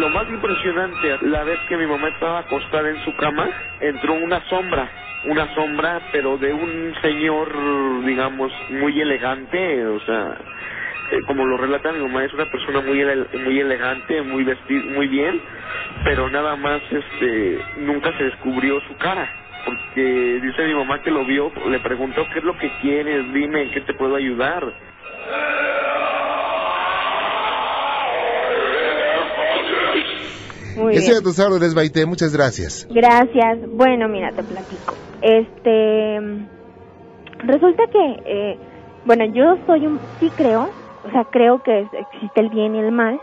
lo más impresionante, la vez que mi mamá estaba acostada en su cama, entró una sombra, una sombra, pero de un señor, digamos, muy elegante, o sea, eh, como lo relata mi mamá, es una persona muy muy elegante, muy vestido, muy bien, pero nada más, este, nunca se descubrió su cara porque dice mi mamá que lo vio, le preguntó qué es lo que quieres, dime en qué te puedo ayudar. Muy Estoy a tus órdenes, Baite, muchas gracias. Gracias. Bueno, mira, te platico. Este, resulta que, eh, bueno, yo soy un, sí creo, o sea, creo que existe el bien y el mal.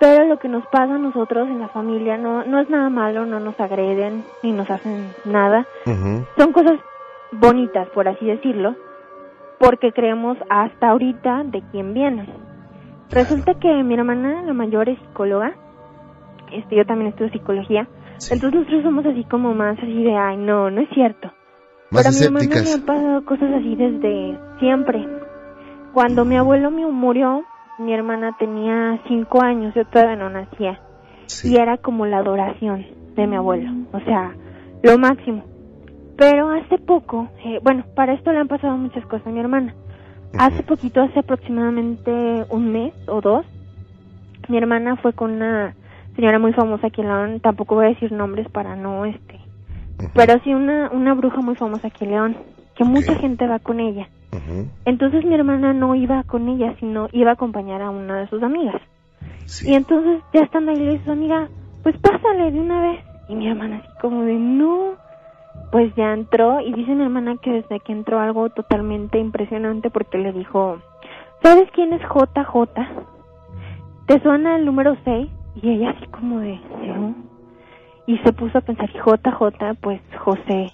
Pero lo que nos pasa a nosotros en la familia no, no es nada malo, no nos agreden ni nos hacen nada. Son cosas bonitas, por así decirlo, porque creemos hasta ahorita de quién viene. Resulta que mi hermana, la mayor, es psicóloga. Este, yo también estudio psicología. Entonces nosotros somos así como más así de, ay, no, no es cierto. Pero a mi hermana me han pasado cosas así desde siempre. Cuando mi abuelo me murió, mi hermana tenía cinco años, yo todavía no nacía. Y era como la adoración de mi abuelo, o sea, lo máximo. Pero hace poco, eh, bueno, para esto le han pasado muchas cosas a mi hermana. Hace poquito, hace aproximadamente un mes o dos, mi hermana fue con una señora muy famosa aquí en León, tampoco voy a decir nombres para no, este, pero sí una, una bruja muy famosa aquí en León, que mucha gente va con ella. Entonces mi hermana no iba con ella, sino iba a acompañar a una de sus amigas. Y entonces ya estando ahí le dice su amiga, pues pásale de una vez. Y mi hermana así como de, no. Pues ya entró y dice mi hermana que desde que entró algo totalmente impresionante porque le dijo, ¿sabes quién es JJ? ¿Te suena el número 6? Y ella así como de, no. Y se puso a pensar, JJ, pues José,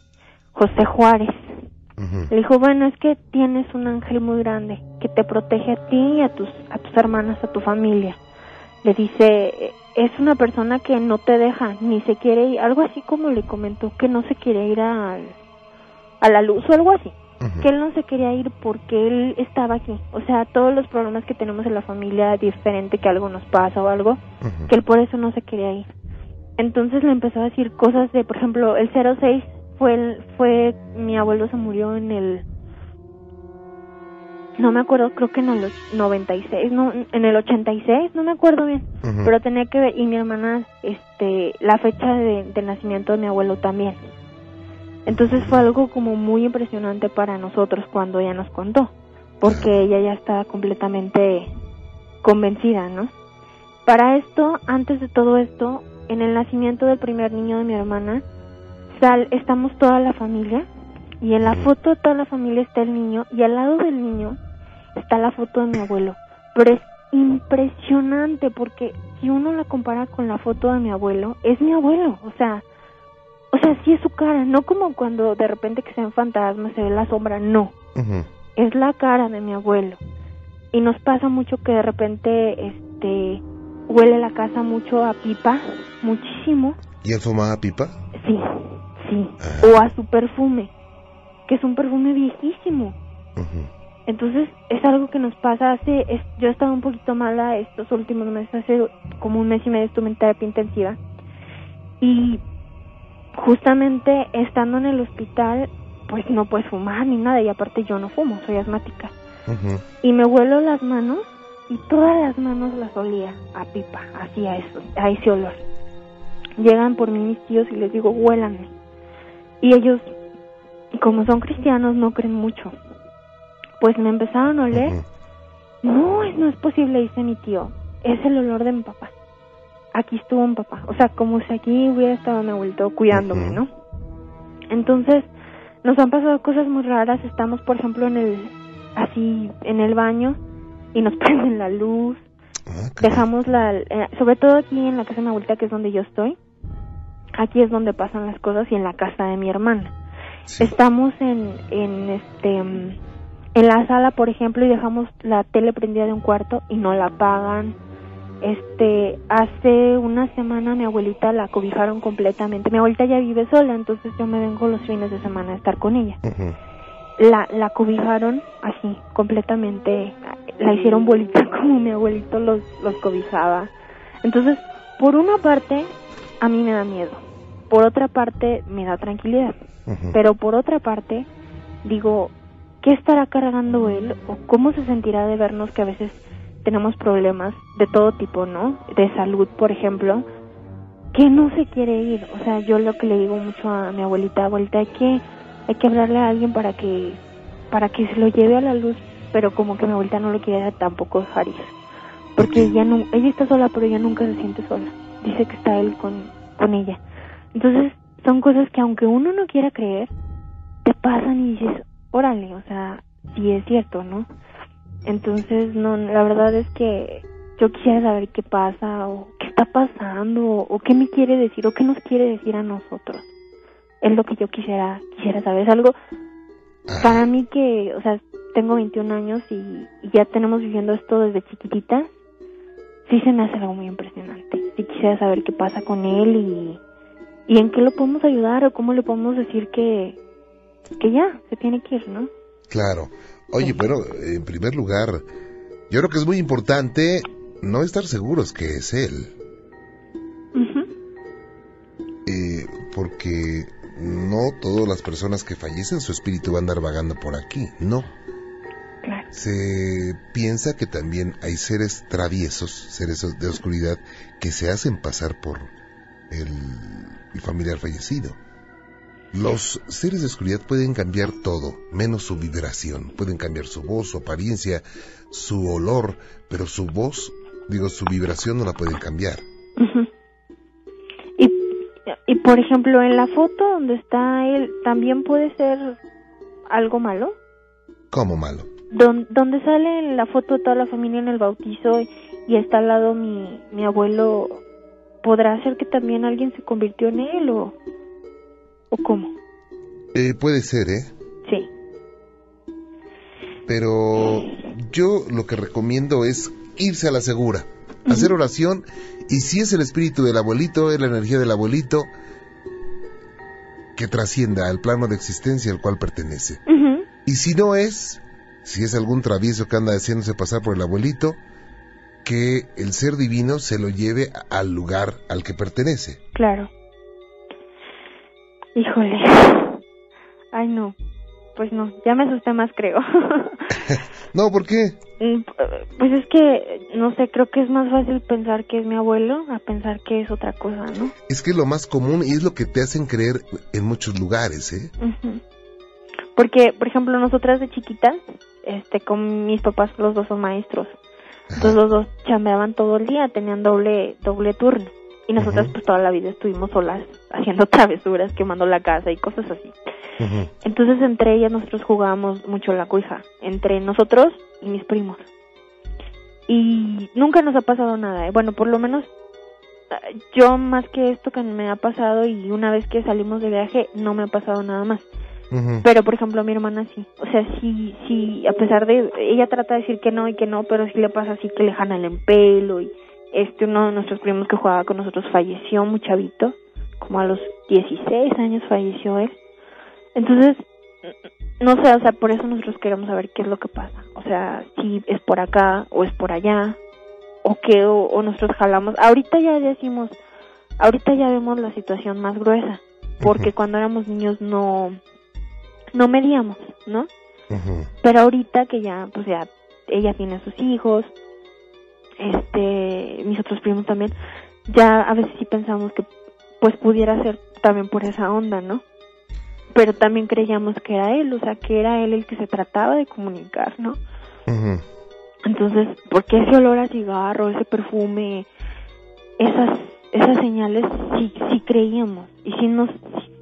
José Juárez. Le dijo, bueno, es que tienes un ángel muy grande que te protege a ti y a tus, a tus hermanas, a tu familia. Le dice, es una persona que no te deja, ni se quiere ir, algo así como le comentó, que no se quiere ir a, a la luz o algo así. Que él no se quería ir porque él estaba aquí. O sea, todos los problemas que tenemos en la familia, diferente que algo nos pasa o algo, que él por eso no se quería ir. Entonces le empezó a decir cosas de, por ejemplo, el 06 fue fue mi abuelo se murió en el no me acuerdo, creo que en el 96, no, en el 86, no me acuerdo bien, pero tenía que ver, y mi hermana, este, la fecha de, nacimiento de mi abuelo también. Entonces fue algo como muy impresionante para nosotros cuando ella nos contó, porque ella ya estaba completamente convencida, ¿no? Para esto, antes de todo esto, en el nacimiento del primer niño de mi hermana, estamos toda la familia y en la foto de toda la familia está el niño y al lado del niño está la foto de mi abuelo. Pero es impresionante porque si uno la compara con la foto de mi abuelo, es mi abuelo, o sea, o sea, sí es su cara, no como cuando de repente que se ven fantasmas, se ve la sombra, no. Es la cara de mi abuelo. Y nos pasa mucho que de repente este huele la casa mucho a pipa, muchísimo. ¿Y él fumaba pipa? Sí, sí, o a su perfume, que es un perfume viejísimo. Entonces es algo que nos pasa hace, yo he estado un poquito mala estos últimos meses, hace como un mes y medio estuve en terapia intensiva y justamente estando en el hospital pues no puedes fumar ni nada y aparte yo no fumo, soy asmática. Y me huelo las manos y todas las manos las olía a pipa, así a eso, a ese olor. Llegan por mí mis tíos y les digo, huélanme. Y ellos, como son cristianos, no creen mucho. Pues me empezaron a oler. No, no es posible, dice mi tío. Es el olor de mi papá. Aquí estuvo mi papá. O sea, como si aquí hubiera estado mi abuelito cuidándome, ¿no? Entonces, nos han pasado cosas muy raras. Estamos, por ejemplo, en el, así, en el baño y nos prenden la luz. Ah, Dejamos la, eh, sobre todo aquí en la casa de mi abuelita, que es donde yo estoy aquí es donde pasan las cosas y en la casa de mi hermana. Estamos en, en este en la sala, por ejemplo, y dejamos la tele prendida de un cuarto y no la apagan. Este, hace una semana mi abuelita la cobijaron completamente. Mi abuelita ya vive sola, entonces yo me vengo los fines de semana a estar con ella. La la cobijaron así, completamente. La hicieron bolita como mi abuelito los los cobijaba. Entonces, por una parte, a mí me da miedo. Por otra parte, me da tranquilidad. Pero por otra parte, digo, ¿qué estará cargando él? ¿O cómo se sentirá de vernos que a veces tenemos problemas de todo tipo, ¿no? De salud, por ejemplo, que no se quiere ir. O sea, yo lo que le digo mucho a mi abuelita, abuelita, hay que, hay que hablarle a alguien para que, para que se lo lleve a la luz, pero como que mi abuelita no lo quiere tampoco dejar ir. Porque ella, no, ella está sola, pero ella nunca se siente sola. Dice que está él con, con ella. Entonces, son cosas que aunque uno no quiera creer, te pasan y dices, órale, o sea, sí es cierto, ¿no? Entonces, no, la verdad es que yo quisiera saber qué pasa o qué está pasando o qué me quiere decir o qué nos quiere decir a nosotros. Es lo que yo quisiera quisiera saber. Es algo para mí que, o sea, tengo 21 años y, ya tenemos viviendo esto desde chiquitita. Sí se me hace algo muy impresionante. Sí quisiera saber qué pasa con él y, y en qué lo podemos ayudar o cómo le podemos decir que, que ya, se tiene que ir, ¿no? Claro. Oye, bueno, en primer lugar, yo creo que es muy importante no estar seguros que es él. Eh, porque no todas las personas que fallecen su espíritu va a andar vagando por aquí, no. Se piensa que también hay seres traviesos, seres de oscuridad, que se hacen pasar por el familiar fallecido. Los seres de oscuridad pueden cambiar todo, menos su vibración. Pueden cambiar su voz, su apariencia, su olor, pero su voz, digo, su vibración no la pueden cambiar. y, y, por ejemplo, en la foto donde está él, ¿también puede ser algo malo? ¿Cómo malo? donde sale en la foto toda la familia en el bautizo y está al lado mi, mi abuelo, ¿podrá ser que también alguien se convirtió en él o...? ¿O cómo? Eh, puede ser, ¿eh? Sí. Pero yo lo que recomiendo es irse a la segura, hacer oración y si es el espíritu del abuelito, es la energía del abuelito, que trascienda al plano de existencia al cual pertenece. Y si no es, si es algún travieso que anda haciéndose pasar por el abuelito, que el ser divino se lo lleve al lugar al que pertenece. Claro. Híjole. Ay, no. Pues no, ya me asusté más, creo. no, ¿por qué? Mm, pues es que, no sé, creo que es más fácil pensar que es mi abuelo a pensar que es otra cosa, ¿no? Es que es lo más común y es lo que te hacen creer en muchos lugares, ¿eh? Porque, por ejemplo, nosotras de chiquitas, este, con mis papás, los dos son maestros. Entonces los dos chambeaban todo el día, tenían doble, doble turno. Y nosotras pues toda la vida estuvimos solas haciendo travesuras, quemando la casa y cosas así. Entonces entre ellas nosotros jugábamos mucho la cuija, entre nosotros y mis primos. Y nunca nos ha pasado nada, ¿eh? bueno, por lo menos ah, yo más que esto que me ha pasado y una vez que salimos de viaje no me ha pasado nada más. Pero por ejemplo mi hermana sí, o sea, sí, sí, a pesar de, ella trata de decir que no y que no, pero sí le pasa así que le jalan el pelo y este uno de nuestros primos que jugaba con nosotros falleció muy chavito, como a los 16 años falleció él. Entonces, no sé, o sea, por eso nosotros queremos saber qué es lo que pasa. O sea, si es por acá o es por allá, o qué, o, nosotros jalamos. Ahorita ya decimos, ahorita ya vemos la situación más gruesa, porque cuando éramos niños no, no medíamos, ¿no? Pero ahorita que ya, pues ya, ella tiene sus hijos, este, mis otros primos también, ya a veces sí pensamos que pues pudiera ser también por esa onda, ¿no? Pero también creíamos que era él, o sea, que era él el que se trataba de comunicar, ¿no? Entonces, porque ese olor a cigarro, ese perfume, esas esas señales sí sí creíamos y sí nos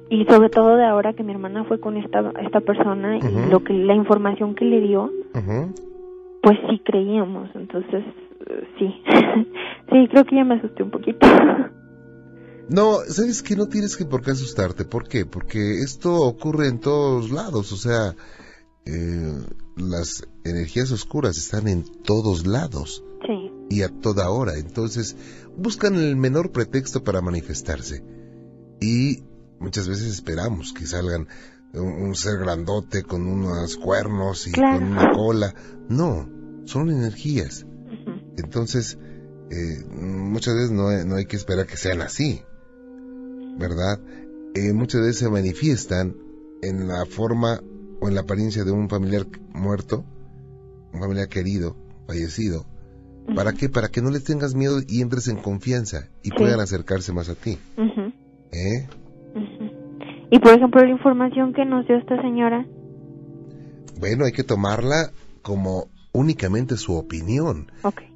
y sobre todo de ahora que mi hermana fue con esta esta persona y lo que la información que le dio, pues sí creíamos, entonces sí, sí, creo que ya me asusté un poquito. No, sabes que no tienes que por qué asustarte. ¿Por qué? Porque esto ocurre en todos lados. O sea, eh, las energías oscuras están en todos lados. Sí. Y a toda hora. Entonces, buscan el menor pretexto para manifestarse. Y muchas veces esperamos que salgan un, ser grandote con unos cuernos y con una cola. No, son energías. Entonces, eh, muchas veces no, no, hay que esperar que sean así, ¿verdad? Eh, muchas veces se manifiestan en la forma o en la apariencia de un familiar muerto, un familiar querido, fallecido. ¿Para qué? Para que no le tengas miedo y entres en confianza y puedan acercarse más a ti. ¿Eh? Y por ejemplo, la información que nos dio esta señora. Bueno, hay que tomarla como únicamente su opinión.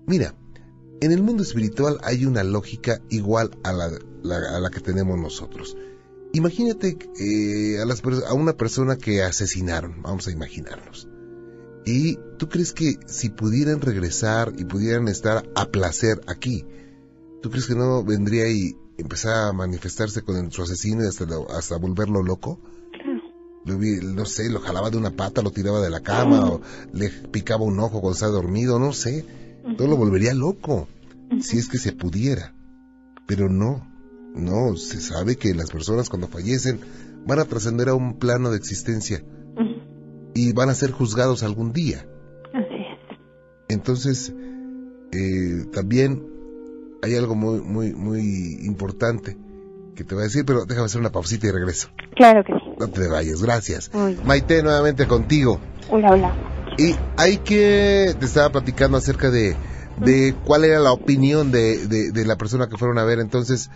Mira, en el mundo espiritual hay una lógica igual a la, a la que tenemos nosotros. Imagínate eh, a, las, a una persona que asesinaron, vamos a imaginarnos. Y tú crees que si pudieran regresar y pudieran estar a placer aquí, ¿tú crees que no vendría y empezar a manifestarse con su asesino y hasta, hasta volverlo loco? No sé, lo jalaba de una pata, lo tiraba de la cama, o le picaba un ojo cuando estaba dormido, no sé. Todo lo volvería loco, si es que se pudiera. Pero no, no, se sabe que las personas cuando fallecen van a trascender a un plano de existencia y van a ser juzgados algún día. Entonces, eh, también hay algo muy, muy, muy importante que te voy a decir, pero déjame hacer una pausita y regreso. Claro que sí. No te vayas, gracias. Maite, nuevamente contigo. Hola, hola. Y hay que, te estaba platicando acerca de, de cuál era la opinión de, de, la persona que fueron a ver, entonces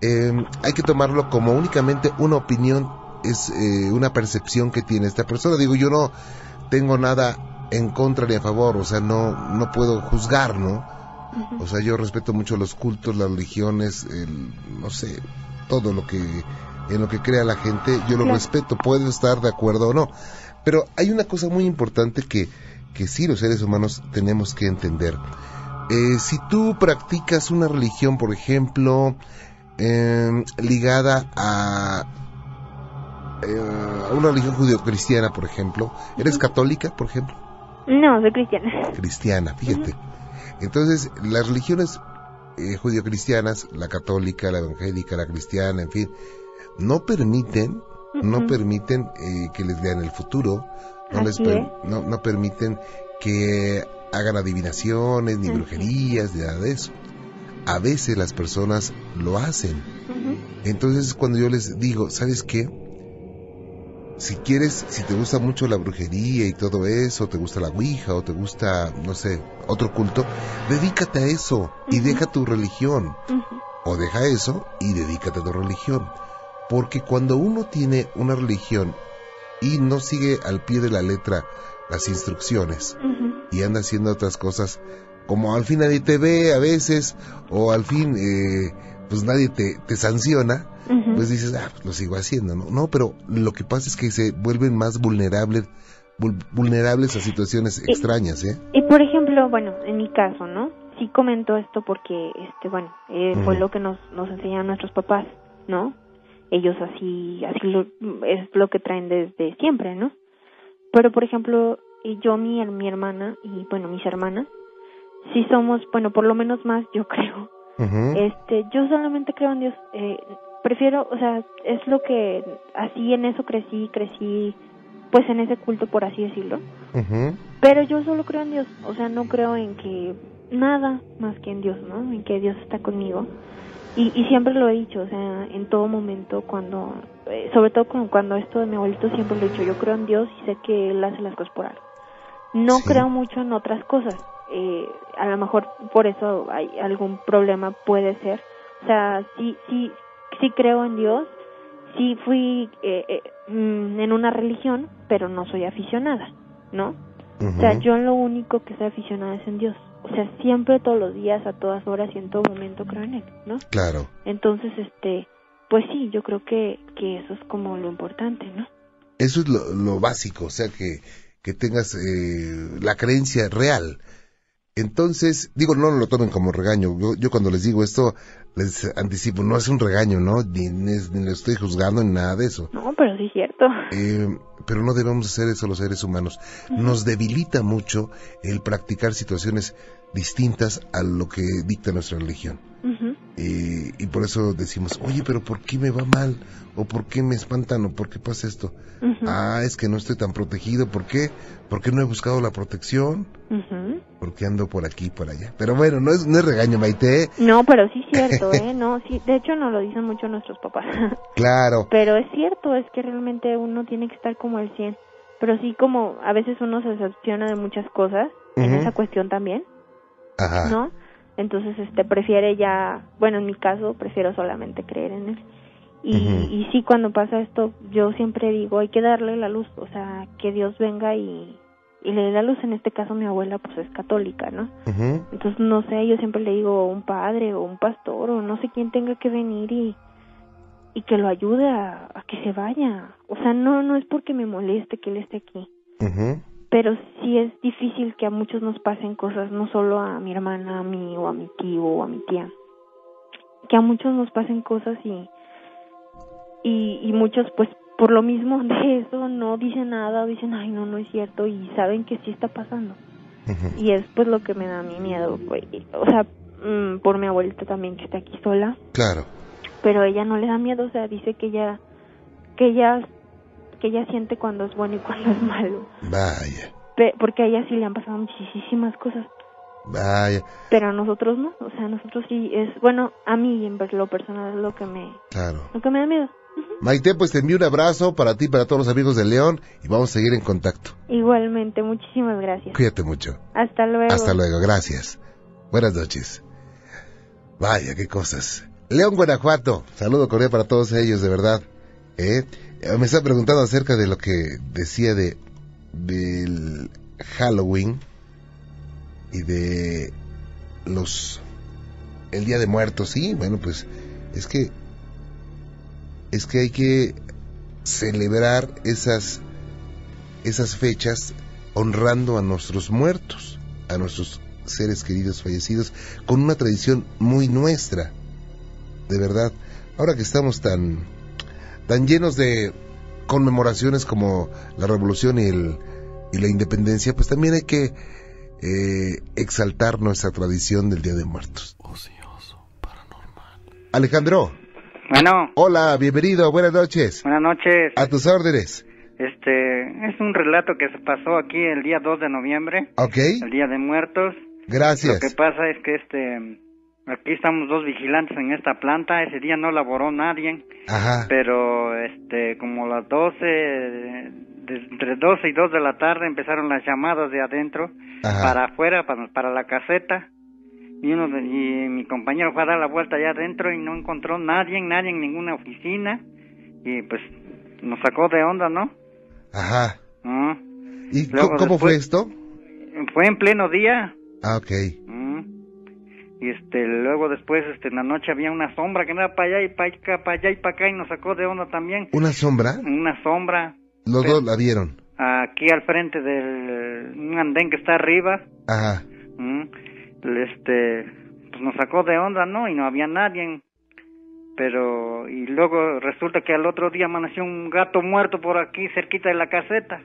em, hay que tomarlo como únicamente una opinión, es eh, una percepción que tiene esta persona. Digo, yo no tengo nada en contra ni a favor, o sea, no, no puedo juzgar, ¿no? O sea, yo respeto mucho los cultos, las religiones, el, no sé, todo lo que en lo que crea la gente, yo lo respeto, puedo estar de acuerdo o no. Pero hay una cosa muy importante que, que sí los seres humanos tenemos que entender. Eh, si tú practicas una religión, por ejemplo, em, ligada a, eh, a una religión judio-cristiana, por ejemplo, ¿eres católica, por ejemplo? No, soy cristiana. Cristiana, fíjate. Entonces, las religiones eh, judio-cristianas, la católica, la evangélica, la cristiana, en fin, no permiten, no permiten eh, que les vean el futuro, no, les no, no, permiten que hagan adivinaciones, ni brujerías, ni nada de eso. A veces las personas lo hacen. Entonces cuando yo les digo, ¿sabes qué? si quieres, si te gusta mucho la brujería y todo eso, te gusta la Ouija o te gusta, no sé, otro culto, dedícate a eso y deja tu religión. O deja eso y dedícate a tu religión. Porque cuando uno tiene una religión y no sigue al pie de la letra las instrucciones y anda haciendo otras cosas, como al fin nadie te ve a veces, o al fin eh, pues nadie te, te sanciona, pues dices, ah, pues lo sigo haciendo, ¿no? No, pero lo que pasa es que se vuelven más vulnerables vulnerables a situaciones extrañas, ¿eh? Y por ejemplo, bueno, en mi caso, ¿no? Sí comento esto porque, este, bueno, eh, fue lo que nos, nos enseñaron nuestros papás, ¿no? Ellos así, así lo, es lo que traen desde siempre, ¿no? Pero por ejemplo, yo, mi, mi hermana y, bueno, mis hermanas, sí somos, bueno, por lo menos más, yo creo. Este, yo solamente creo en Dios. Eh, prefiero, o sea, es lo que así en eso crecí, crecí pues en ese culto por así decirlo. Pero yo solo creo en Dios, o sea, no creo en que nada más que en Dios, ¿no? En que Dios está conmigo. Y, y siempre lo he dicho, o sea, en todo momento cuando, eh, sobre todo cuando, esto de mi abuelito siempre lo he dicho, yo creo en Dios y sé que Él hace las cosas por algo. No creo mucho en otras cosas, eh, a lo mejor por eso hay algún problema, puede ser. O sea, sí, sí, sí creo en Dios, sí fui eh, eh, mm, en una religión, pero no soy aficionada, ¿no? O sea, yo lo único que soy aficionada es en Dios. O sea, siempre, todos los días, a todas horas y en todo momento creo en Él, ¿no? Claro. Entonces, este, pues sí, yo creo que, que eso es como lo importante, ¿no? Eso es lo, lo básico, o sea, que, que tengas eh, la creencia real. Entonces, digo, no lo tomen como regaño. Yo, cuando les digo esto, les anticipo, no es un regaño, ¿no? Ni, ni, le estoy juzgando ni nada de eso. No, pero sí es cierto. Eh, pero no debemos hacer eso los seres humanos. Nos debilita mucho el practicar situaciones distintas a lo que dicta nuestra religión. Y por eso decimos, oye, pero ¿por qué me va mal? ¿O por qué me espantan? ¿O por qué pasa esto? Ah, es que no estoy tan protegido. ¿Por qué? Porque no he buscado la protección. porque ando por aquí por allá. Pero bueno, no es, no es regaño, Maite. No, pero sí es cierto, ¿eh? No, sí, de hecho no lo dicen mucho nuestros papás. Claro. Pero es cierto, es que realmente uno tiene que estar como el 100. Pero sí como a veces uno se decepciona de muchas cosas, en esa cuestión también, Ajá. ¿no? Entonces, este, prefiere ya, bueno, en mi caso, prefiero solamente creer en él. Y, y sí, cuando pasa esto, yo siempre digo, hay que darle la luz, o sea, que Dios venga y, y le dé la luz. En este caso, mi abuela, pues es católica, ¿no? Entonces, no sé, yo siempre le digo un padre o un pastor o no sé quién tenga que venir y, y que lo ayude a, a que se vaya. O sea, no, no es porque me moleste que él esté aquí, Ujú. Pero sí es difícil que a muchos nos pasen cosas, no solo a mi hermana, a mí o a mi tío o a mi tía, que a muchos nos pasen cosas y, y, y muchos pues por lo mismo de eso no dicen nada o dicen, ay no, no es cierto y saben que sí está pasando. Y es pues lo que me da a mí miedo, güey. O sea, mm, por mi abuelita también que está aquí sola, Claro. pero ella no le da miedo, o sea, dice que ella que ella que ella siente cuando es bueno y cuando es malo, Vaya. Pe- porque a ella sí le han pasado muchísimas cosas, Vaya. pero a nosotros no, o sea, a nosotros sí es bueno, a mí en lo personal es lo que me Claro. lo que me da miedo. Maite, pues te envío un abrazo para ti y para todos los amigos de León y vamos a seguir en contacto. Igualmente, muchísimas gracias. Cuídate mucho. Hasta luego. Hasta luego, gracias. Buenas noches. Vaya, qué cosas. León, Guanajuato. Saludo cordial para todos ellos, de verdad. ¿Eh? Eh, Me está preguntando acerca de lo que decía de del Halloween y de los el Día de Muertos. Sí, bueno, pues es que es que hay que celebrar esas esas fechas honrando a nuestros muertos, a nuestros seres queridos fallecidos, con una tradición muy nuestra, de verdad. Ahora que estamos tan, tan llenos de conmemoraciones como la revolución y, el, y la independencia, pues también hay que eh, exaltar nuestra tradición del Día de Muertos. Alejandro, Bueno, hola, bienvenido, buenas noches. buenas noches. A tus órdenes. Este, es un relato que se pasó aquí el día 2 de noviembre, Ok, el Día de Muertos. gracias. Lo que pasa es que este, aquí estamos dos vigilantes en esta planta. Ese día no laboró nadie, Ajá, pero este, como las 12, de- entre 12 y 2 de la tarde empezaron las llamadas de adentro Ajá. para afuera, para, para la caseta. Y, uno de- y mi compañero fue a dar la vuelta allá adentro y no encontró nadie, nadie en ninguna oficina. Y pues nos sacó de onda, ¿no? ajá. Ah, ¿Y Luego cómo fue esto? Fue en pleno día. Ah, ok. Mm. Y este, luego después, este, en la noche había una sombra que andaba para allá y para acá, para allá y para acá y nos sacó de onda también. ¿Una sombra? Una sombra Los Pero- dos la vieron. aquí al frente del un andén que está arriba. Ajá. Mm. Este, pues nos sacó de onda, ¿no? Y no había nadie. Pero, y luego resulta que al otro día amaneció un gato muerto por aquí cerquita de la caseta.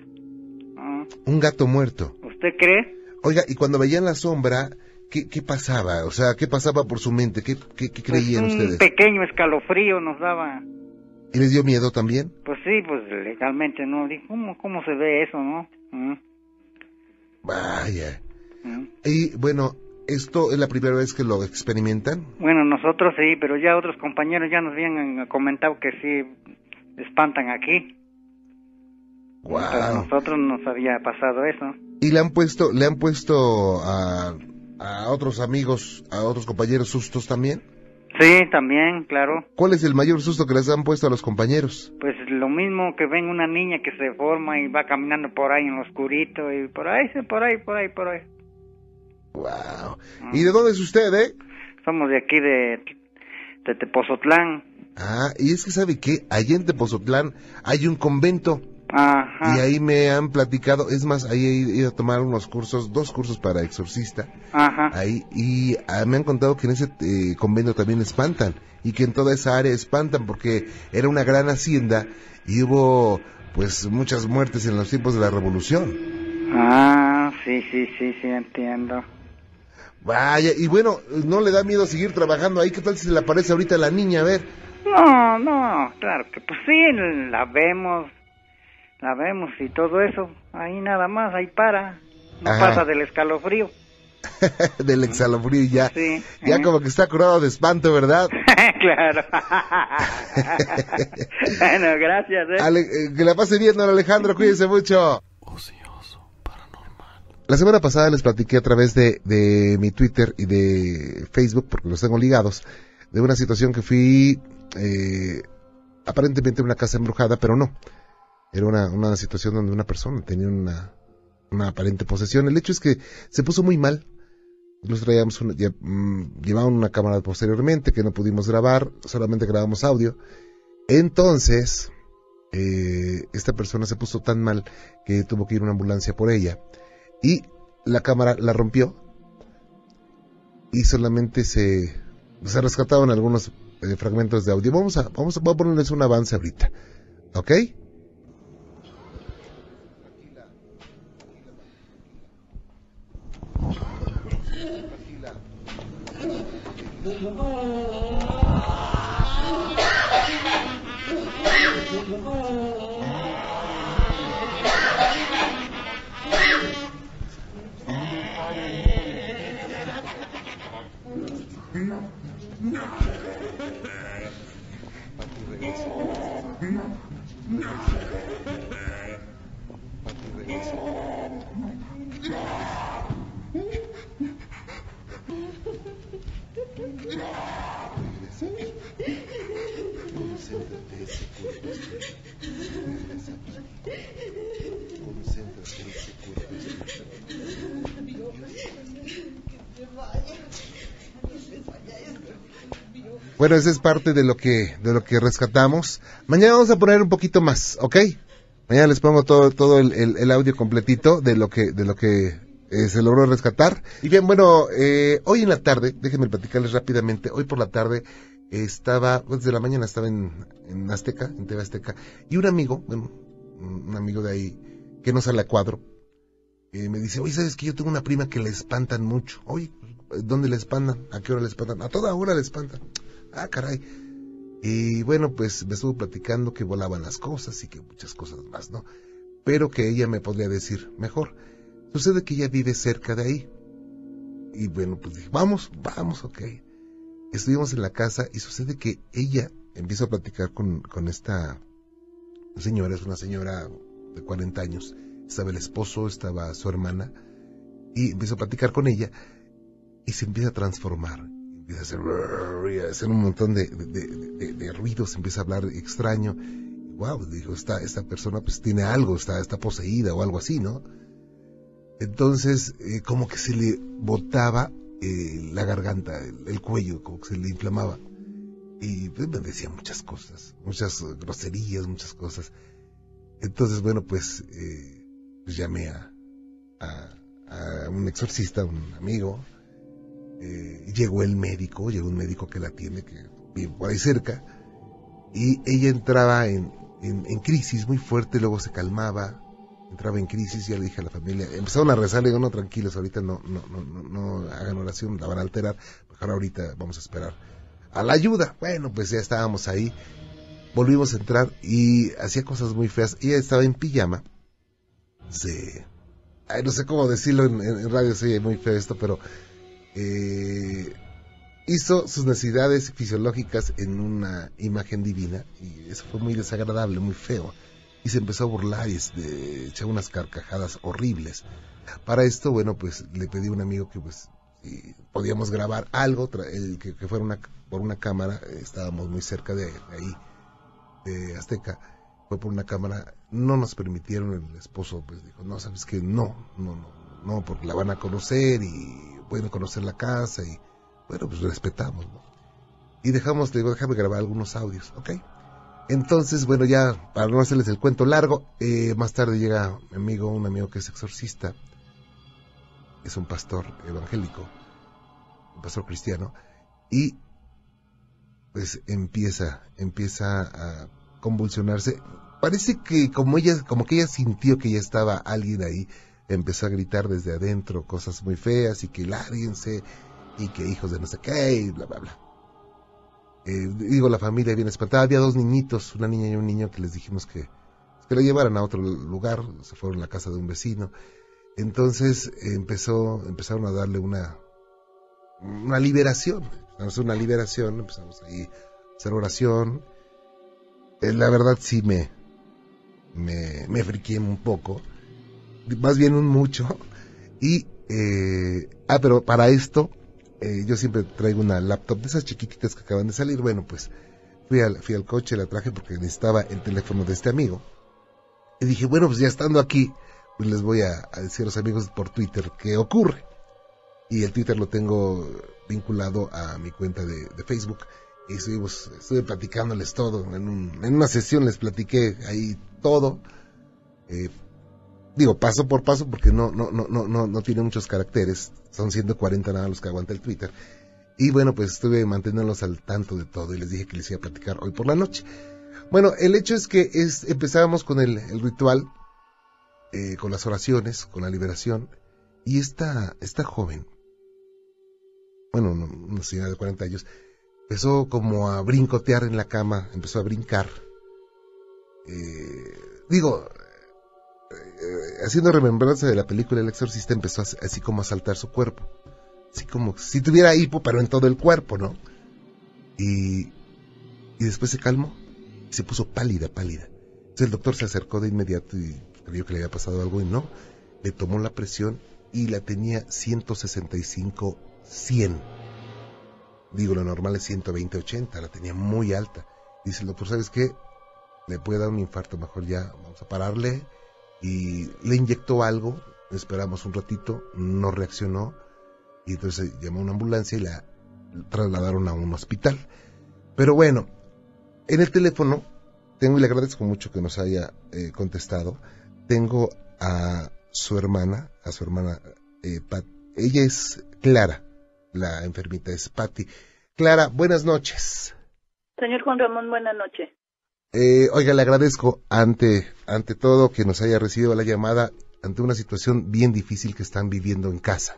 Ah, Un gato muerto. ¿Usted cree? Oiga, y cuando veían la sombra, ¿qué, qué pasaba? O sea, ¿qué pasaba por su mente? ¿Qué, qué, qué creían Pues un ustedes? pequeño escalofrío nos daba. ¿Y les dio miedo también? Pues sí, pues legalmente no. ¿cómo, cómo se ve eso, no? Mm, Vaya. mm. Y bueno, ¿esto es la primera vez que lo experimentan? Bueno, nosotros sí, pero ya otros compañeros ya nos habían comentado que sí espantan aquí. Pero a Wow. nosotros nos había pasado eso. ¿Y le han puesto, le han puesto a, a otros amigos, a otros compañeros sustos también? Sí, también, claro. ¿Cuál es el mayor susto que les han puesto a los compañeros? Pues lo mismo que ven una niña que se forma y va caminando por ahí en lo oscurito y por ahí, por ahí, por ahí, por ahí. Wow. ¿Y de dónde es usted, eh? Somos de aquí de, de Tepozotlán. Ah, y es que sabe que allá en Tepozotlán hay un convento Ajá. y ahí me han platicado, es más, ahí he ido a tomar unos cursos, dos cursos para exorcista, Ajá. ahí, y ah, me han contado que en ese eh, convento también espantan, y que en toda esa área espantan porque era una gran hacienda y hubo pues muchas muertes en los tiempos de la revolución. Ah, sí, sí, sí, sí, entiendo. Vaya, y bueno, ¿no le da miedo seguir trabajando ahí? ¿Qué tal si se le aparece ahorita la niña? A ver. No, no, claro que pues sí, la vemos, la vemos y todo eso, ahí nada más, ahí para, no Ajá. pasa del escalofrío. del exhalofrío y ya, ya como que está curado de espanto, ¿verdad? claro. bueno, gracias. ¿eh? eh. que la pase bien, don Alejandro, cuídense mucho. Ocioso, paranormal. La semana pasada les platiqué a través de, de mi Twitter y de Facebook, porque los tengo ligados, de una situación que fui eh, aparentemente en una casa embrujada, pero no. Era una, una situación donde una persona tenía una, una aparente posesión. El hecho es que se puso muy mal. Nos traíamos una, mm, llevaban una cámara posteriormente que no pudimos grabar, solamente grabamos audio. Entonces, eh, esta persona se puso tan mal que tuvo que ir una ambulancia por ella. Y la cámara la rompió. Y solamente se, se rescataban algunos eh, fragmentos de audio. Vamos a, vamos a, a ponerles un avance ahorita. ¿Ok? No. Bueno, esa es parte de lo que de lo que rescatamos. Mañana vamos a poner un poquito más, ¿ok? Mañana les pongo todo todo el, el, audio completito de lo que de lo que eh, se logró rescatar. Y bien, bueno, eh, hoy en la tarde, déjenme platicarles rápidamente. Hoy por la tarde estaba, pues, desde la mañana estaba en, en Azteca, en TV Azteca, y un amigo, bueno, un amigo de ahí que no sale a cuadro, eh, me dice, oye, ¿sabes que yo tengo una prima que le espantan mucho? Oye, ¿dónde le espantan? ¿A qué hora le espantan? A toda hora le espantan. Ah, caray. Y bueno, pues me estuvo platicando que volaban las cosas y que muchas cosas más, ¿no? Pero que ella me podría decir mejor. Sucede que ella vive cerca de ahí. Y bueno, pues dije, vamos, vamos, ok. Estuvimos en la casa y sucede que ella empieza a platicar con, con esta señora, es una señora de 40 años. Estaba el esposo, estaba su hermana. Y empieza a platicar con ella y se empieza a transformar empieza a hacer, hacer un montón de, de, ruidos, empieza a hablar extraño. Wow, dijo, esta, esta persona pues tiene algo, está, está poseída o algo así, ¿no? Entonces, eh, como que se le botaba eh, la garganta, el, cuello, como que se le inflamaba. Y pues, me decía muchas cosas, muchas groserías, muchas cosas. Entonces, bueno, pues, eh, pues llamé a, un exorcista, un amigo, eh, llegó el médico, llegó un médico que la tiene, que vive por ahí cerca, y ella entraba en, en, crisis muy fuerte, luego se calmaba, entraba en crisis, ya le dije a la familia, empezaron a rezar, le digo, no, tranquilos, ahorita no, no, no, no, hagan oración, la van a alterar, mejor ahorita vamos a esperar a la ayuda. Bueno, pues ya estábamos ahí, volvimos a entrar y hacía cosas muy feas, ella estaba en pijama, se... Ay, no sé cómo decirlo en, radio, soy muy feo esto, pero eh, hizo sus necesidades fisiológicas en una imagen divina y eso fue muy desagradable, muy feo. Y se empezó a burlar y este, echó unas carcajadas horribles. Para esto, bueno, pues le pedí a un amigo que pues podíamos grabar algo, el, que, fuera una, por una cámara, estábamos muy cerca de, ahí, de Azteca, fue por una cámara, no nos permitieron, el esposo pues dijo, no, sabes que no, no, no, no, porque la van a conocer y pueden conocer la casa y bueno, pues respetamos. Y dejamos, digo, déjame grabar algunos audios, ¿ok? Entonces, bueno, ya para no hacerles el cuento largo, eh, más tarde llega mi amigo, un amigo que es exorcista, es un pastor evangélico, un pastor cristiano, y pues empieza, empieza a convulsionarse. Parece que como ella, como que ella sintió que ya estaba alguien ahí, empezó a gritar desde adentro cosas muy feas y que lárguense y que hijos de no sé qué bla, bla, bla. Eh, digo, la familia viene espantada. Había dos niñitos, una niña y un niño que les dijimos que, que la llevaran a otro lugar. Se fueron a la casa de un vecino. Entonces empezó, empezaron a darle una, una liberación, una liberación, empezamos ahí a hacer oración. Eh, la verdad sí me, me, me friqué un poco, más bien un mucho. Y, eh, ah, pero para esto, eh, yo siempre traigo una laptop de esas chiquititas que acaban de salir. Bueno, pues fui al, fui al coche, la traje porque necesitaba el teléfono de este amigo. Y dije, bueno, pues ya estando aquí, pues les voy a, decir a los amigos por Twitter qué ocurre. Y el Twitter lo tengo vinculado a mi cuenta de, Facebook. Y estuvimos, estuve platicándoles todo. En, en, una sesión les platiqué ahí todo. Eh, digo, paso por paso porque no, no, no, no, no, tiene muchos caracteres. Son 140 nada los que aguanta el Twitter. Y bueno, pues estuve manteniéndolos al tanto de todo y les dije que les iba a platicar hoy por la noche. Bueno, el hecho es que es, empezábamos con el, ritual, eh, con las oraciones, con la liberación, y esta, esta joven, bueno, una señora de 40 años, empezó como a brincotear en la cama, empezó a brincar. Eh, digo, haciendo remembranza de la película El Exorcista, empezó así como a saltar su cuerpo así como si tuviera hipo, pero en todo el cuerpo, ¿no? Y, y después se calmó, y se puso pálida, pálida. Entonces el doctor se acercó de inmediato y creyó que le había pasado algo y no, le tomó la presión y la tenía 165, 100. Digo, lo normal es 120, 80, la tenía muy alta. Dice el doctor, ¿sabes qué? Le puede dar un infarto, mejor ya vamos a pararle. Y le inyectó algo, esperamos un ratito, no reaccionó y entonces llamó a una ambulancia y la trasladaron a un hospital. Pero bueno, en el teléfono tengo, y le agradezco mucho que nos haya eh, contestado, tengo a su hermana, a su hermana, eh, Pat, ella es Clara, la enfermita es Patty. Clara, buenas noches. Señor Juan Ramón, buenas noches. Eh, oiga, le agradezco ante, ante todo que nos haya recibido la llamada ante una situación bien difícil que están viviendo en casa.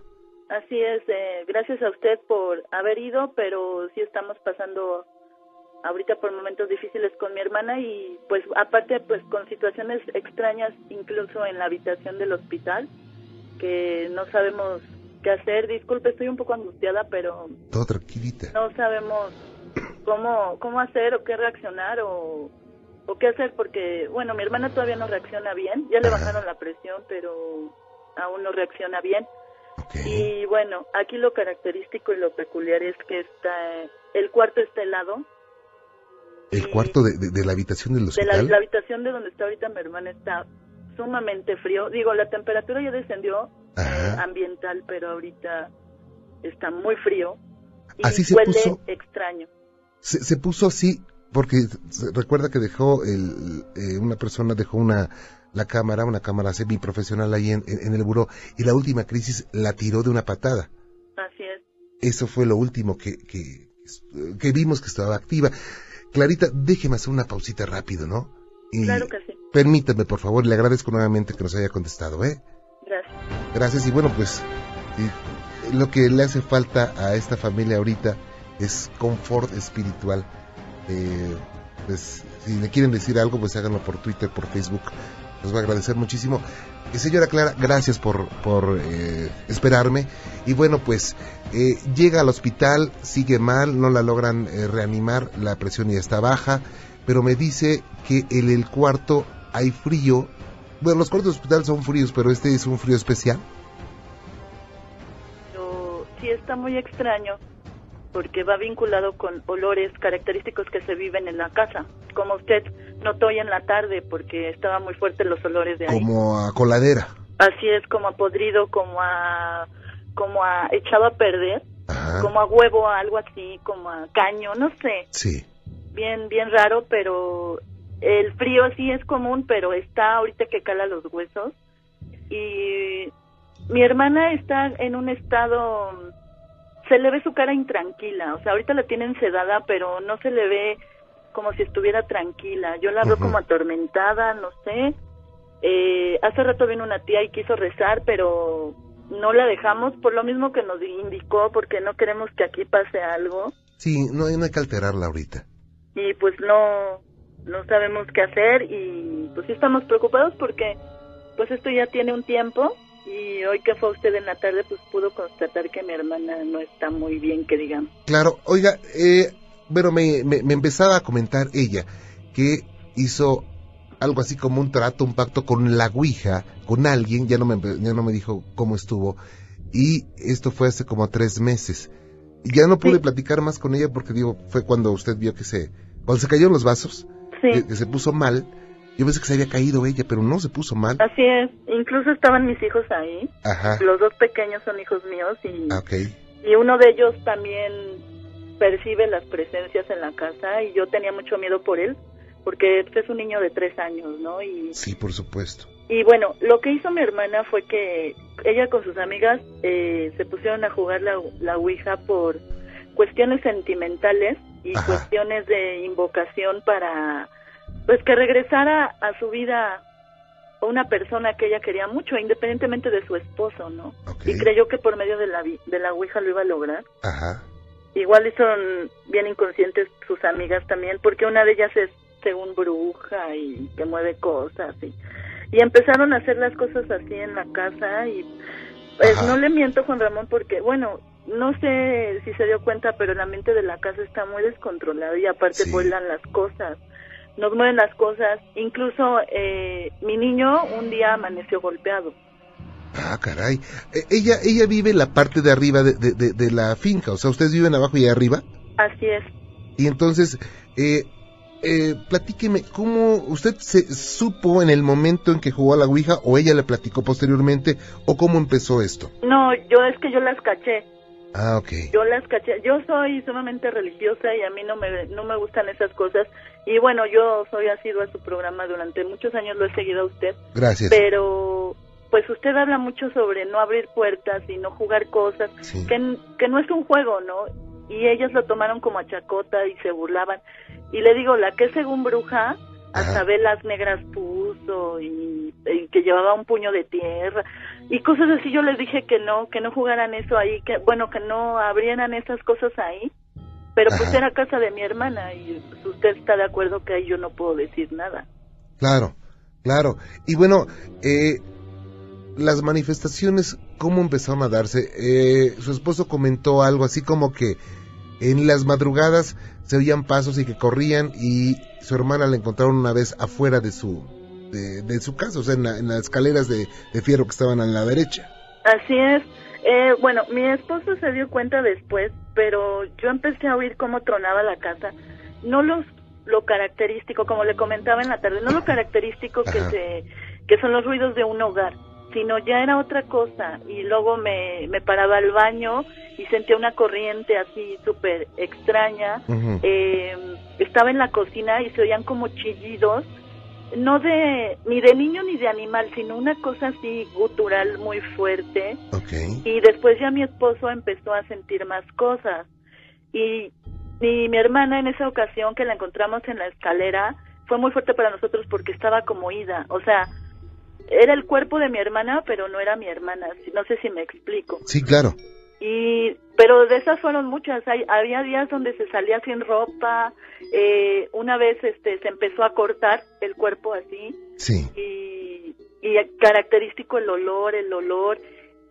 Así es, eh, gracias a usted por haber ido, pero sí estamos pasando ahorita por momentos difíciles con mi hermana y pues aparte pues con situaciones extrañas incluso en la habitación del hospital que no sabemos qué hacer. Disculpe, estoy un poco angustiada, pero todo tranquilita. No sabemos cómo cómo hacer o qué reaccionar o o qué hacer porque bueno, mi hermana todavía no reacciona bien, ya le bajaron la presión, pero aún no reacciona bien. Y bueno, aquí lo característico y lo peculiar es que está el cuarto está helado. ¿El cuarto de, la habitación del hospital? De la, habitación de donde está ahorita mi hermana está sumamente frío. Digo, la temperatura ya descendió eh, ambiental, pero ahorita está muy frío. Y así se huele puso, extraño. Se, puso así porque recuerda que dejó el, eh, una persona dejó una la cámara, una cámara semiprofesional ahí en, en, el buró, y la última crisis la tiró de una patada. Así es. Eso fue lo último que, que, que vimos que estaba activa. Clarita, déjeme hacer una pausita rápido, ¿no? claro que sí. Permítame, por favor, le agradezco nuevamente que nos haya contestado, ¿eh? Gracias. Gracias, y bueno, pues lo que le hace falta a esta familia ahorita es confort espiritual. Eh, pues si le quieren decir algo, pues háganlo por Twitter, por Facebook, les voy a agradecer muchísimo. Y señora Clara, gracias por, por eh, esperarme. Y bueno, pues eh, llega al hospital, sigue mal, no la logran eh, reanimar, la presión ya está baja, pero me dice que en el cuarto hay frío. Bueno, los cuartos de hospital son fríos, pero este es un frío especial. Sí está muy extraño porque va vinculado con olores característicos que se viven en la casa, como usted notó hoy en la tarde, porque estaban muy fuertes los olores de ahí. Como a coladera. Así es, como a podrido, como a, como a echado a perder, como a huevo, algo así, como a caño, no sé. Sí. Bien, bien raro, pero el frío sí es común, pero está ahorita que cala los huesos. Y mi hermana está en un estado se le ve su cara intranquila, o sea, ahorita la tienen sedada, pero no se le ve como si estuviera tranquila. Yo la veo como atormentada, no sé. Eh, hace rato vino una tía y quiso rezar, pero no la dejamos por lo mismo que nos indicó, porque no queremos que aquí pase algo. Sí, no, no hay que alterarla ahorita. Y pues no, no sabemos qué hacer y pues sí estamos preocupados porque pues esto ya tiene un tiempo y hoy que fue usted en la tarde, pues pudo constatar que mi hermana no está muy bien, que digamos. Claro, oiga, eh, pero me, me, empezaba a comentar ella que hizo algo así como un trato, un pacto con la Ouija, con alguien, ya no me, ya no me dijo cómo estuvo, y esto fue hace como tres meses. Y ya no pude platicar más con ella porque digo, fue cuando usted vio que se, cuando se cayeron los vasos, que, se puso mal, yo pensé que se había caído ella, pero no se puso mal. Así es, incluso estaban mis hijos ahí. Ajá. Los dos pequeños son hijos míos y, ah, y uno de ellos también percibe las presencias en la casa y yo tenía mucho miedo por él porque este es un niño de tres años, ¿no? Y, sí, por supuesto. Y bueno, lo que hizo mi hermana fue que ella con sus amigas eh, se pusieron a jugar la, la Ouija por cuestiones sentimentales y cuestiones de invocación para, pues, que regresara a su vida una persona que ella quería mucho, independientemente de su esposo, ¿no? Y creyó que por medio de la, de la Ouija lo iba a lograr. Ajá. Igual son bien inconscientes sus amigas también, porque una de ellas es según bruja y que mueve cosas y, y empezaron a hacer las cosas así en la casa y pues no le miento Juan Ramón porque bueno no sé si se dio cuenta pero la mente de la casa está muy descontrolada y aparte vuelan las cosas nos mueven las cosas incluso eh, mi niño un día amaneció golpeado Ah, caray. E, ella, ella vive en la parte de arriba de, de, de, la finca, o sea, ¿ustedes viven abajo y arriba? Así es. Y entonces, eh, eh, platíqueme, ¿cómo usted se supo en el momento en que jugó a la Ouija o ella le platicó posteriormente o cómo empezó esto? No, yo es que yo las caché. Ah, ok. Yo las caché. Yo soy sumamente religiosa y a mí no me, no me gustan esas cosas. Y bueno, yo soy asiduo a su programa durante muchos años, lo he seguido a usted. Gracias. Pero pues usted habla mucho sobre no abrir puertas y no jugar cosas, que, que no es un juego, ¿no? Y ellas lo tomaron como a chacota y se burlaban. Y le digo, la que según bruja, hasta velas negras puso y, que llevaba un puño de tierra y cosas así. Yo les dije que no, que no jugaran eso ahí, que bueno, que no abrieran esas cosas ahí. Pero pues era casa de mi hermana y pues, usted está de acuerdo que ahí yo no puedo decir nada. Claro, claro. Y bueno, eh, las manifestaciones, ¿cómo empezaron a darse? Eh, su esposo comentó algo así como que en las madrugadas se oían pasos y que corrían y su hermana la encontraron una vez afuera de su de, su casa, o sea, en, las escaleras de, fierro que estaban a la derecha. Así es. Eh, bueno, mi esposo se dio cuenta después, pero yo empecé a oír cómo tronaba la casa. No los lo característico, como le comentaba en la tarde, no lo característico que se que son los ruidos de un hogar sino ya era otra cosa. Y luego me, me paraba al baño y sentía una corriente así súper extraña. eh, estaba en la cocina y se oían como chillidos, no de ni de niño ni de animal, sino una cosa así gutural muy fuerte. Y después ya mi esposo empezó a sentir más cosas. Y, y mi hermana en esa ocasión que la encontramos en la escalera fue muy fuerte para nosotros porque estaba como ida. O sea, era el cuerpo de mi hermana, pero no era mi hermana. No sé si me explico. Sí, claro. Y, pero de esas fueron muchas. Hay, había días donde se salía sin ropa. Eh, una vez este, se empezó a cortar el cuerpo así. Sí. Y, y característico el olor, el olor.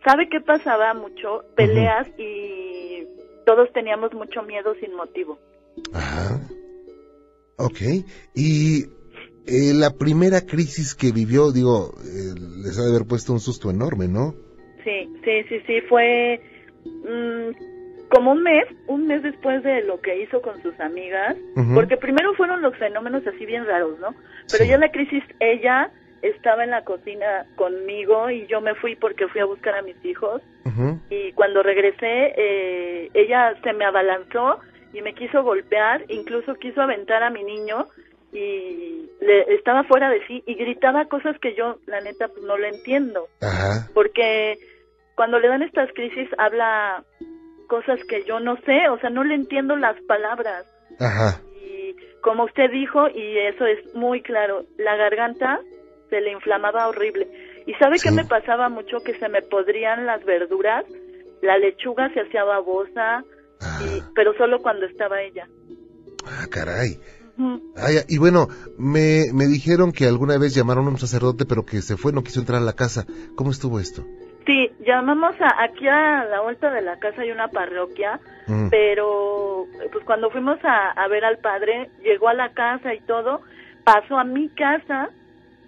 ¿Sabe qué pasaba mucho? Peleas y todos teníamos mucho miedo sin motivo. Ajá. Ok. Y eh, la primera crisis que vivió, digo, eh, les ha de haber puesto un susto enorme, ¿no? Sí, sí, sí, sí, fue mm, como un mes, un mes después de lo que hizo con sus amigas, porque primero fueron los fenómenos así bien raros, ¿no? Pero ya la crisis, ella estaba en la cocina conmigo y yo me fui porque fui a buscar a mis hijos y cuando regresé, eh, ella se me abalanzó y me quiso golpear, incluso quiso aventar a mi niño y le, estaba fuera de sí y gritaba cosas que yo, la neta, pues no lo entiendo. Porque cuando le dan estas crisis habla cosas que yo no sé, o sea, no le entiendo las palabras. Y como usted dijo, y eso es muy claro, la garganta se le inflamaba horrible. ¿Y sabe qué me pasaba mucho? Que se me podrían las verduras, la lechuga se hacía babosa, y, pero solo cuando estaba ella. Ah, caray y bueno, me, me dijeron que alguna vez llamaron a un sacerdote, pero que se fue, no quiso entrar a la casa. ¿Cómo estuvo esto? Sí, llamamos a, aquí a la vuelta de la casa hay una parroquia, mm. pero pues cuando fuimos a, ver al padre, llegó a la casa y todo, pasó a mi casa,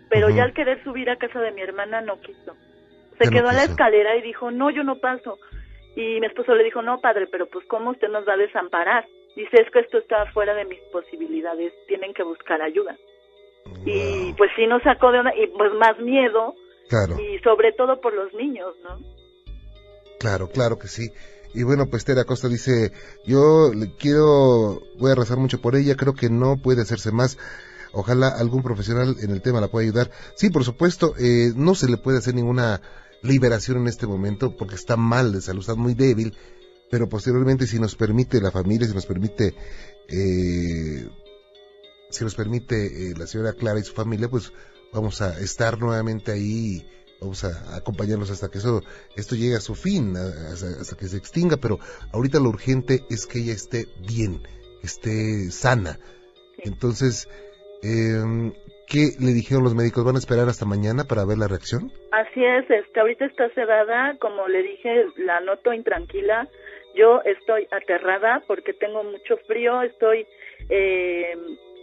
pero ya al querer subir a casa de mi hermana no quiso. Se quedó a la escalera y dijo, no, yo no paso. Y mi esposo le dijo, no, padre, pero pues ¿cómo usted nos va a desamparar? Dice, es que esto está fuera de mis posibilidades, tienen que buscar ayuda. Y pues sí nos sacó de una, y pues más miedo, y sobre todo por los niños, ¿no? Claro, claro que sí. Y bueno, pues Tera Costa dice, yo le quiero, voy a rezar mucho por ella, creo que no puede hacerse más. Ojalá algún profesional en el tema la pueda ayudar. Sí, por supuesto, eh, no se le puede hacer ninguna liberación en este momento porque está mal de salud, está muy débil, pero posteriormente si nos permite la familia, si nos permite, eh, si nos permite eh, la señora Clara y su familia, pues vamos a estar nuevamente ahí, vamos a acompañarlos hasta que eso, esto llegue a su fin, hasta, que se extinga, pero ahorita lo urgente es que ella esté bien, esté sana. Entonces, eh, ¿qué le dijeron los médicos? ¿Van a esperar hasta mañana para ver la reacción? Así es, este, ahorita está cerrada, como le dije, la noto intranquila. Yo estoy aterrada porque tengo mucho frío, estoy eh,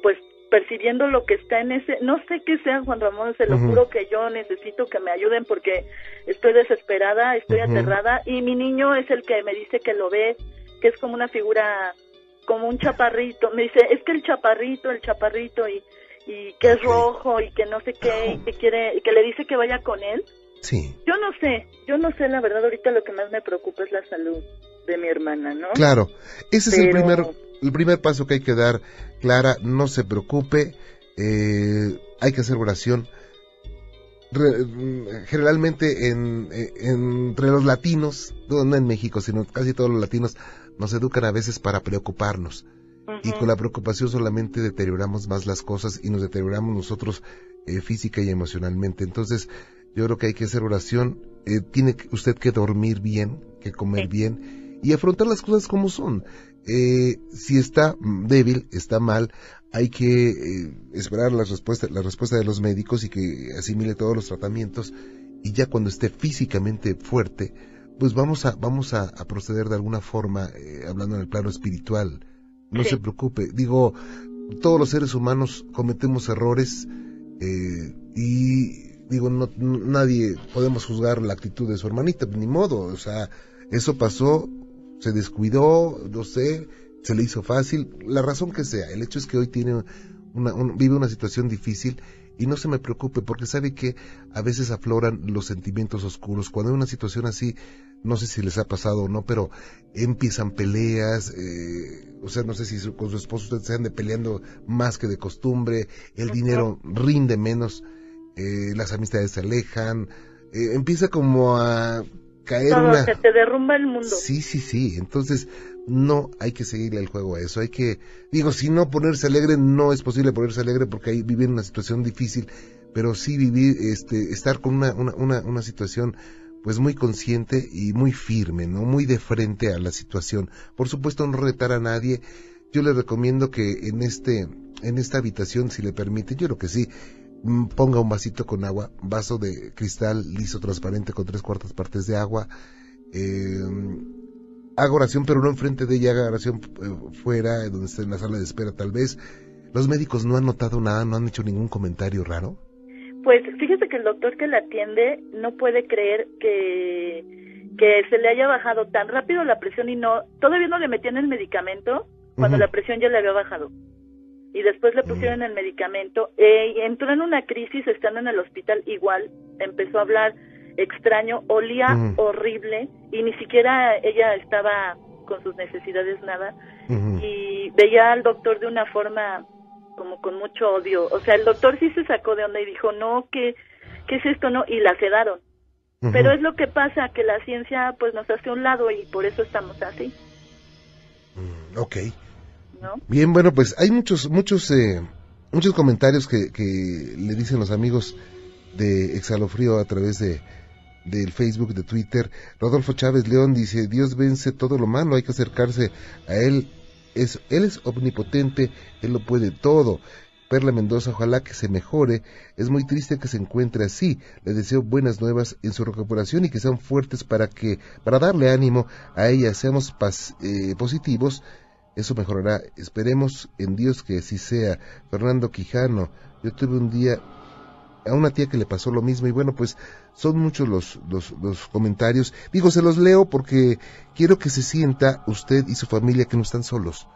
pues percibiendo lo que está en ese, no sé qué sea Juan Ramón, se lo juro que yo necesito que me ayuden porque estoy desesperada, estoy aterrada y mi niño es el que me dice que lo ve, que es como una figura, como un chaparrito, me dice, es que el chaparrito, el chaparrito y, y que es rojo y que no sé qué, y que quiere, que le dice que vaya con él. Sí. Yo no sé, yo no sé, la verdad ahorita lo que más me preocupa es la salud de mi hermana, ¿no? Claro, ese es el primer el primer paso que hay que dar, Clara, no se preocupe, eh, hay que hacer oración. generalmente en, entre los latinos, no en México, sino casi todos los latinos, nos educan a veces para preocuparnos. Y con la preocupación solamente deterioramos más las cosas y nos deterioramos nosotros eh, física y emocionalmente. Entonces, yo creo que hay que hacer oración. Eh, tiene usted que dormir bien, que comer bien y afrontar las cosas como son. Eh, si está débil, está mal, hay que eh, esperar la respuesta, la respuesta de los médicos y que asimile todos los tratamientos y ya cuando esté físicamente fuerte, pues vamos a, vamos a, proceder de alguna forma, eh, hablando en el plano espiritual. No se preocupe, digo, todos los seres humanos cometemos errores y digo, no, nadie podemos juzgar la actitud de su hermanita, ni modo, o sea, eso pasó, se descuidó, no sé, se le hizo fácil, la razón que sea. El hecho es que hoy tiene una, vive una situación difícil y no se me preocupe porque sabe que a veces afloran los sentimientos oscuros. Cuando hay una situación así, no sé si les ha pasado o no, pero empiezan peleas, eh, o sea, no sé si con su esposo ustedes se de peleando más que de costumbre, el dinero rinde menos, eh, las amistades se alejan, eh, empieza como a caer Todo, una... te derrumba el mundo. Sí, sí, sí. Entonces, no hay que seguirle el juego a eso. Hay que, digo, si no ponerse alegre, no es posible ponerse alegre porque ahí vivir una situación difícil, pero sí vivir, este, estar con una, una, una, una situación pues muy consciente y muy firme, ¿no? Muy de frente a la situación. Por supuesto, no retar a nadie. Yo le recomiendo que en este, en esta habitación, si le permite, yo creo que sí, ponga un vasito con agua, vaso de cristal liso transparente con tres cuartas partes de agua, eh, haga oración, pero no enfrente de ella, haga oración eh, fuera, donde esté en la sala de espera tal vez. ¿Los médicos no han notado nada, no han hecho ningún comentario raro? Pues fíjese que el doctor que la atiende no puede creer que, que se le haya bajado tan rápido la presión y no, todavía no le metían el medicamento cuando la presión ya le había bajado y después le pusieron el medicamento. Eh, entró en una crisis estando en el hospital igual, empezó a hablar extraño, olía horrible y ni siquiera ella estaba con sus necesidades nada y veía al doctor de una forma como con mucho odio. O sea, el doctor sí se sacó de onda y dijo, no, ¿qué, qué es esto? no Y la sedaron. Pero es lo que pasa, que la ciencia pues nos hace un lado y por eso estamos así. Mm, ok. Bien, bueno, pues hay muchos, muchos, eh, muchos comentarios que, le dicen los amigos de Exhalofrío a través de del Facebook, de Twitter. Rodolfo Chávez León dice, Dios vence todo lo malo, hay que acercarse a Él. Es, él es omnipotente, Él lo puede todo. Perla Mendoza, ojalá que se mejore. Es muy triste que se encuentre así. Le deseo buenas nuevas en su recuperación y que sean fuertes para que, para darle ánimo a ella. Seamos eh, positivos. Eso mejorará. Esperemos en Dios que así sea. Fernando Quijano, yo tuve un día a una tía que le pasó lo mismo y bueno, pues son muchos los, los, los, comentarios. Digo, se los leo porque quiero que se sienta usted y su familia que no están solos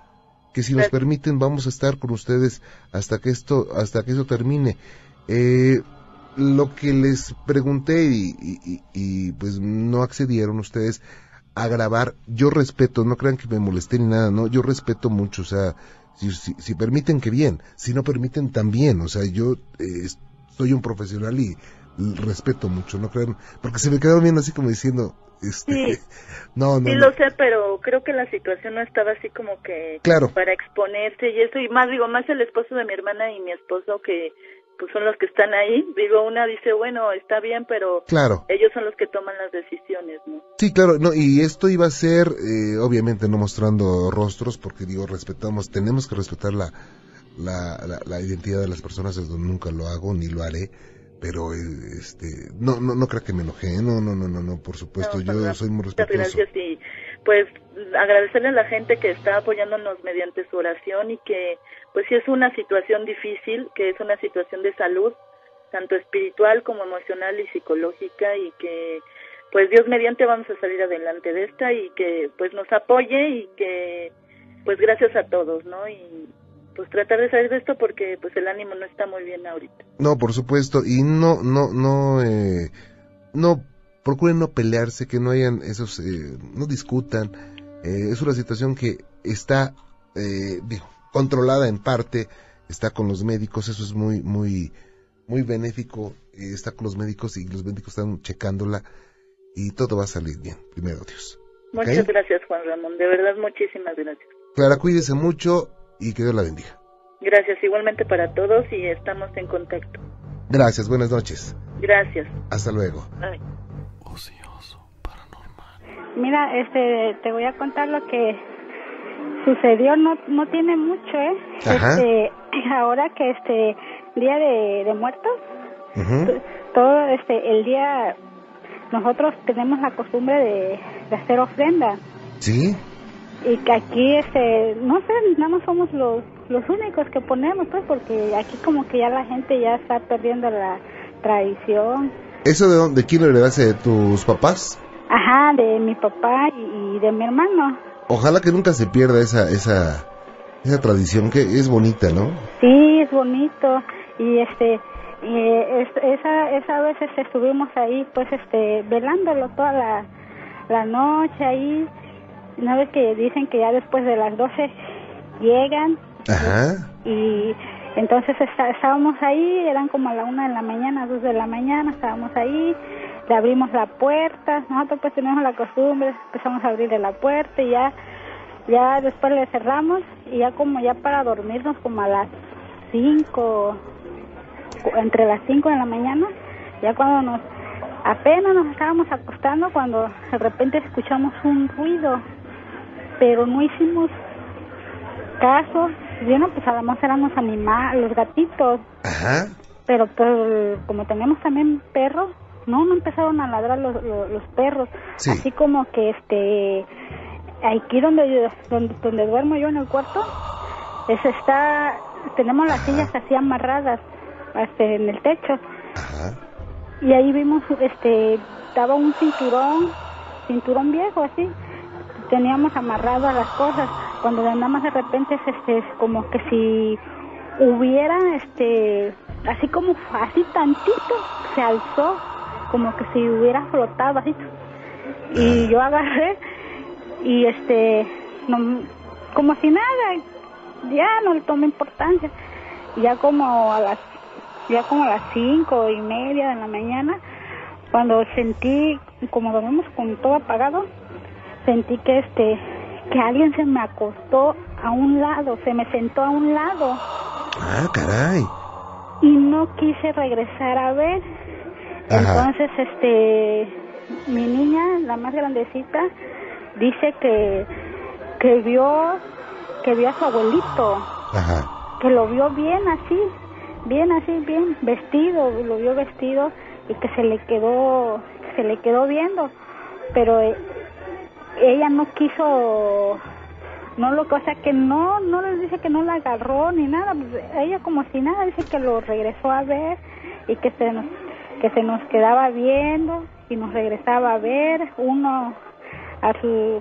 que si nos permiten vamos a estar con ustedes hasta que esto hasta que eso termine eh, lo que les pregunté y, pues no accedieron ustedes a grabar yo respeto no crean que me molesté ni nada no yo respeto mucho o sea si, si, permiten que bien si no permiten también o sea yo eh, soy un profesional y respeto mucho no crean porque se me quedaron viendo así como diciendo este, sí, no, no, sí lo sé, pero creo que la situación no estaba así como que para exponerse y eso, y más digo, más el esposo de mi hermana y mi esposo que pues son los que están ahí, digo, una dice, bueno, está bien, pero claro. ellos son los que toman las decisiones, ¿no? Sí, claro, no, y esto iba a ser, eh, obviamente no mostrando rostros, porque digo, respetamos, tenemos que respetar la, la, la, la identidad de las personas, eso nunca lo hago ni lo haré, pero este no no no creo que me enojé no no no no no por supuesto yo soy muy respetuoso gracias y pues agradecerle a la gente que está apoyándonos mediante su oración y que pues si es una situación difícil que es una situación de salud tanto espiritual como emocional y psicológica y que pues Dios mediante vamos a salir adelante de esta y que pues nos apoye y que pues gracias a todos no y pues tratar de salir de esto porque pues el ánimo no está muy bien ahorita. No, por supuesto, y no, no, no, eh, no, procuren no pelearse, que no hayan esos, eh, no discutan, eh, es una situación que está, eh, digo, controlada en parte, está con los médicos, eso es muy, muy, muy benéfico, eh, está con los médicos y los médicos están checándola y todo va a salir bien, primero Dios. Muchas gracias Juan Ramón, de verdad muchísimas gracias. Clara, cuídese mucho y que Dios la bendiga. Gracias, igualmente para todos y estamos en contacto. Gracias, buenas noches. Gracias. Hasta luego. Ocioso, paranormal. Mira, este, te voy a contar lo que sucedió, no, no tiene mucho, ¿eh? Este, ahora que este día de, muertos, todo este, el día, nosotros tenemos la costumbre de, de hacer ofrenda. Sí y que aquí este no sé nada más somos los los únicos que ponemos pues porque aquí como que ya la gente ya está perdiendo la tradición. Eso de dónde quién lo heredaste de tus papás ajá de mi papá y, de mi hermano ojalá que nunca se pierda esa esa esa tradición que es bonita no sí es bonito y este esa esa vez este, estuvimos ahí pues este velándolo toda la la noche ahí una vez que dicen que ya después de las 12 llegan. Ajá. Y entonces estábamos ahí, eran como a la una de la mañana, dos de la mañana, estábamos ahí, le abrimos la puerta, nosotros pues tenemos la costumbre, empezamos a abrirle la puerta y ya, ya después le cerramos y ya como ya para dormirnos como a las 5, entre las 5 de la mañana, ya cuando nos, apenas nos estábamos acostando cuando de repente escuchamos un ruido pero no hicimos caso. Bueno, pues además eran los animales, los gatitos. Ajá. Pero pues, como tenemos también perros, no, no empezaron a ladrar los, los, perros. Así como que este, aquí donde, donde, donde duermo yo en el cuarto, es está, tenemos las sillas así amarradas este, en el techo. Ajá. Y ahí vimos, este, estaba un cinturón, cinturón viejo así teníamos amarrado a las cosas. Cuando nada más de repente es este, como que si hubiera, este, así como, así tantito, se alzó, como que si hubiera flotado así. Y yo agarré y este, como si nada, ya no le tomé importancia. Ya como a las, ya como a las cinco y media de la mañana, cuando sentí, como dormimos con todo apagado, sentí que este que alguien se me acostó a un lado, se me sentó a un lado. Ah, caray. Y no quise regresar a ver. Entonces, este, mi niña, la más grandecita, dice que que vio que vio a su abuelito. Ajá. que lo vio bien así, bien así, bien vestido, lo vio vestido y que se le quedó, se le quedó viendo, pero eh, ella no quiso, no lo, o sea que no, no les dice que no la agarró ni nada, pues, ella como si nada dice que lo regresó a ver y que se nos, que se nos quedaba viendo y nos regresaba a ver, uno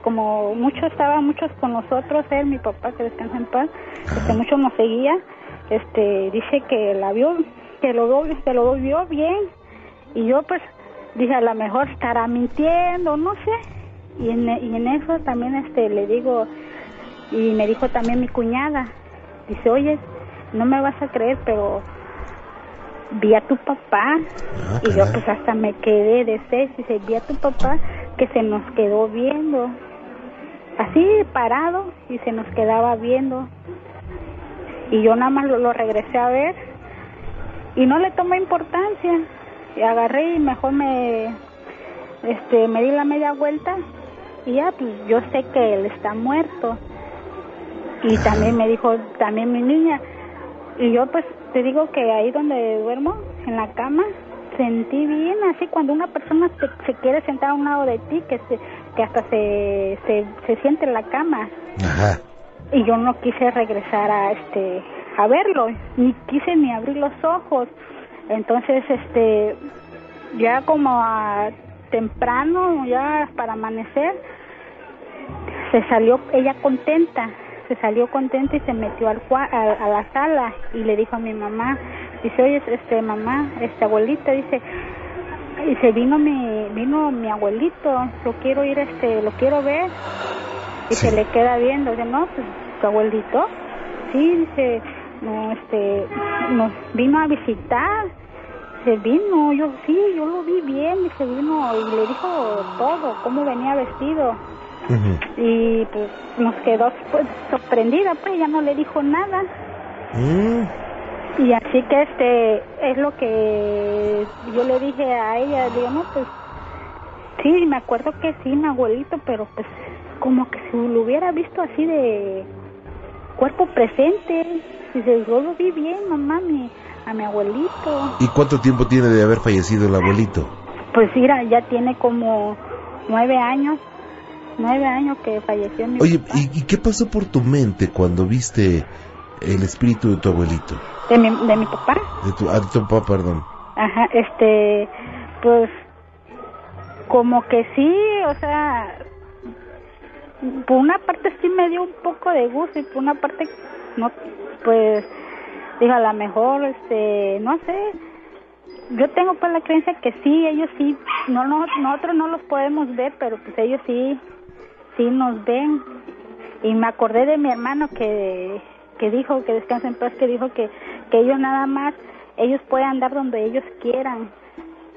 como mucho estaba muchos con nosotros él mi papá que descansa en paz este mucho nos seguía. Este dice que la vio que lo que lo vio bien. Y yo pues dije a lo mejor estará mintiendo no sé. Y en, y en eso también este le digo y me dijo también mi cuñada dice oye no me vas a creer pero vi a tu papá. Ah, y yo pues hasta me quedé de seis y dice vi a tu papá que se nos quedó viendo. Así parado y se nos quedaba viendo. Y yo nada más lo, regresé a ver. Y no le tomé importancia. Y agarré y mejor me este me di la media vuelta. Y ya pues yo sé que él está muerto. Y también me dijo también mi niña. Y yo pues te digo que ahí donde duermo, en la cama, sentí bien así cuando una persona se, quiere sentar a un lado de ti, que, se, que hasta se, se, siente en la cama. Ajá. Y yo no quise regresar a este a verlo, ni quise ni abrir los ojos. Entonces, este, ya como a temprano, ya para amanecer, se salió ella contenta se salió contenta y se metió al a, la sala y le dijo a mi mamá, dice, oye, este mamá, este abuelita, dice, y se vino mi, vino mi abuelito, lo quiero ir, este, lo quiero ver, y se le queda viendo, dice, no, pues, tu abuelito, sí, dice, no, este, nos vino a visitar, se vino, yo sí, yo lo vi bien, y se vino y le dijo todo, cómo venía vestido. Y pues nos quedó pues, sorprendida, pues ya no le dijo nada. Mm. Y así que este es lo que yo le dije a ella, digo, no, pues sí, me acuerdo que sí, mi abuelito, pero pues como que si lo hubiera visto así de cuerpo presente, y yo lo vi bien, mamá, mi, a mi abuelito. ¿Y cuánto tiempo tiene de haber fallecido el abuelito? Pues mira, ya tiene como nueve años nueve años que falleció mi Oye, ¿y, qué pasó por tu mente cuando viste el espíritu de tu abuelito? De mi, de mi papá. De tu, ah, tu papá, perdón. Ajá, este, pues, como que sí, o sea, por una parte sí me dio un poco de gusto y por una parte, no, pues, digo, a lo mejor, este, no sé, yo tengo pues la creencia que sí, ellos sí, no, no, nosotros no los podemos ver, pero pues ellos sí sí nos ven. Y me acordé de mi hermano que, que dijo, que descansa en paz, que dijo que, que ellos nada más, ellos pueden andar donde ellos quieran,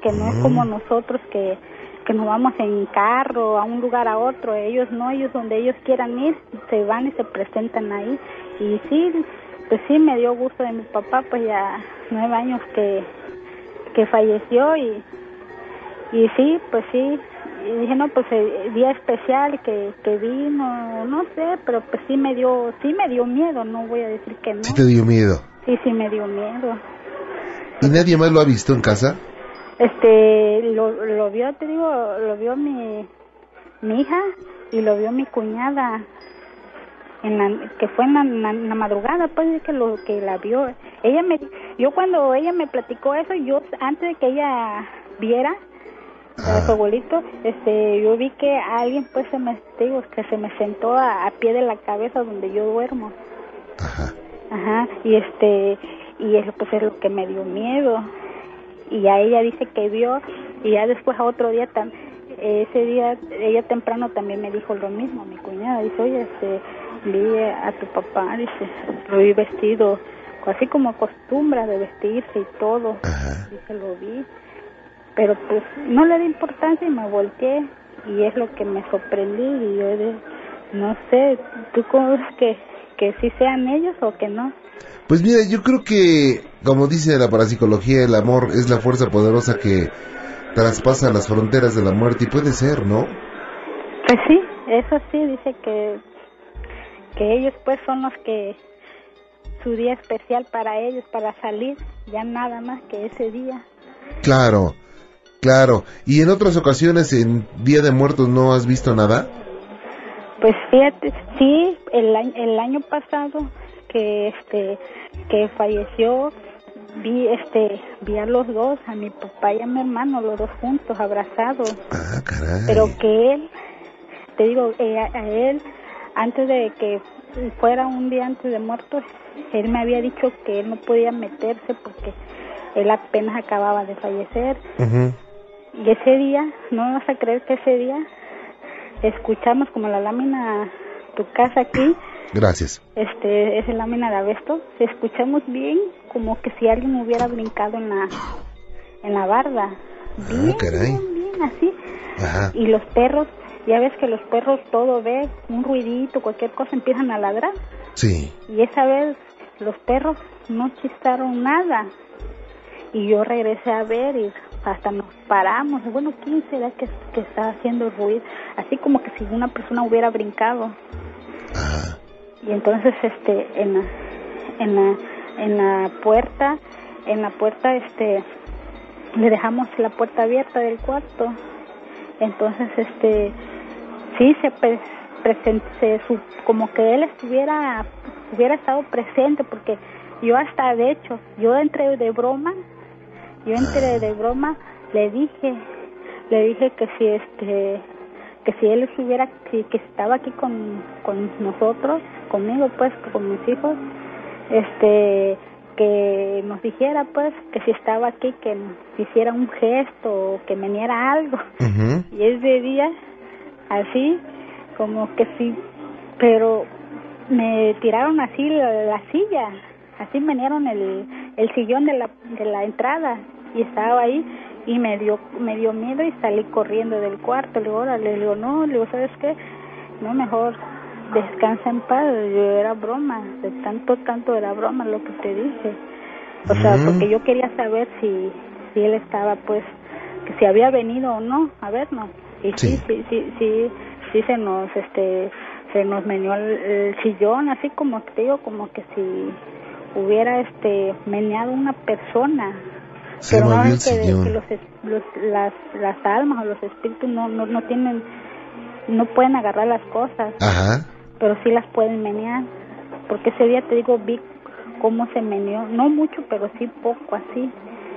que no es como mm. nosotros que, que nos vamos en carro a un lugar a otro, ellos no, ellos donde ellos quieran ir, se van y se presentan ahí. Y sí, pues sí me dio gusto de mi papá, pues ya nueve años que, que falleció y, y sí, pues sí, y dije, no, pues el eh, día especial que, que vino, no sé, pero pues sí me dio, sí me dio miedo, no voy a decir que no. ¿Sí te dio miedo? Sí, sí me dio miedo. ¿Y nadie más lo ha visto en casa? Este, lo, lo vio, te digo, lo vio mi, mi hija y lo vio mi cuñada en la, que fue en la, la, madrugada pues que lo que la vio ella me yo cuando ella me platicó eso yo antes de que ella viera a su abuelito, este, yo vi que alguien, pues, se me, digo, que se me sentó a, pie de la cabeza donde yo duermo. Ajá. Ajá, y este, y eso pues es lo que me dio miedo. Y a ella dice que vio, y ya después a otro día, tan, ese día, ella temprano también me dijo lo mismo, mi cuñada, dice, oye, este, vi a tu papá, dice, lo vi vestido, así como acostumbra de vestirse y todo, Ajá. dice, lo vi pero pues no le di importancia y me volteé y es lo que me sorprendí y yo de, no sé, ¿tú cómo ves que, que sí sean ellos o que no? Pues mira, yo creo que, como dice la parapsicología, el amor es la fuerza poderosa que traspasa las fronteras de la muerte y puede ser, ¿no? Pues sí, eso sí, dice que, que ellos pues son los que su día especial para ellos, para salir, ya nada más que ese día. Claro, claro. ¿Y en otras ocasiones, en Día de Muertos, no has visto nada? Pues fíjate, sí, el, el año pasado que este que falleció vi este vi a los dos a mi papá y a mi hermano los dos juntos abrazados ah caray pero que él te digo eh, a, él antes de que fuera un día antes de muerto él me había dicho que él no podía meterse porque él apenas acababa de fallecer y ese día no vas a creer que ese día escuchamos como la lámina tu casa aquí Gracias. Este, es lámina de abesto. Escuchamos bien como que si alguien hubiera brincado en la, en la barda. Ah, bien, bien, bien, así. Y los perros, ya ves que los perros todo ve, un ruidito, cualquier cosa, empiezan a ladrar. Sí. Y esa vez los perros no chistaron nada. Y yo regresé a ver y hasta nos paramos. Bueno, ¿quién será que, que está haciendo ruido? Así como que si una persona hubiera brincado. Ajá y entonces este en la, en la en la puerta en la puerta este le dejamos la puerta abierta del cuarto entonces este sí se presente como que él estuviera hubiera estado presente porque yo hasta de hecho yo entré de broma yo entré de broma le dije le dije que si este que si él estuviera que estaba aquí con, con nosotros conmigo pues con mis hijos este que nos dijera pues que si estaba aquí que hiciera un gesto o que me diera algo y ese día así como que sí pero me tiraron así la, silla así me dieron el, el sillón de la, de la entrada y estaba ahí y me dio me dio miedo y salí corriendo del cuarto le digo le digo no le digo sabes qué no mejor descansa en paz, yo era broma, de tanto, tanto era broma lo que te dije. O sea, porque yo quería saber si, si él estaba, pues, que si había venido o no a vernos. Y sí, sí, sí, sí, sí, se nos, este, se nos meneó el, sillón, así como te digo, como que si hubiera, este, meneado una persona. Pero no es que, los, los, las, las almas o los espíritus no, no, no tienen, no pueden agarrar las cosas. Ajá. Pero sí las pueden menear, porque ese día te digo, vi cómo se meneó, no mucho, pero sí poco así.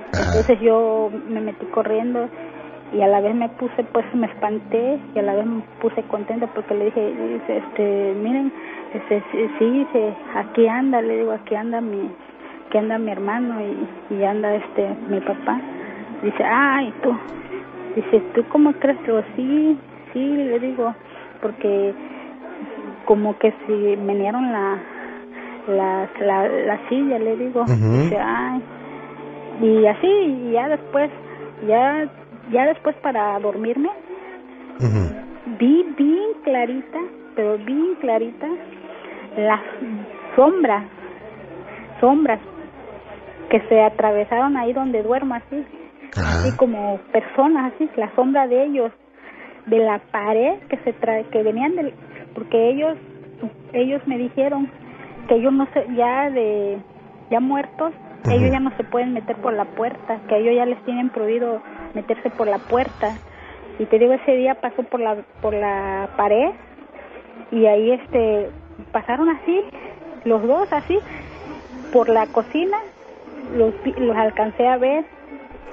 Entonces yo me metí corriendo y a la vez me puse, pues me espanté y a la vez me puse contenta porque le dije, este, miren, este, sí, aquí anda, le digo, aquí anda mi, aquí anda mi hermano y, y anda este, mi papá. Dice, ay, tú, dice, ¿tú cómo crees? Digo, sí, sí, le digo, porque como que si menearon la la, la, silla, le digo. y así, y ya después, ya, ya después para dormirme, vi bien clarita, pero bien clarita, las sombras, sombras que se atravesaron ahí donde duermo así, así como personas así, la sombra de ellos, de la pared que se trae, que venían del, porque ellos ellos me dijeron que ellos no se ya de ya muertos ellos ya no se pueden meter por la puerta que ellos ya les tienen prohibido meterse por la puerta. Y te digo ese día pasó por la por la pared y ahí este pasaron así los dos así por la cocina los los alcancé a ver.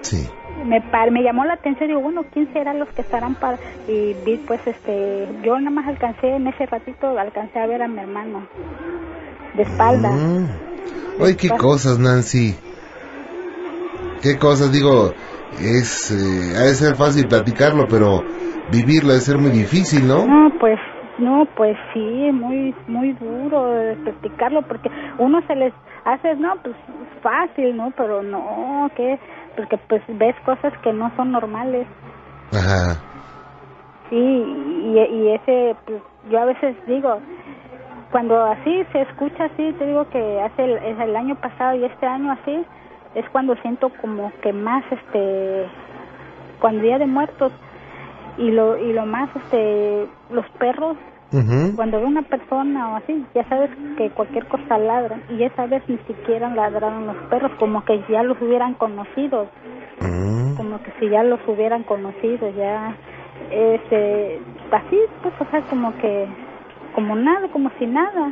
Sí. Me me llamó la atención digo bueno quién será los que estarán para y vi pues este yo nada más alcancé en ese ratito alcancé a ver a mi hermano de espalda. Mm. ay qué cosas Nancy. Qué cosas digo es eh, ha de ser fácil platicarlo pero vivirlo debe ser muy difícil no no pues no pues sí muy muy duro platicarlo porque uno se les hace no pues fácil no pero no que porque pues ves cosas que no son normales. Ajá. Sí, y, y ese, pues yo a veces digo, cuando así se escucha así, te digo que hace el, el año pasado y este año así, es cuando siento como que más, este, cuando Día de Muertos, y lo, y lo más, este, los perros Cuando ve una persona o así, ya sabes que cualquier cosa ladran y esa vez ni siquiera ladraron los perros, como que ya los hubieran conocido, Mm. como que si ya los hubieran conocido, ya, este, así, pues, o sea, como que, como nada, como si nada.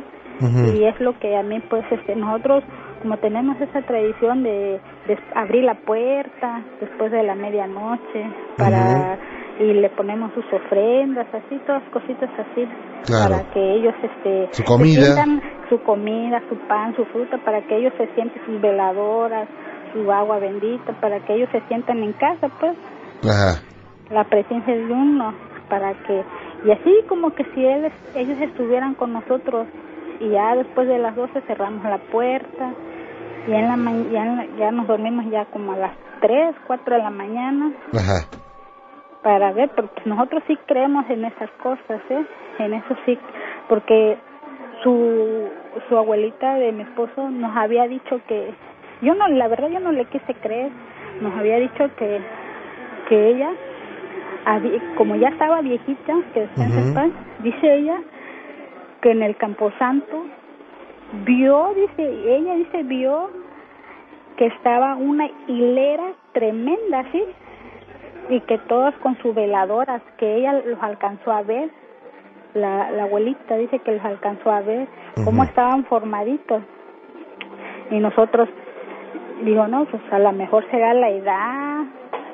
Y es lo que a mí, pues, este, nosotros, como tenemos esa tradición de, de abrir la puerta después de la medianoche para y le ponemos sus ofrendas, así, todas cositas así, Claro. para que ellos, este, Su comida. sientan su comida, su pan, su fruta, para que ellos se sientan sus veladoras, su agua bendita, para que ellos se sientan en casa, pues, Ajá. la presencia de uno, para que, y así como que si él, ellos estuvieran con nosotros, y ya después de las 12 cerramos la puerta, y en la ya, en la- ya nos dormimos ya como a las 3, 4 de la mañana, Ajá. Para ver, porque nosotros sí creemos en esas cosas, ¿eh? En eso sí, porque su, su abuelita de mi esposo nos había dicho que, yo no, la verdad yo no le quise creer, nos había dicho que, que ella, como ya estaba viejita, que descanse en Ujú. paz, dice ella que en el Camposanto vio, dice, ella dice, vio que estaba una hilera tremenda, ¿sí? Y que todos con sus veladoras, que ella los alcanzó a ver, la, la abuelita dice que los alcanzó a ver, cómo Ujú. estaban formaditos. Y nosotros, digo, no, pues a lo mejor será la edad,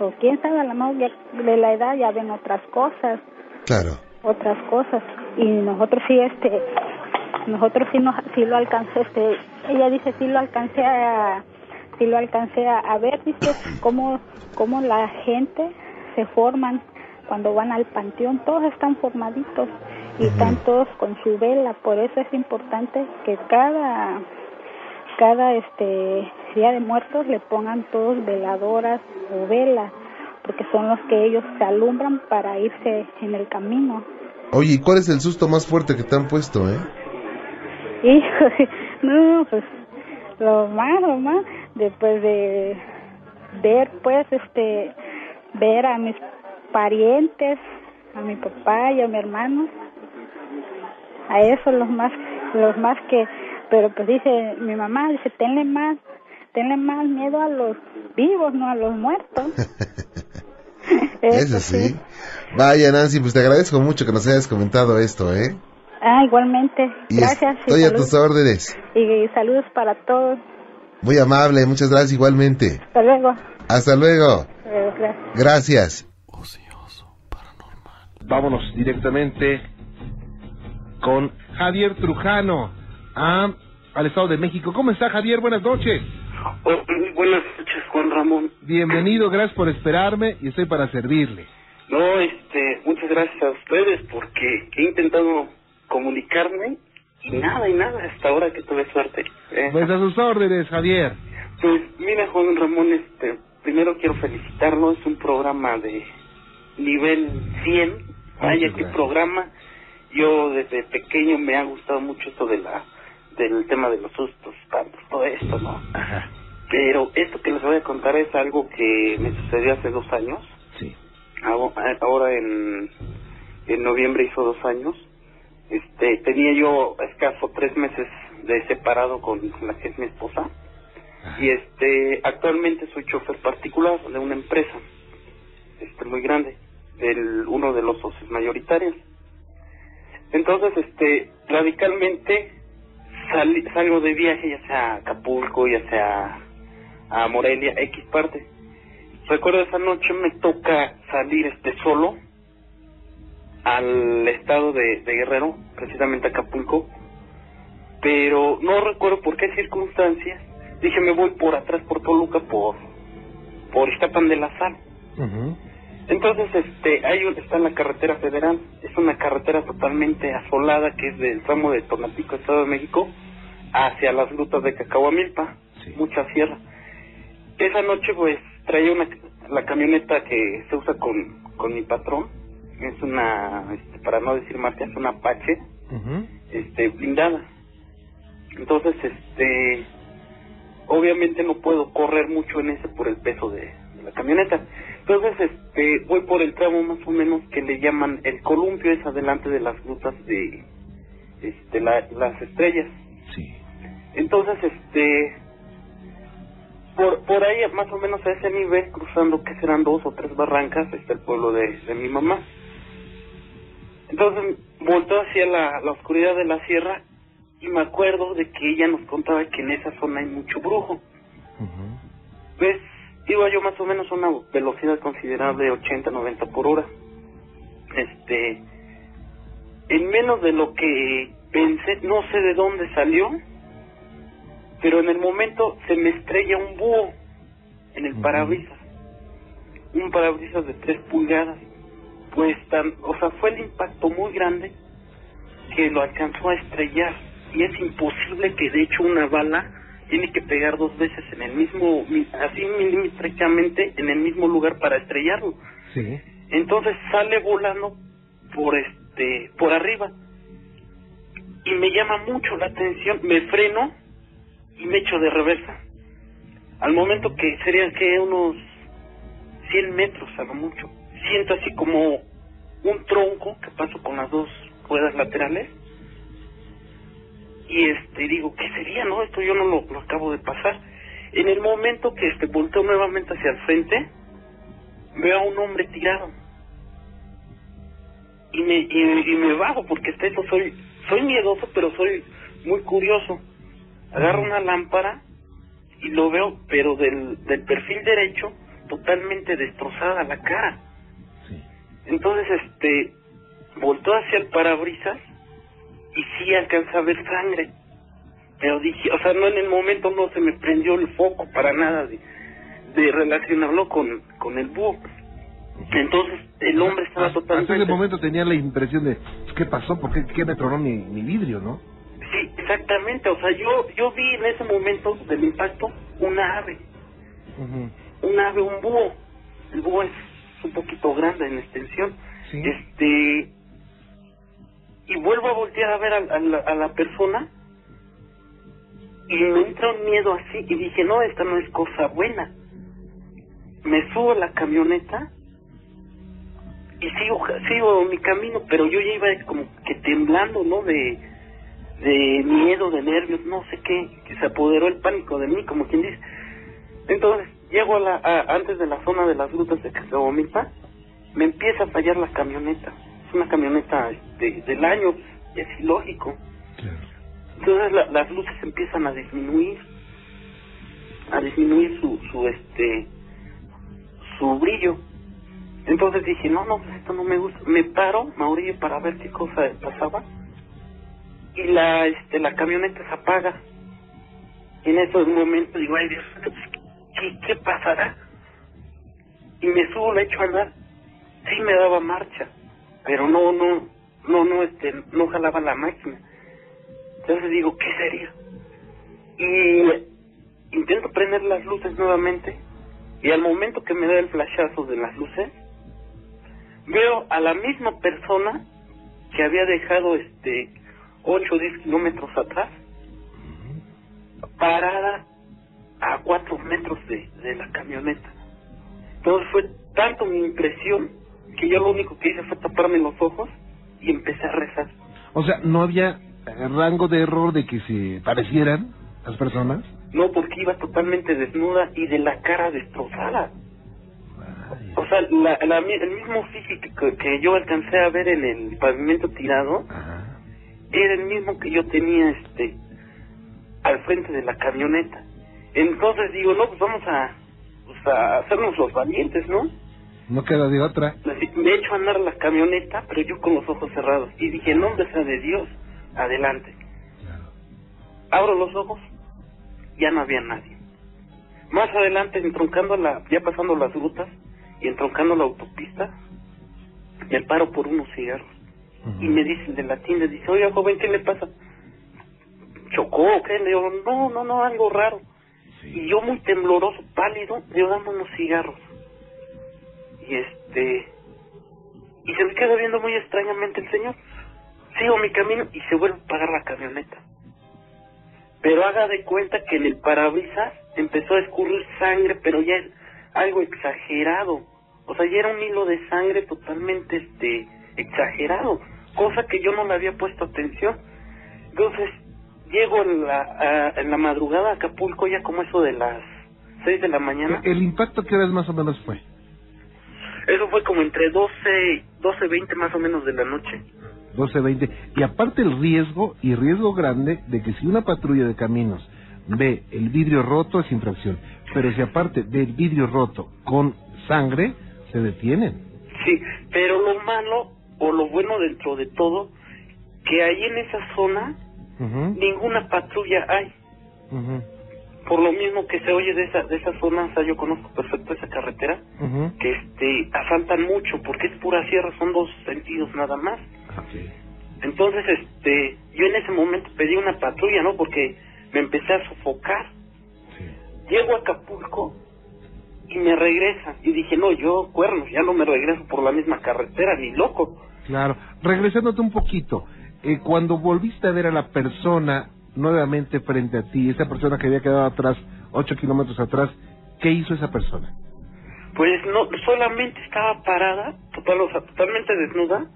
o quién sabe, a lo mejor ya de la edad ya ven otras cosas, Claro. otras cosas. Y nosotros sí, este, nosotros sí, nos, sí lo alcancé, este, ella dice, sí lo alcancé a, sí lo alcancé a, a ver, dice, cómo, cómo la gente se forman cuando van al panteón, todos están formaditos y están todos con su vela, por eso es importante que cada cada este día de muertos le pongan todos veladoras o velas porque son los que ellos se alumbran para irse en el camino. Oye, ¿y cuál es el susto más fuerte que te han puesto, eh? Hijo, no, pues lo más, lo más, después de ver, pues, este, ver a mis parientes, a mi papá y a mi hermano, a eso los más, los más que, pero pues dice mi mamá, dice, tenle más, tenle más miedo a los vivos, no a los muertos. Eso sí. Vaya, Nancy, pues te agradezco mucho que nos hayas comentado esto, ¿eh? Ah, igualmente. Y Gracias. y estoy a tus órdenes. y saludos para todos. Muy amable, muchas gracias igualmente. Hasta luego. Hasta luego. Gracias. Gracias. Ocioso, paranormal. Vámonos directamente con Javier Trujano a, al Estado de México. ¿Cómo está Javier? Buenas noches. Oh, buenas noches, Juan Ramón. Bienvenido, gracias por esperarme y estoy para servirle. No, este, muchas gracias a ustedes porque he intentado comunicarme y nada, y nada, hasta ahora que tuve suerte. ¿eh? Pues a sus órdenes, Javier. Pues mira, Juan Ramón, este, primero quiero felicitarlo, es un programa de nivel 100. Vaya, qué programa. Yo desde pequeño me ha gustado mucho esto de la del tema de los sustos, espantos, todo esto, ¿no? Ajá. Pero esto que les voy a contar es algo que me sucedió hace dos años. Sí. Aho- Ahora en, en noviembre hizo dos años. Este, tenía yo escaso tres meses de separado con la que es mi esposa. Y este, actualmente soy chofer particular de una empresa, este, muy grande, del uno de los socios mayoritarios. Entonces, este, radicalmente sali- salgo de viaje, ya sea a Acapulco, ya sea a Morelia, X parte. Recuerdo esa noche me toca salir este solo al estado de, de Guerrero, precisamente Acapulco, pero no recuerdo por qué circunstancias. Dije me voy por atrás por Toluca por por Iztapan de la Sal. Ujú. Entonces, este, ahí está en la carretera federal, es una carretera totalmente asolada que es del tramo de Tonapico, Estado de México, hacia las grutas de Cacahuamilpa, Sí. mucha sierra. Esa noche, pues, traía una, la camioneta que se usa con, con mi patrón, es una, este, para no decir marca, es una Apache, este, blindada. Entonces, este, obviamente no puedo correr mucho en ese por el peso de, de la camioneta. Entonces, este, voy por el tramo más o menos que le llaman el columpio, es adelante de las rutas de este, la- las estrellas. Sí. Entonces, este, por, por ahí, más o menos a ese nivel, cruzando que serán dos o tres barrancas, está el pueblo de, de mi mamá. Entonces, volteo hacia la, la oscuridad de la sierra y me acuerdo de que ella nos contaba que en esa zona hay mucho brujo. Pues iba yo más o menos a una velocidad considerable de 80, 90 por hora. Este, en menos de lo que pensé, no sé de dónde salió, pero en el momento se me estrella un búho en el parabrisas. Un parabrisas de 3 pulgadas. Pues tan, o sea, fue el impacto muy grande que lo alcanzó a estrellar. Y es imposible que de hecho una bala tiene que pegar dos veces en el mismo, mi- así milimétricamente en el mismo lugar para estrellarlo. Sí. Entonces sale volando por este, por arriba. Y me llama mucho la atención, me freno y me echo de reversa. Al momento que serían que unos 100 metros a lo mucho. Siento así como un tronco que paso con las dos ruedas laterales. Y este digo, ¿qué sería? No, esto yo no lo, acabo de pasar. En el momento que este volteo nuevamente hacia el frente, veo a un hombre tirado. Y me, y, y me bajo porque hasta eso soy, soy miedoso, pero soy muy curioso. Agarro una lámpara y lo veo, pero del, del perfil derecho, totalmente destrozada la cara. Entonces, este, voltó hacia el parabrisas y sí alcanza a ver sangre. Pero dije, o sea, no en el momento no se me prendió el foco para nada de, de relacionarlo con, con el búho. Entonces, el hombre estaba Hasta totalmente... ese momento tenía la impresión de, ¿qué pasó? ¿Por qué, qué me tronó mi, mi vidrio, no? Sí, exactamente. O sea, yo yo vi en ese momento del impacto una ave. Un ave, un búho. El búho es un poquito grande en extensión. Este. Y vuelvo a voltear a ver a, a la, a la persona. Y me entra un miedo así. Y dije, no, esta no es cosa buena. Me subo a la camioneta. Y sigo, sigo mi camino, pero yo ya iba como que temblando, ¿no? De, de miedo, de nervios, no sé qué, que se apoderó el pánico de mí, como quien dice. Entonces, llego a la, a- antes de la zona de las grutas de Casabomita, me empieza a fallar la camioneta. Es una camioneta este, del año, es ilógico. Entonces la- las luces empiezan a disminuir, a disminuir su, su este, su brillo. Entonces dije, no, no, pues esto no me gusta. Me paro, me orillo para ver qué cosa pasaba y la este la camioneta se apaga en esos momentos digo ay Dios ¿qué, qué pasará? y me subo la echo a andar sí me daba marcha pero no no no no este no jalaba la máquina entonces digo ¿qué sería? y intento prender las luces nuevamente y al momento que me da el flashazo de las luces veo a la misma persona que había dejado este 8 o 10 kilómetros atrás, parada a 4 metros de, de la camioneta. Entonces fue tanto mi impresión que yo lo único que hice fue taparme los ojos y empecé a rezar. O sea, ¿no había eh, rango de error de que se parecieran las personas? No, porque iba totalmente desnuda y de la cara destrozada. O sea, la, la el mismo físico que, que yo alcancé a ver en el pavimento tirado era el mismo que yo tenía este al frente de la camioneta. Entonces digo, no, pues vamos a, pues a hacernos los valientes, ¿no? No queda de otra. Me echo a andar la camioneta, pero yo con los ojos cerrados. Y dije, en nombre sea de Dios, adelante. Abro los ojos, ya no había nadie. Más adelante, entroncando la, ya pasando las rutas y entroncando la autopista, me paro por unos cigarros. Y me dice el de la tienda, dice, oiga joven, ¿qué le pasa? ¿Chocó o qué? Le digo, no, no, no, algo raro. Y yo muy tembloroso, pálido, le dame unos cigarros. Y este, y se me queda viendo muy extrañamente el señor. Sigo mi camino y se vuelve a pagar la camioneta. Pero haga de cuenta que en el parabrisas empezó a escurrir sangre, pero ya es algo exagerado. o sea, ya era un hilo de sangre totalmente este exagerado, cosa que yo no le había puesto atención. Entonces, llego en la, en la madrugada a Acapulco ya como eso de las 6 de la mañana. ¿El impacto qué horas más o menos fue? Eso fue como entre 12, 12, 20 más o menos de la noche. 12, 20. Y aparte el riesgo, y riesgo grande, de que si una patrulla de caminos ve el vidrio roto es infracción. Pero si aparte ve el vidrio roto con sangre, se detienen. Sí, pero lo malo o lo bueno dentro de todo, que ahí en esa zona ninguna patrulla hay. Por lo mismo que se oye de esa de esa zona, o sea, yo conozco perfecto esa carretera, que este asaltan mucho porque es pura sierra, son dos sentidos nada más. Entonces, este, yo en ese momento pedí una patrulla, ¿no? Porque me empecé a sofocar. Llego a Acapulco y me regresa. Y dije, no, yo, cuernos, ya no me regreso por la misma carretera, ni loco. Claro. Regresándote un poquito, eh, cuando volviste a ver a la persona nuevamente frente a ti, esa persona que había quedado atrás, ocho kilómetros atrás, ¿qué hizo esa persona? Pues no, solamente estaba parada, total, o sea, totalmente desnuda.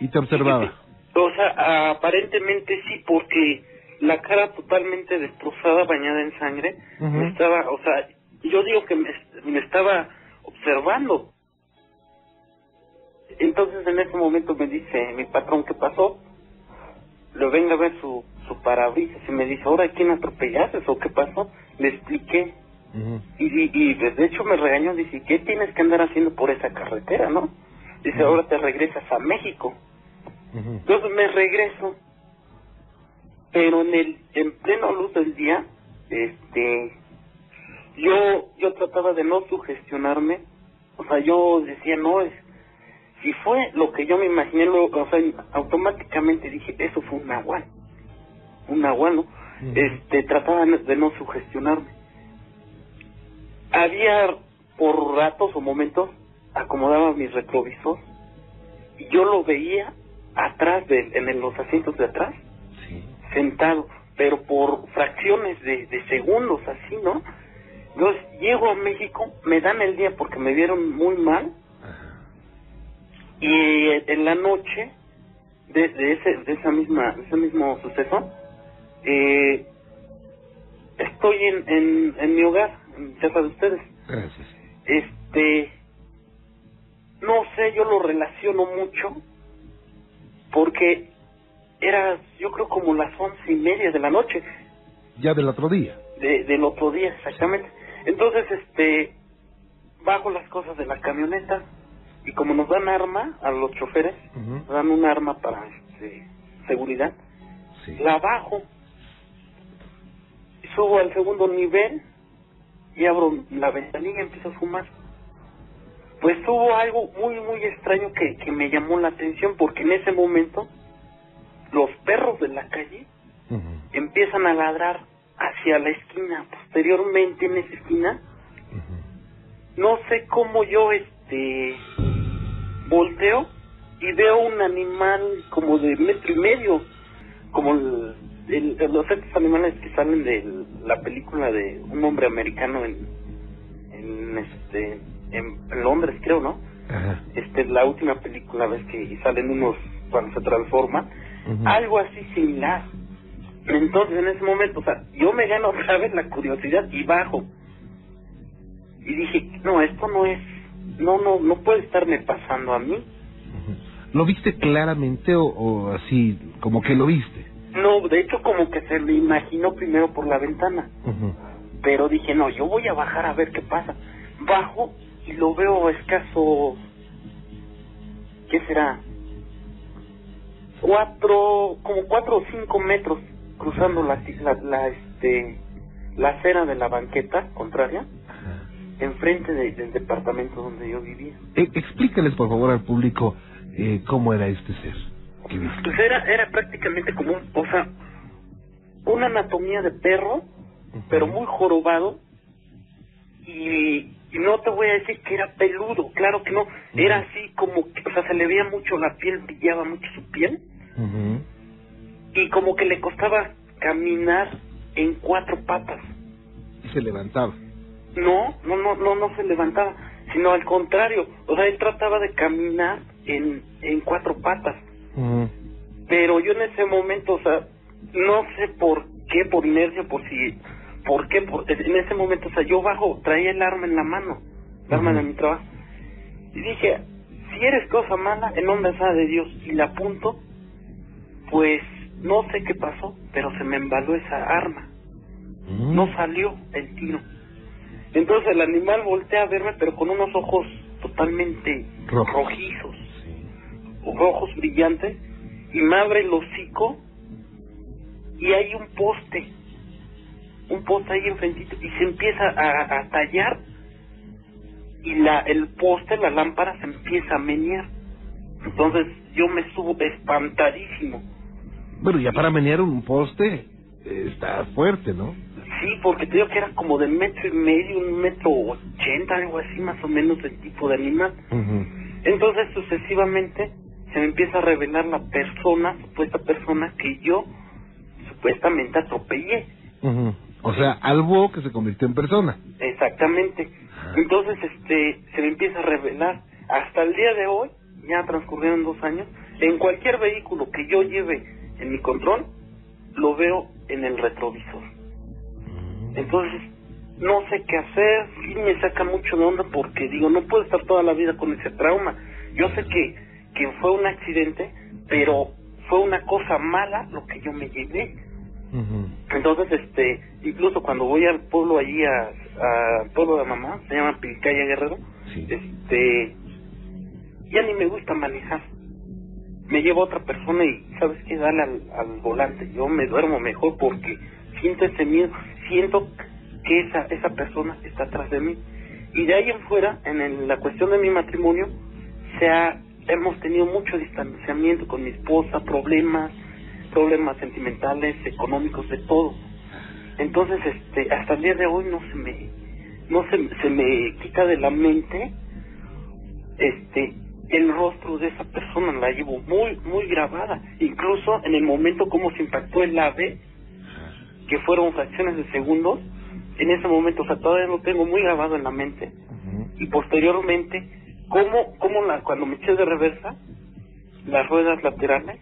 ¿Y te observaba? o sea, aparentemente sí, porque la cara totalmente destrozada, bañada en sangre, me estaba, o sea, yo digo que me, me estaba observando. Entonces en ese momento me dice mi patrón qué pasó. Le venga a ver su, su parabrisas y me dice, ¿ahora quién atropellaste o qué pasó? Le expliqué. y, y, de hecho me regañó, dice, ¿qué tienes que andar haciendo por esa carretera, no? Dice, ahora te regresas a México. Entonces me regreso, pero en el en pleno luz del día, este, yo yo trataba de no sugestionarme, o sea, yo decía, no, es si fue lo que yo me imaginé, o sea, automáticamente dije, eso fue un nahual, un nahual, ¿no? Este, trataba de no sugestionarme. Había por ratos o momentos acomodaba mi retrovisor y yo lo veía atrás de, en los asientos de atrás, sentado, pero por fracciones de, de segundos así, ¿no? Entonces llego a México, me dan el día porque me vieron muy mal y en la noche de, de ese de esa misma ese mismo suceso eh, estoy en, en, en mi hogar en casa de ustedes. Gracias. este no sé yo lo relaciono mucho porque era yo creo como las once y media de la noche. Ya del otro día. De, del otro día exactamente. Entonces este bajo las cosas de la camioneta y como nos dan arma a los choferes, nos dan un arma para este, seguridad, la bajo, subo al segundo nivel y abro la ventanilla y empiezo a fumar. Pues hubo algo muy, muy extraño que, que me llamó la atención porque en ese momento los perros de la calle empiezan a ladrar hacia la esquina. Posteriormente en esa esquina, no sé cómo yo este volteo y veo un animal como de metro y medio, como el, el, los estos animales que salen de la película de un hombre americano en, en este en Londres creo, ¿no? Este la última película ves que salen unos cuando se transforman, algo así similar. Entonces en ese momento, o sea, yo me gano otra vez la curiosidad y bajo. Y dije, no, esto no es no, no, no puede estarme pasando a mí. ¿Lo viste claramente o, así, como que lo viste? No, de hecho como que se me imaginó primero por la ventana. Pero dije, no, yo voy a bajar a ver qué pasa. Bajo y lo veo escaso, ¿qué será? Cuatro, como cuatro o cinco metros cruzando la, la, la este, la acera de la banqueta contraria enfrente del departamento donde yo vivía. Eh, explícales por favor al público eh, cómo era este ser. Pues era, era prácticamente como un, o sea, una anatomía de perro, pero muy jorobado, y, no te voy a decir que era peludo, claro que no, era así como, que, o sea, se le veía mucho la piel, brillaba mucho su piel, y como que le costaba caminar en cuatro patas. Y se levantaba. No, no, no, no, no se levantaba. sino al contrario, o sea, él trataba de caminar en, en cuatro patas. Pero yo en ese momento, o sea, no sé por qué, por inercia, por si, por qué, por, en ese momento, o sea, yo bajo, traía el arma en la mano, el arma de mi trabajo, y dije, si eres cosa mala, en nombre de Dios, y la apunto, pues no sé qué pasó, pero se me embaló esa arma. No salió el tiro. Entonces el animal voltea a verme, pero con unos ojos totalmente rojizos, rojos brillantes, y me abre el hocico. Y hay un poste, un poste ahí enfrentito, y se empieza a, tallar. Y la el poste, la lámpara se empieza a menear. Entonces yo me subo espantadísimo. Bueno, ya para menear un poste eh, está fuerte, ¿no? Sí, porque te digo que era como de metro y medio, un metro ochenta, algo así más o menos el tipo de animal. Entonces sucesivamente se me empieza a revelar la persona, supuesta persona que yo supuestamente atropellé. O sea, algo que se convirtió en persona. Exactamente. Entonces, este, se me empieza a revelar. Hasta el día de hoy, ya transcurrieron dos años, en cualquier vehículo que yo lleve en mi control, lo veo en el retrovisor. Entonces, no sé qué hacer, sí me saca mucho de onda porque digo, no puedo estar toda la vida con ese trauma. Yo sé que, que fue un accidente, pero fue una cosa mala lo que yo me llevé. Entonces, este, incluso cuando voy al pueblo allí, a, pueblo de mamá, se llama Pilcaya Guerrero, este, ya ni me gusta manejar. Me llevo a otra persona y, ¿sabes qué? Dale al, al volante. Yo me duermo mejor porque siento ese miedo, siento que esa, esa persona está atrás de mí. Y de ahí en fuera, en la cuestión de mi matrimonio, se ha, hemos tenido mucho distanciamiento con mi esposa, problemas, problemas sentimentales, económicos, de todo. Entonces, este, hasta el día de hoy no se me, no se, se me quita de la mente, este, el rostro de esa persona la llevo muy, muy grabada. Incluso en el momento como se impactó el ave, que fueron fracciones de segundos, en ese momento, o sea, todavía lo tengo muy grabado en la mente. Y posteriormente, cómo, cómo la, cuando me eché de reversa, las ruedas laterales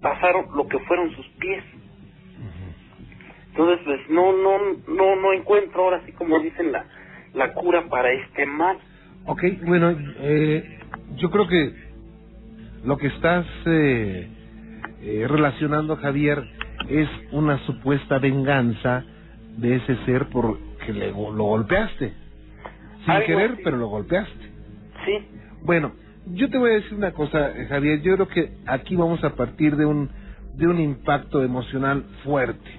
pasaron lo que fueron sus pies. Entonces, pues no, no, no, no encuentro ahora así como dicen la, la cura para este mal. Ok, bueno, eh, yo creo que lo que estás eh, eh, relacionando, Javier, es una supuesta venganza de ese ser porque le, lo golpeaste. Sin querer, pero lo golpeaste. Sí. Bueno, yo te voy a decir una cosa, eh, Javier. Yo creo que aquí vamos a partir de un de un impacto emocional fuerte.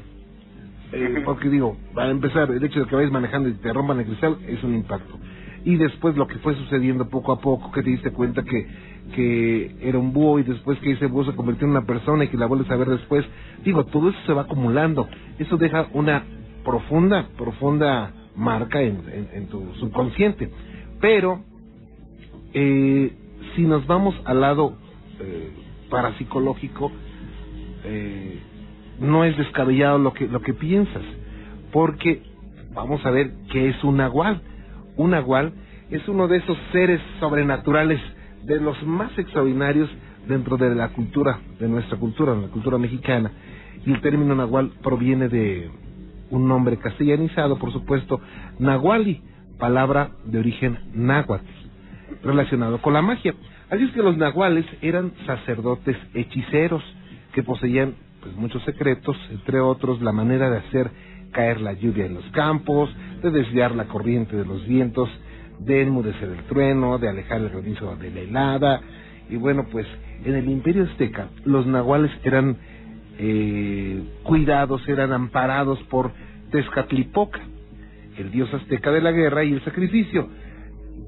Eh, porque digo, para empezar, el hecho de que vayas manejando y te rompan el cristal es un impacto. Y después lo que fue sucediendo poco a poco, que te diste cuenta que, que era un búho y después que ese búho se convirtió en una persona y que la vuelves a ver después. Digo, todo eso se va acumulando. Eso deja una profunda, profunda marca en, tu subconsciente. Pero, eh, si nos vamos al lado eh, parapsicológico, eh, no es descabellado lo que, lo que piensas, porque vamos a ver qué es un nahual. Un nahual es uno de esos seres sobrenaturales de los más extraordinarios dentro de la cultura, de nuestra cultura, la cultura mexicana. Y el término nahual proviene de un nombre castellanizado, por supuesto, nahuali, palabra de origen náhuatl relacionado con la magia. Así es que los nahuales eran sacerdotes hechiceros que poseían pues, muchos secretos, entre otros la manera de hacer caer la lluvia en los campos, de desviar la corriente de los vientos, de enmudecer el trueno, de alejar el granizo de la helada. Y bueno, pues en el imperio azteca los nahuales eran eh, cuidados, eran amparados por Tezcatlipoca, el dios azteca de la guerra y el sacrificio.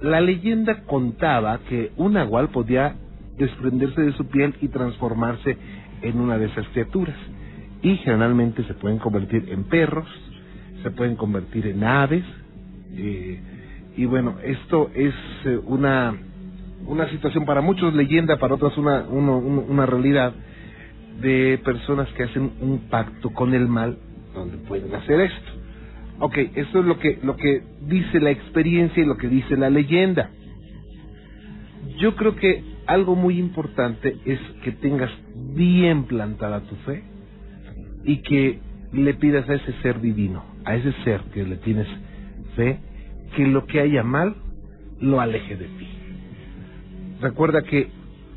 La leyenda contaba que un nahual podía desprenderse de su piel y transformarse en una de esas criaturas. Y generalmente se pueden convertir en perros, se pueden convertir en aves. Eh, y bueno, esto es eh, una, una situación para muchos leyenda, para otros una, una realidad de personas que hacen un pacto con el mal donde pueden hacer esto. Ok, eso es lo que, lo que dice la experiencia y lo que dice la leyenda. Yo creo que algo muy importante es que tengas bien plantada tu fe y que le pidas a ese ser divino, a ese ser que le tienes fe, que lo que haya mal lo aleje de ti. Recuerda que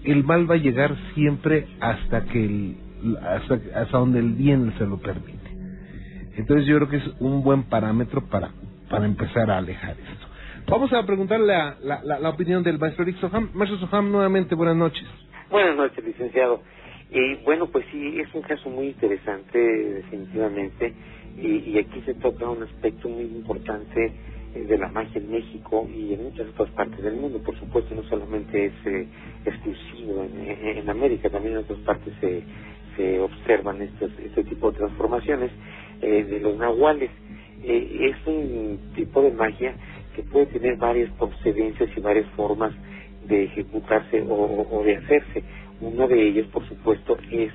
el mal va a llegar siempre hasta que el, hasta, hasta donde el bien se lo permite. Entonces yo creo que es un buen parámetro para, para empezar a alejar esto. Vamos a preguntarle la, la, opinión del maestro Eric Soham. Maestro Soham, nuevamente buenas noches. Buenas noches, licenciado. Y bueno, pues sí, es un caso muy interesante, definitivamente, y, aquí se toca un aspecto muy importante eh, de la magia en México y en muchas otras partes del mundo. Por supuesto, no solamente es eh, exclusivo en, América, también en otras partes se, se observan estos, este tipo de transformaciones eh, de los nahuales. es un tipo de magia que puede tener varias procedencias y varias formas de ejecutarse o, o de hacerse. Una de ellas, por supuesto, es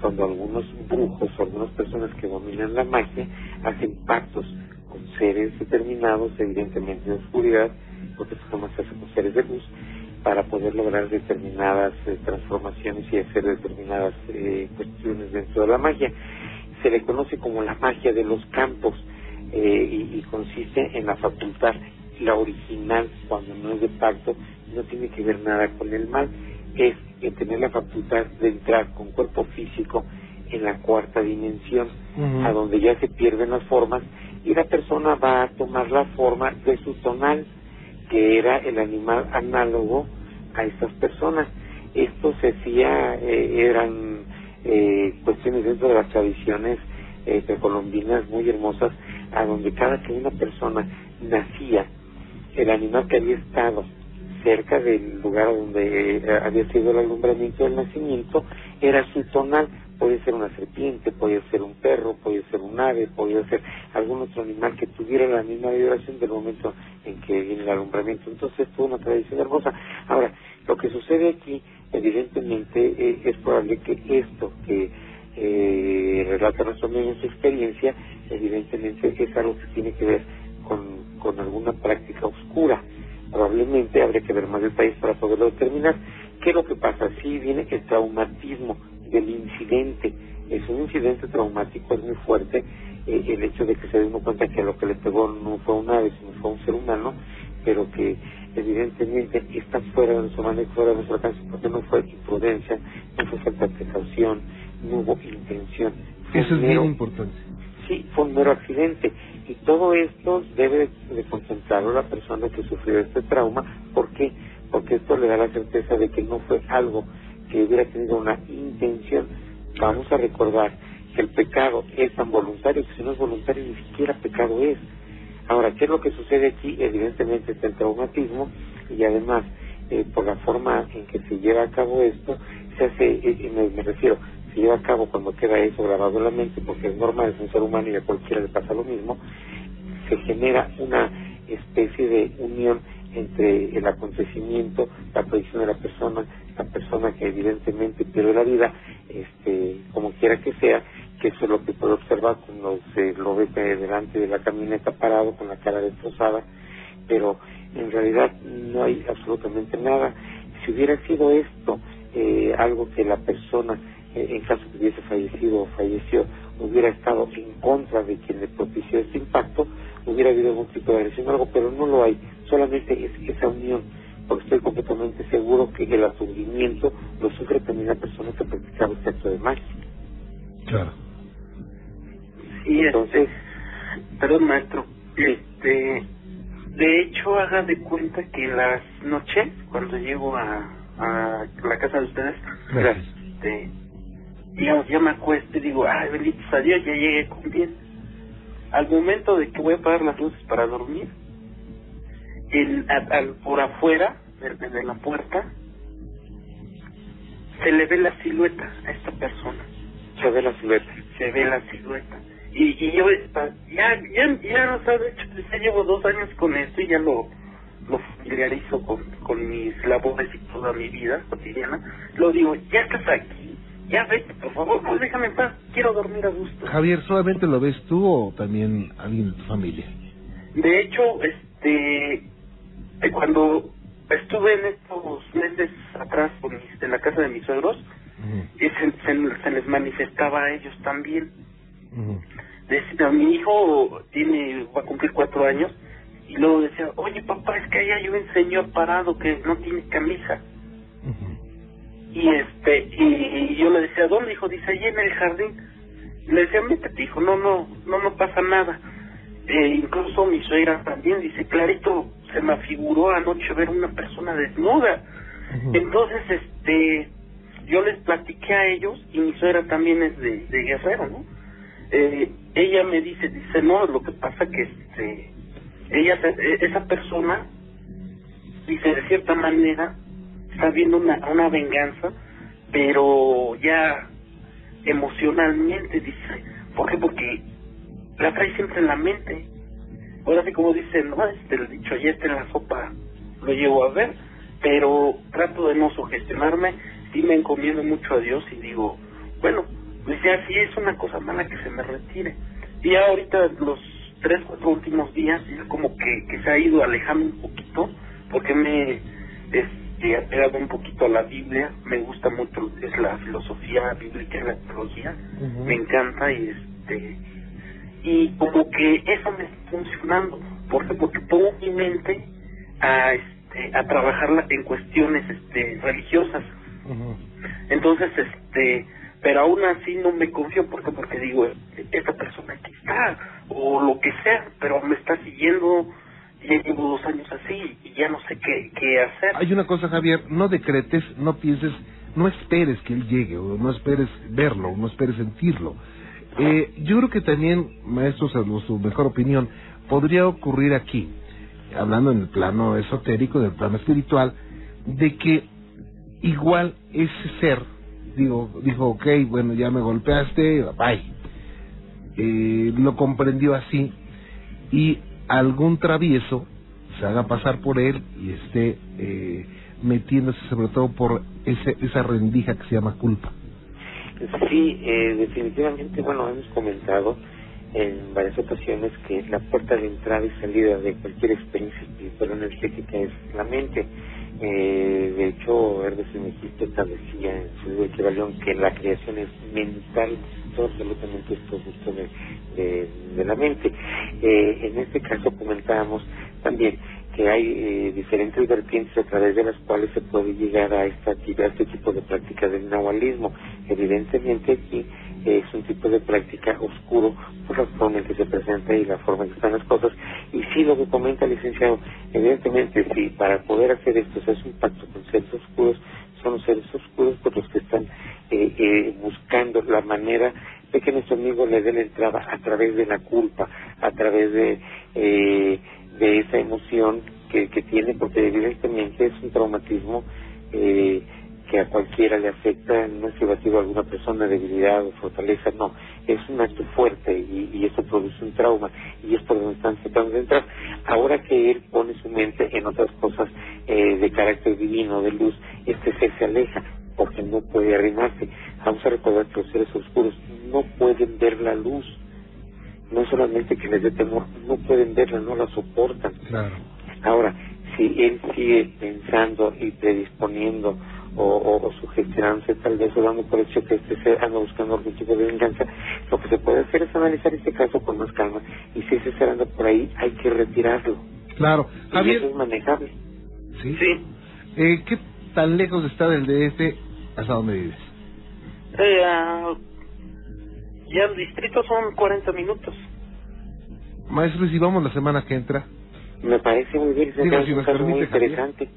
cuando algunos brujos o algunas personas que dominan la magia hacen pactos con seres determinados, evidentemente de oscuridad, porque se hace con seres de luz, para poder lograr determinadas eh, transformaciones y hacer determinadas eh, cuestiones dentro de la magia. Se le conoce como la magia de los campos eh, y, y, consiste en la facultad, la original, cuando no es de pacto, no tiene que ver nada con el mal, es tener la facultad de entrar con cuerpo físico en la cuarta dimensión, a donde ya se pierden las formas y la persona va a tomar la forma de su tonal, que era el animal análogo a estas personas. Esto se hacía, eh, eran eh, cuestiones dentro de las tradiciones eh, precolombinas muy hermosas, a donde cada que una persona nacía, el animal que había estado cerca del lugar donde eh, había sido el alumbramiento del nacimiento era su tonal puede ser una serpiente, puede ser un perro, puede ser un ave, puede ser algún otro animal que tuviera la misma vibración del momento en que viene el alumbramiento. Entonces, es una tradición hermosa. Ahora, lo que sucede aquí, evidentemente, eh, es probable que esto que eh, relata nuestro amigo en su experiencia, evidentemente es algo que tiene que ver con, con alguna práctica oscura. Probablemente habría que ver más detalles para poderlo determinar. ¿Qué es lo que pasa? Si viene el traumatismo del incidente. Es un incidente traumático, es muy fuerte eh, el hecho de que se uno cuenta que lo que le pegó no fue un ave, sino fue un ser humano, pero que evidentemente está fuera de nuestro manejo, fuera de nuestro alcance, porque no fue imprudencia, no fue falta de precaución, no hubo intención. Eso es muy importante. Sí, fue un mero accidente. Y todo esto debe de concentrarlo la persona que sufrió este trauma. ¿Por qué? Porque esto le da la certeza de que no fue algo que hubiera tenido una intención, vamos a recordar que el pecado es tan voluntario que si no es voluntario ni siquiera pecado es. Ahora, ¿qué es lo que sucede aquí? Evidentemente es el traumatismo y además eh, por la forma en que se lleva a cabo esto, se hace, eh, me, me, refiero, se lleva a cabo cuando queda eso grabado en la mente, porque es normal, es un ser humano y a cualquiera le pasa lo mismo, se genera una especie de unión entre el acontecimiento, la predicción de la persona, la persona que evidentemente pierde la vida, este, como quiera que sea, que eso es lo que puede observar cuando se lo ve delante de la camioneta parado con la cara destrozada, pero en realidad no hay absolutamente nada. Si hubiera sido esto eh, algo que la persona, eh, en caso que hubiese fallecido o falleció, hubiera estado en contra de quien le propició este impacto, hubiera habido algún tipo de agresión algo, pero no lo hay, solamente es esa unión porque estoy completamente seguro que el aturdimiento lo sufre también la persona que practicaba este acto de magia. Claro. Y entonces, perdón maestro, este, de hecho haga de cuenta que las noches cuando llego a, a la casa de ustedes, este, digamos, ya me acuesto y digo, ay, bendito sea Dios, ya llegué con bien. Al momento de que voy a apagar las luces para dormir, el, al, por afuera de, la puerta se le ve la silueta a esta persona. Se ve la silueta. Se ve la silueta. Y, y yo ya, ya, ya, no sabe, ya llevo dos años con esto y ya lo, lo familiarizo con, con mis labores y toda mi vida cotidiana. Lo digo, ya estás aquí, ya vete, por favor, pues déjame en paz, quiero dormir a gusto. Javier, ¿solamente lo ves tú o también alguien de tu familia? De hecho, este, cuando estuve en estos meses atrás por mis- en la casa de mis suegros, y se, se- se les manifestaba a ellos también. Decía, mi hijo tiene, va a cumplir cuatro años, y luego decía, oye papá, es que ahí hay un señor parado que no tiene camisa. Y este, y, y yo le decía, ¿dónde hijo? Dice, ahí en el jardín. Le decía, métete hijo, no, no, no, no pasa nada. Eh, incluso mi suegra también dice, clarito, se me afiguró anoche ver una persona desnuda. Entonces, este, yo les platiqué a ellos, y mi suegra también es de, de Guerrero, ¿no? Eh, ella me dice, dice, no, lo que pasa que, este, ella, eh, esa persona, dice, de cierta manera, está viendo una, una venganza, pero ya emocionalmente, dice, ¿por qué? Porque la trae siempre en la mente. Ahora sí, como dice, no, este, el dicho, está en la sopa, lo llevo a ver, pero trato de no sugestionarme, sí me encomiendo mucho a Dios y digo, bueno, pues ya si es una cosa mala que se me retire. Y ya ahorita los tres, cuatro últimos días, ya como que, que se ha ido alejando un poquito, porque me este, ha pegado un poquito a la Biblia, me gusta mucho es la filosofía bíblica y la teología, me encanta y este y como que eso me está funcionando ¿por qué? porque pongo mi mente a este a trabajarla en cuestiones este religiosas entonces este pero aún así no me confío ¿por qué? porque digo esta persona aquí está o lo que sea pero me está siguiendo ya llevo dos años así y ya no sé qué, qué hacer Hay una cosa, Javier, no decretes, no pienses, no esperes que él llegue, o no esperes verlo, no esperes sentirlo. Eh, yo creo que también, maestro, salvo su mejor opinión, podría ocurrir aquí, hablando en el plano esotérico, en el plano espiritual, de que igual ese ser, digo, dijo, ok, bueno, ya me golpeaste, bye. Eh, lo comprendió así y algún travieso se haga pasar por él y esté eh, metiéndose sobre todo por ese, esa rendija que se llama culpa. Sí, eh, definitivamente, bueno, hemos comentado en varias ocasiones que la puerta de entrada y salida de cualquier experiencia espiritual energética es la mente. Eh, de hecho, Hermes Trismegisto establecía en su libro que la creación es mental, todo absolutamente es producto de, de, de la mente. Eh, en este caso comentábamos también que hay eh, diferentes vertientes a través de las cuales se puede llegar a esta este tipo de práctica del nahualismo. Evidentemente aquí es un tipo de práctica oscuro por la forma en que se presenta y la forma en que están las cosas. Y sí, lo que comenta el licenciado, evidentemente sí, para poder hacer esto se hace un pacto con seres oscuros, son los seres oscuros por los que están eh, eh, buscando la manera de que nuestro amigo le dé la entrada a través de la culpa, a través de, eh, de esa emoción que, que tiene, porque evidentemente es un traumatismo eh, que a cualquiera le afecta, no es privativo a alguna persona, debilidad o fortaleza, no, es un acto fuerte y, y eso produce un trauma y es por donde están tratando de entrar. Ahora que él pone su mente en otras cosas eh, de carácter divino, de luz, este ser se aleja porque no puede arrimarse. Vamos a recordar que los seres oscuros no pueden ver la luz, no solamente que les dé temor, no pueden verla, no la soportan. Claro. Ahora, si él sigue pensando y predisponiendo o, o, o sugestionándose tal vez o dando por hecho que este ser anda buscando algún tipo de venganza, lo que se puede hacer es analizar este caso con más calma y si ese ser anda por ahí hay que retirarlo. Claro. Y Javier, eso es manejable. ¿sí? Eh, ¿Qué tan lejos está del DF hasta donde vives? Eh, ah, ya el distrito son 40 minutos. Maestro, ¿y si vamos la semana que entra? Me parece muy bien, si nos muy Javier. interesante.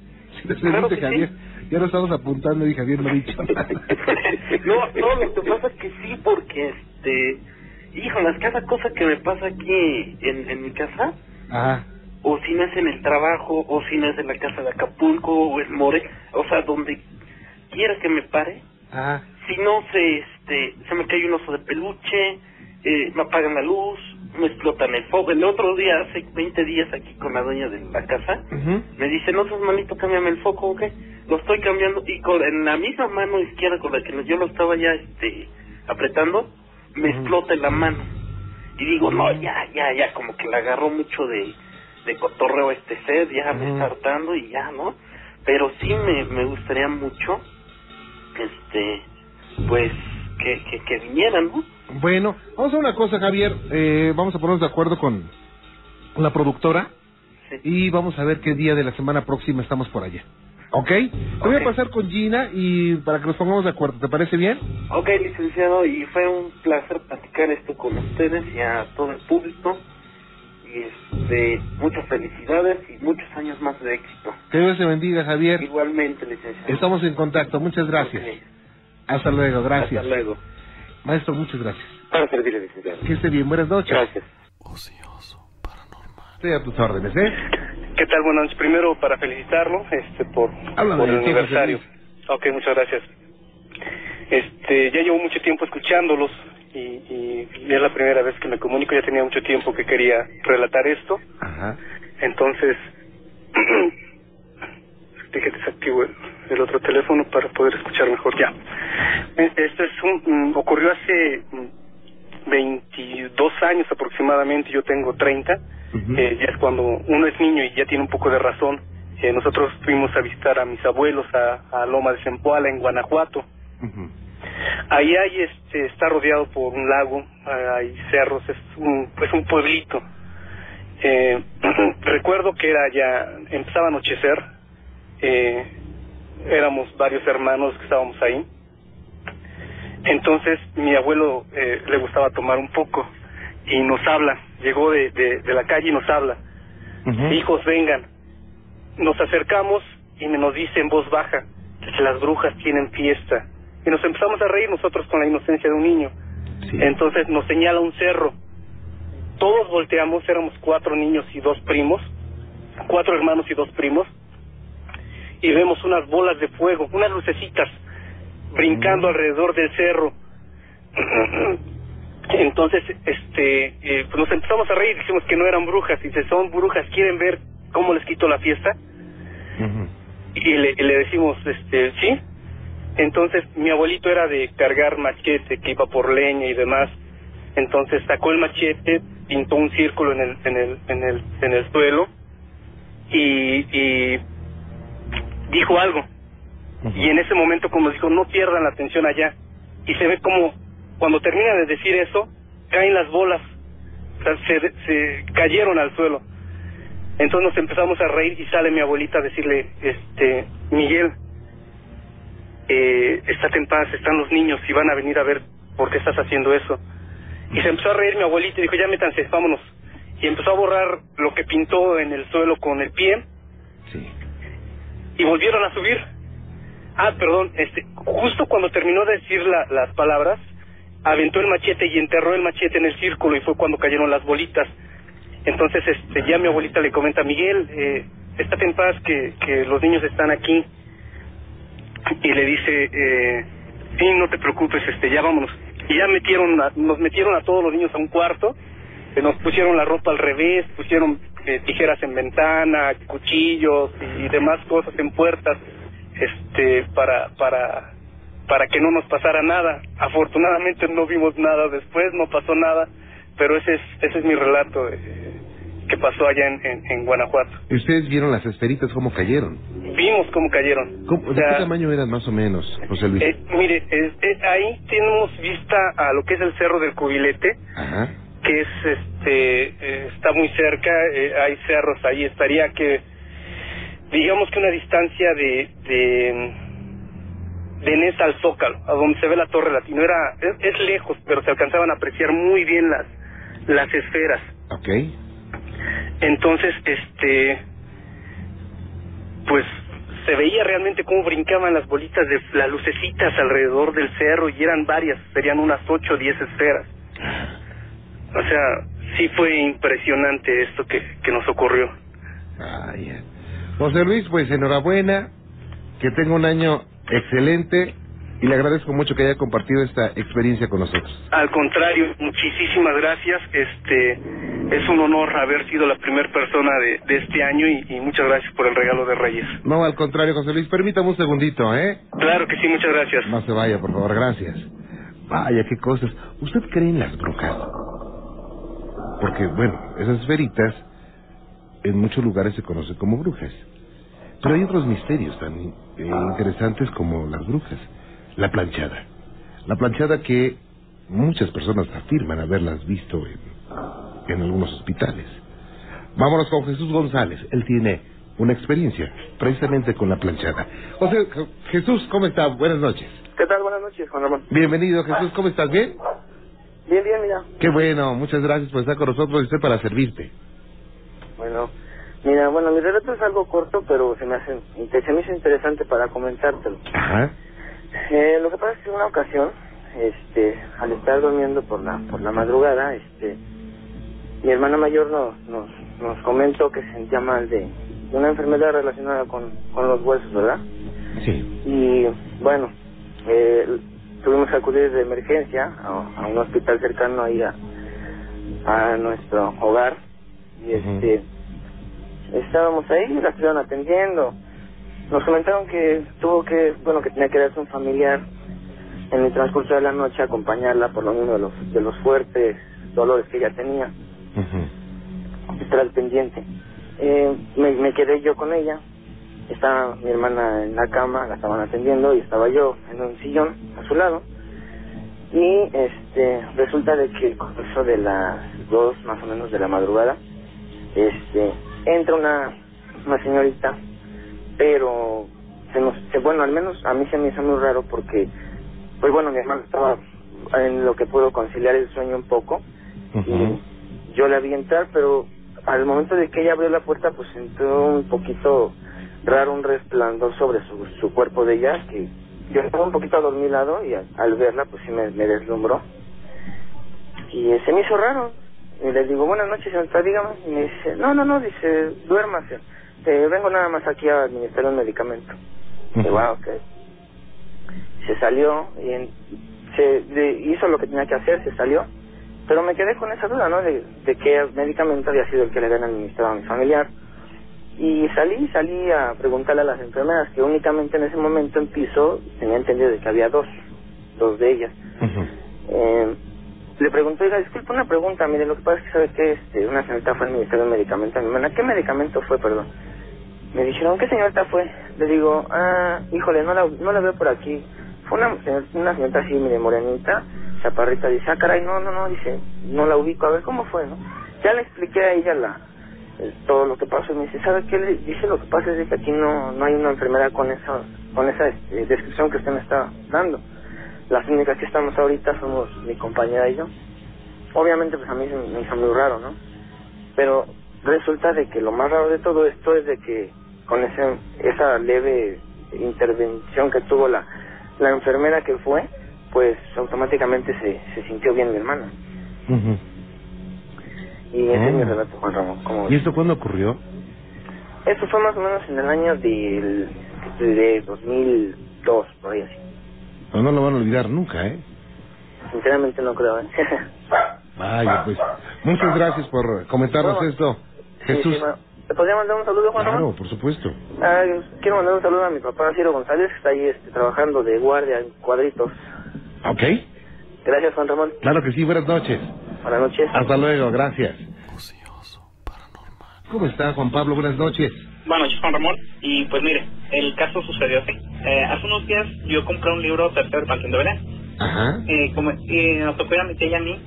Si nos Claro permite, que sí. Javier. Ya lo estamos apuntando y Javier no ha dicho no, no, lo que pasa es que sí, porque este, híjolas, cada cosa que me pasa aquí en, en mi casa, Ajá. o si no es en el trabajo, o si no es en la casa de Acapulco, o en More, o sea, donde quiera que me pare, Ajá. Si no se, este, se me cae un oso de peluche, eh, me apagan la luz, me explotan el fuego. El otro día, hace 20 días aquí con la dueña de la casa, me dice, no seas malito, cámbiame el foco, ¿ok? lo estoy cambiando y con en la misma mano izquierda con la que yo lo estaba ya este apretando me explota en la mano. Y digo no ya ya ya como que le agarró mucho de, de cotorreo este sed ya me está hartando y ya no pero sí me, me gustaría mucho este pues que, que, que vinieran no Bueno, vamos a una cosa, Javier. Eh, vamos a ponernos de acuerdo con la productora y vamos a ver qué día de la semana próxima estamos por allá. ¿Ok? Te voy a pasar con Gina y para que nos pongamos de acuerdo. ¿Te parece bien? Ok, licenciado, y fue un placer platicar esto con ustedes y a todo el público. Y este, muchas felicidades y muchos años más de éxito. Que Dios te bendiga, Javier. Igualmente, licenciado. Estamos en contacto. Muchas gracias. Hasta luego, gracias. Hasta luego. Maestro, muchas gracias. Para servirle, licenciado. Que esté bien. Buenas noches. Gracias. Estoy a tus órdenes, ¿eh? ¿Qué tal? Buenas noches. Primero, para felicitarlo este, por, Háblame por el aniversario. Ok, muchas gracias. Este, ya llevo mucho tiempo escuchándolos y, y, y es la primera vez que me comunico. Ya tenía mucho tiempo que quería relatar esto. Ajá. Entonces, dije desactivo el, el otro teléfono para poder escuchar mejor. Ya. Eh, Esto es un, mm, ocurrió hace mm, 22 años aproximadamente. Yo tengo 30. Eh, ya es cuando uno es niño y ya tiene un poco de razón. Eh, nosotros fuimos a visitar a mis abuelos a, a Loma de Zempoala en Guanajuato. Ahí hay, este, está rodeado por un lago, hay cerros, es un, es un pueblito. Eh, recuerdo que era ya, empezaba a anochecer, eh, éramos varios hermanos que estábamos ahí. Entonces mi abuelo eh, le gustaba tomar un poco y nos habla, llegó de, de, de la calle y nos habla, hijos vengan, nos acercamos y me nos dice en voz baja que las brujas tienen fiesta y nos empezamos a reír nosotros con la inocencia de un niño. Entonces nos señala un cerro. Todos volteamos, éramos cuatro niños y dos primos, cuatro hermanos y dos primos, y vemos unas bolas de fuego, unas lucecitas brincando alrededor del cerro. Entonces, este, eh, pues nos empezamos a reír, dijimos que no eran brujas, y si son brujas, ¿quieren ver cómo les quito la fiesta? Y le, le decimos, este, sí. Entonces, mi abuelito era de cargar machete, que iba por leña y demás. Entonces sacó el machete, pintó un círculo en el, en el, en el, en el suelo y, y dijo algo. Y en ese momento, como dijo, no pierdan la atención allá. Y se ve como, cuando termina de decir eso, caen las bolas. O sea, se, se cayeron al suelo. Entonces nos empezamos a reír y sale mi abuelita a decirle, este, Miguel, eh, estate en paz, están los niños y van a venir a ver por qué estás haciendo eso. Y se empezó a reír mi abuelita y dijo, ya métanse, vámonos. Y empezó a borrar lo que pintó en el suelo con el pie. Y volvieron a subir. Ah, perdón, este, justo cuando terminó de decir la- las palabras, aventó el machete y enterró el machete en el círculo y fue cuando cayeron las bolitas. Entonces, este, ya mi abuelita le comenta, Miguel, eh, estate en paz que, que los niños están aquí. Y le dice, eh, sí, no te preocupes, este, ya vámonos. Y ya metieron, a- nos metieron a todos los niños a un cuarto, nos pusieron la ropa al revés, pusieron tijeras en ventana, cuchillos y demás cosas en puertas, este, para, para, para que no nos pasara nada. Afortunadamente no vimos nada después, no pasó nada, pero ese es, ese es mi relato eh, que pasó allá en, en, en Guanajuato. ¿Y ustedes vieron las esferitas cómo cayeron? Vimos cómo cayeron. ¿Cómo- O ¿De sea, qué tamaño eran más o menos, José Luis? eh, mire, es- es- ahí tenemos vista a lo que es el Cerro del Cubilete, Ajá. que es este eh, está muy cerca, eh, hay cerros ahí, estaría que digamos que una distancia de de de Nesa al Zócalo, a donde se ve la Torre Latino, era es, es lejos, pero se alcanzaban a apreciar muy bien las las esferas. Ok. Entonces, este, pues se veía realmente cómo brincaban las bolitas de las lucecitas alrededor del cerro y eran varias, serían unas ocho o diez esferas. O sea, sí fue impresionante esto que, que nos ocurrió. Ah. José Luis, pues enhorabuena, que tenga un año excelente y le agradezco mucho que haya compartido esta experiencia con nosotros. Al contrario, muchísimas gracias. Este, es un honor haber sido la primera persona de, de este año y, y, muchas gracias por el regalo de Reyes. No, al contrario, José Luis, permítame un segundito, ¿eh? Claro que sí, muchas gracias. No se vaya, por favor, gracias. Vaya, qué cosas. ¿Usted cree en las brujas? Porque, bueno, esas veritas en muchos lugares se conocen como brujas. Pero hay otros misterios tan eh, interesantes como las brujas. La planchada. La planchada que muchas personas afirman haberlas visto en, en algunos hospitales. Vámonos con Jesús González. Él tiene una experiencia precisamente con la planchada. José, Jesús, ¿cómo está? Buenas noches. ¿Qué tal? Buenas noches, Juan Ramón. Bienvenido, Jesús. ¿Cómo estás? ¿Bien? Bien, bien, mira. Qué bueno. Muchas gracias por estar con nosotros y estoy para servirte. Bueno, mira, bueno, mi relato es algo corto, pero se me hace, se me hizo interesante para comentártelo. Ajá. Eh, lo que pasa es que en una ocasión, este, al estar durmiendo por la por la madrugada, este, mi hermana mayor nos nos, nos comentó que se sentía mal de una enfermedad relacionada con, con los huesos, ¿verdad? Sí. Y bueno, eh, tuvimos que acudir de emergencia a, a un hospital cercano ahí a, a nuestro hogar y este estábamos ahí la estuvieron atendiendo. Nos comentaron que tuvo que bueno que tenía que darse un familiar en el transcurso de la noche acompañarla por lo mismo de los de los fuertes dolores que ella tenía. Estar al pendiente. Eh, me, me quedé yo con ella estaba mi hermana en la cama la estaban atendiendo y estaba yo en un sillón a su lado. Y este resulta de que con eso de las dos más o menos de la madrugada este entra una una señorita pero se nos se, bueno al menos a mí se me hizo muy raro porque pues bueno mi hermano estaba en lo que puedo conciliar el sueño un poco y yo la vi entrar pero al momento de que ella abrió la puerta pues entró un poquito un resplandor sobre su, su cuerpo de ella que yo estaba un poquito adormilado y al, al verla pues sí me, me deslumbró y se me hizo raro y le digo, buenas noches, señorita, dígame. Y me dice, no, no, no, dice, duérmase. Eh, vengo nada más aquí a administrar un medicamento. Y digo, ah, ok. Se salió y en- se de- hizo lo que tenía que hacer, se salió. Pero me quedé con esa duda, ¿no? De, de qué medicamento había sido el que le habían administrado a mi familiar. Y salí, salí a preguntarle a las enfermeras, que únicamente en ese momento en piso tenía entendido de que había dos, dos de ellas. Eh, le pregunté, oiga, disculpe una pregunta, mire, lo que pasa es que sabe que este, una señorita fue a administrar un medicamento a mi hermana. ¿Qué medicamento fue, perdón? Me dijeron, ¿qué señorita fue? Le digo, ah, híjole, no la, no la veo por aquí. Fue una, una señorita así, mire, morenita, chaparrita. Dice, ah, caray, no, no, no, dice, no la ubico. A ver, ¿cómo fue, no? Ya le expliqué a ella la, todo lo que pasó y me dice, ¿sabe qué? Le dice, lo que pasa es que aquí no, no hay una enfermedad con esa, con esa este, descripción que usted me está dando. Las únicas que estamos ahorita somos mi compañera y yo. Obviamente, pues a mí me hizo muy raro, ¿no? Pero resulta de que lo más raro de todo esto es de que con ese, esa leve intervención que tuvo la, la enfermera que fue, pues automáticamente se, se sintió bien mi hermana. Y ese es mi relato, Juan Ramón. ¿Cómo ¿Y ves? esto cuándo ocurrió? Eso fue más o menos en el año del, de 2002, por ahí así. No, no lo van a olvidar nunca, ¿eh? Sinceramente no creo, ¿eh? Vaya, pues. Muchas gracias por comentarnos Bueno, esto. Sí, Jesús. sí, ma- ¿Te podría mandar un saludo, Juan Ramón? Claro, por supuesto. Ah, quiero mandar un saludo a mi papá Ciro González, que está ahí este, trabajando de guardia en cuadritos. ¿Ok? Gracias, Juan Ramón. Claro que sí, buenas noches. Buenas noches. Hasta luego, gracias. ¿Cómo está, Juan Pablo? Buenas noches. Buenas noches, Juan Ramón. Y pues mire, el caso sucedió así. Eh, hace unos días yo compré un libro tercer Panteón de Belén. Ajá. Eh, como, y nos tocó ir a mi tía y a mí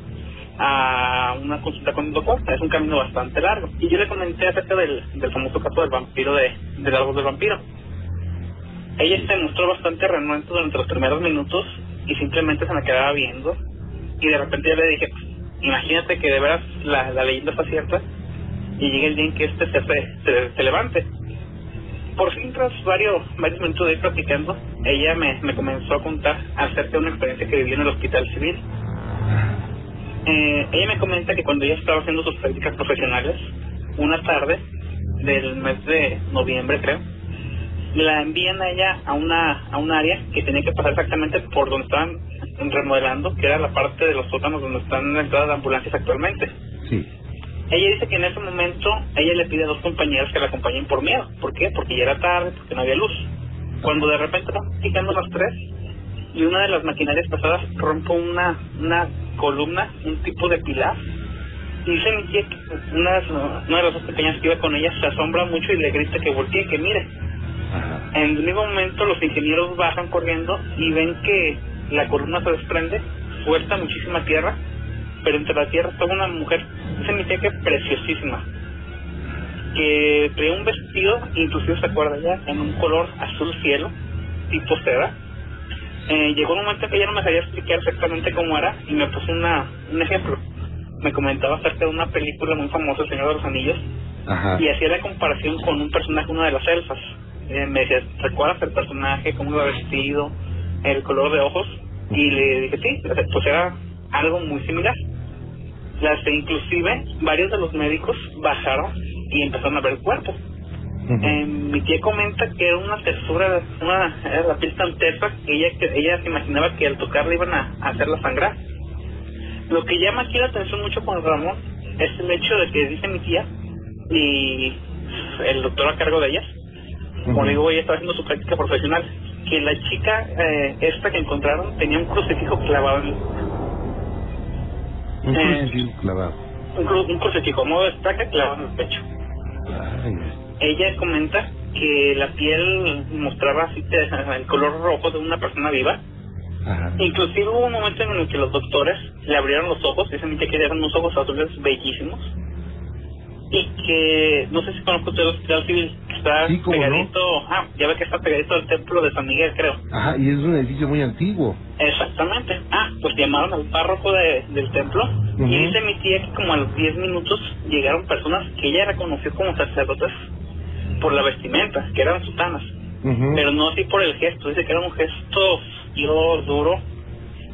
a una consulta con el doctor. Es un camino bastante largo. Y yo le comenté acerca del, del famoso caso del vampiro de, del árbol del vampiro. Ella se mostró bastante renuente durante los primeros minutos y simplemente se me quedaba viendo. Y de repente yo le dije, pues, imagínate que de veras la, leyenda está cierta y llegue el día en que este se, levante. Por fin, tras varios, varios minutos de ir platicando, ella me, me comenzó a contar acerca de una experiencia que vivió en el hospital civil. Eh, ella me comenta que cuando ella estaba haciendo sus prácticas profesionales, una tarde del mes de noviembre, creo, la envían a ella a una a un área que tenía que pasar exactamente por donde estaban remodelando, que era la parte de los sótanos donde están entradas de ambulancias actualmente. Sí. ella dice que en ese momento ella le pide a dos compañeras que la acompañen por miedo. ¿Por qué? Porque ya era tarde, porque no había luz. Cuando de repente van picando las tres y una de las maquinarias pasadas rompe una, una columna, un tipo de pilar. Dice mi tía que una, una de las dos pequeñas que iba con ella se asombra mucho y le grita que voltee, que mire. En el mismo momento los ingenieros bajan corriendo y ven que la columna se desprende, suelta muchísima tierra, pero entre la tierra estaba una mujer, tía que preciosísima, que traía un vestido, inclusive se acuerda ya, en un color azul cielo, tipo seda. Eh, llegó un momento en que ella no me sabía explicar exactamente cómo era y me puso una, un ejemplo. Me comentaba acerca de una película muy famosa, El Señor de los Anillos, Ajá. y hacía la comparación con un personaje, una de las elfas. Eh, me decía, ¿recuerdas el personaje, cómo iba vestido, el color de ojos? Y le dije, sí, pues era algo muy similar. Las, inclusive, varios de los médicos bajaron y empezaron a ver el cuerpo. Eh, mi tía comenta que era una textura, una, era la piel tan tersa que ella, que ella se imaginaba que al tocarla iban a, a hacerla sangrar. Lo que llama aquí la atención mucho con Ramón es el hecho de que dice mi tía y el doctor a cargo de ellas, como le digo, ella estaba haciendo su práctica profesional, que la chica eh, esta que encontraron tenía un crucifijo clavado en Un Eh, crucifijo clavado. un, cru- un crucifijo, modo de estaca clavado en el pecho. Ay, Ella comenta que la piel mostraba así el color rojo de una persona viva. Ajá. Inclusive hubo un momento en el que los doctores le abrieron los ojos, dicen que eran unos ojos azules bellísimos. Y que, no sé si conozco usted el hospital civil, que está Sí, cómo no. pegadito, ah, ya ve que está pegadito al templo de San Miguel, creo. Ajá, y es un edificio muy antiguo. Exactamente. Ah, pues llamaron al párroco de- del templo y dice mi tía que como a los 10 minutos llegaron personas que ella reconoció como sacerdotes por la vestimenta, que eran sutanas, pero no así por el gesto, dice que era un gesto duro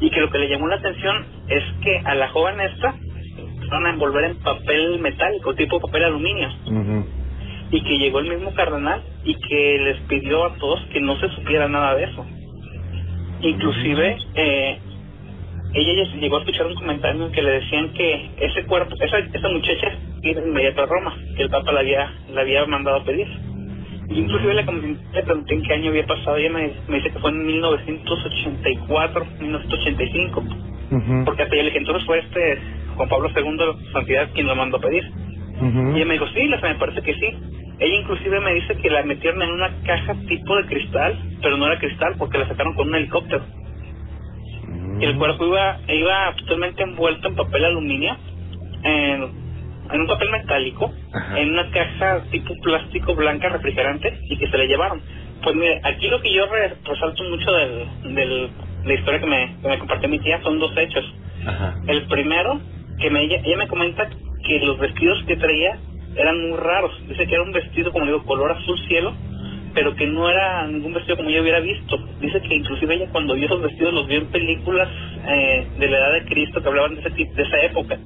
y que lo que le llamó la atención es que a la joven esta empezaron a envolver en papel metálico, tipo papel aluminio y que llegó el mismo cardenal y que les pidió a todos que no se supiera nada de eso. Inclusive, eh, ella llegó a escuchar un comentario en que le decían que ese cuerpo, esa, esa muchacha iba inmediato a Roma, que el Papa la había, la había mandado a pedir. Inclusive le, pregunté en qué año había pasado, ella me, me dice que fue en 1984, 1985, Ujú. porque hasta ella le dije, entonces fue este Juan Pablo II, santidad, quien lo mandó a pedir. Y ella me dijo, sí, me parece que sí. Ella inclusive me dice que la metieron en una caja tipo de cristal, pero no era cristal porque la sacaron con un helicóptero. Y el cuerpo iba, iba totalmente envuelto en papel aluminio, en, en un papel metálico, en una caja tipo plástico blanca refrigerante y que se le llevaron. Pues mire, aquí lo que yo re- resalto mucho del, del, de la historia que me, que me compartió mi tía son dos hechos. El primero, que me, ella, ella me comenta que los vestidos que traía eran muy raros. Dice que era un vestido, como digo, color azul cielo, pero que no era ningún vestido como yo hubiera visto. Dice que inclusive ella cuando vio esos vestidos los vio en películas eh, de la edad de Cristo que hablaban de, ese de esa época,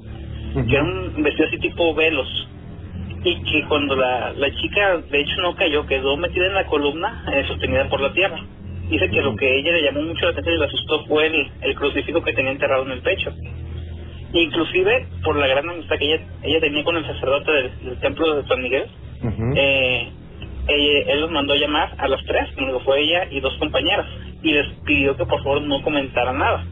que era un vestido así tipo velos. Y que cuando la, la chica, de hecho, no cayó, quedó metida en la columna eh, sostenida por la tierra. Dice que lo que ella le llamó mucho la atención y le asustó fue el, el crucifijo que tenía enterrado en el pecho. Inclusive por la gran amistad que ella, ella tenía con el sacerdote del, del templo de San Miguel, eh, ella- él los mandó llamar a las tres, como fue ella y dos compañeras, y les pidió que por favor no comentaran nada.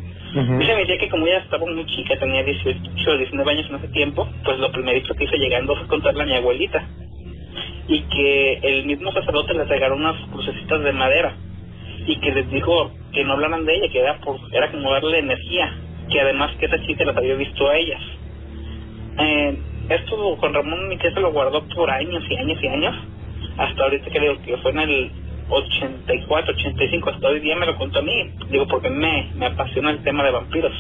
Dice mi tía que como ella estaba muy chica, tenía 18 o 19 años en ese tiempo, pues lo primerito que hizo llegando fue contarle a mi abuelita. Y que el mismo sacerdote les regaló unas crucecitas de madera. Y que les dijo que no hablaran de ella, que era, por, era como darle energía. Que además que esa chica las había visto a ellas. Eh, esto Juan Ramón mi tía se lo guardó por años y años y años. Hasta ahorita que digo que fue en el 84, 85, hasta hoy día me lo contó a mí. Digo, porque me, me apasiona el tema de vampiros.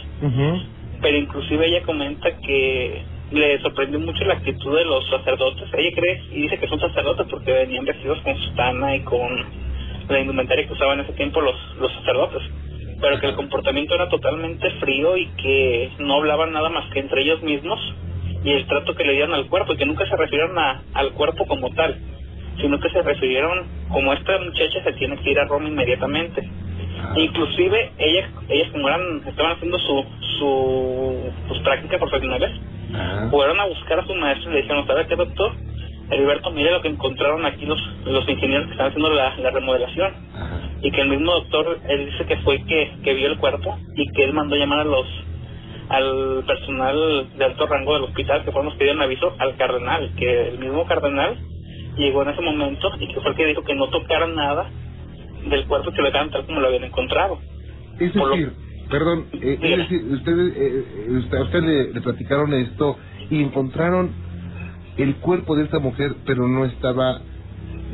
Pero inclusive ella comenta que le sorprendió mucho la actitud de los sacerdotes. Ella cree y dice que son sacerdotes porque venían vestidos con sutana y con la indumentaria que usaban en ese tiempo los, los sacerdotes. Pero que el comportamiento era totalmente frío y que no hablaban nada más que entre ellos mismos y el trato que le dieron al cuerpo y que nunca se refirieron a, al cuerpo como tal, sino que se refirieron como esta muchacha se tiene que ir a Roma inmediatamente. Inclusive ellas, ellas como eran, estaban haciendo su, su sus prácticas profesionales, fueron a buscar a su maestro y le dijeron, ¿sabe qué doctor? Heriberto, mire lo que encontraron aquí los, los ingenieros que están haciendo la, la remodelación. Y que el mismo doctor, él dice que fue que, que vio el cuerpo y que él mandó llamar a los al personal de alto rango del hospital, que fueron los que dieron aviso al cardenal, que el mismo cardenal llegó en ese momento y que fue el que dijo que no tocaran nada del cuerpo que lo dejaran tal como lo habían encontrado. Es decir, perdón, eh, es decir, ustedes, eh, eh, usted, a usted le, le platicaron esto y encontraron el cuerpo de esta mujer, pero no estaba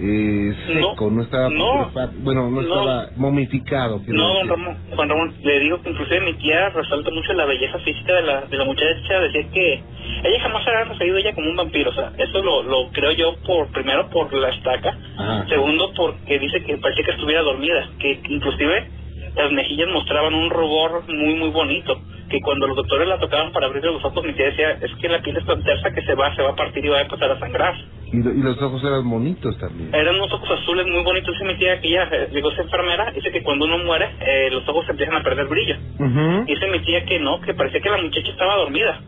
eh, seco, no, estaba, no, bueno, no, no. estaba momificado. No, don Ramón, Juan Ramón, le digo que inclusive mi tía resalta mucho la belleza física de la, de la muchacha, decía que ella jamás se había referido a ella como un vampiro, o sea, eso lo, lo creo yo por, primero por la estaca, Ajá. segundo porque dice que parecía que estuviera dormida, que inclusive las mejillas mostraban un rubor muy muy bonito, que cuando los doctores la tocaban para abrirle los ojos, mi tía decía, es que la piel es tan tersa que se va, se va a partir y va a empezar a sangrar. Y, lo- y los ojos eran bonitos también. Eran unos ojos azules muy bonitos. Dice mi tía que ella, eh, digo, es enfermera, dice que cuando uno muere, eh, los ojos empiezan a perder brillo. Dice mi tía que no, que parecía que la muchacha estaba dormida.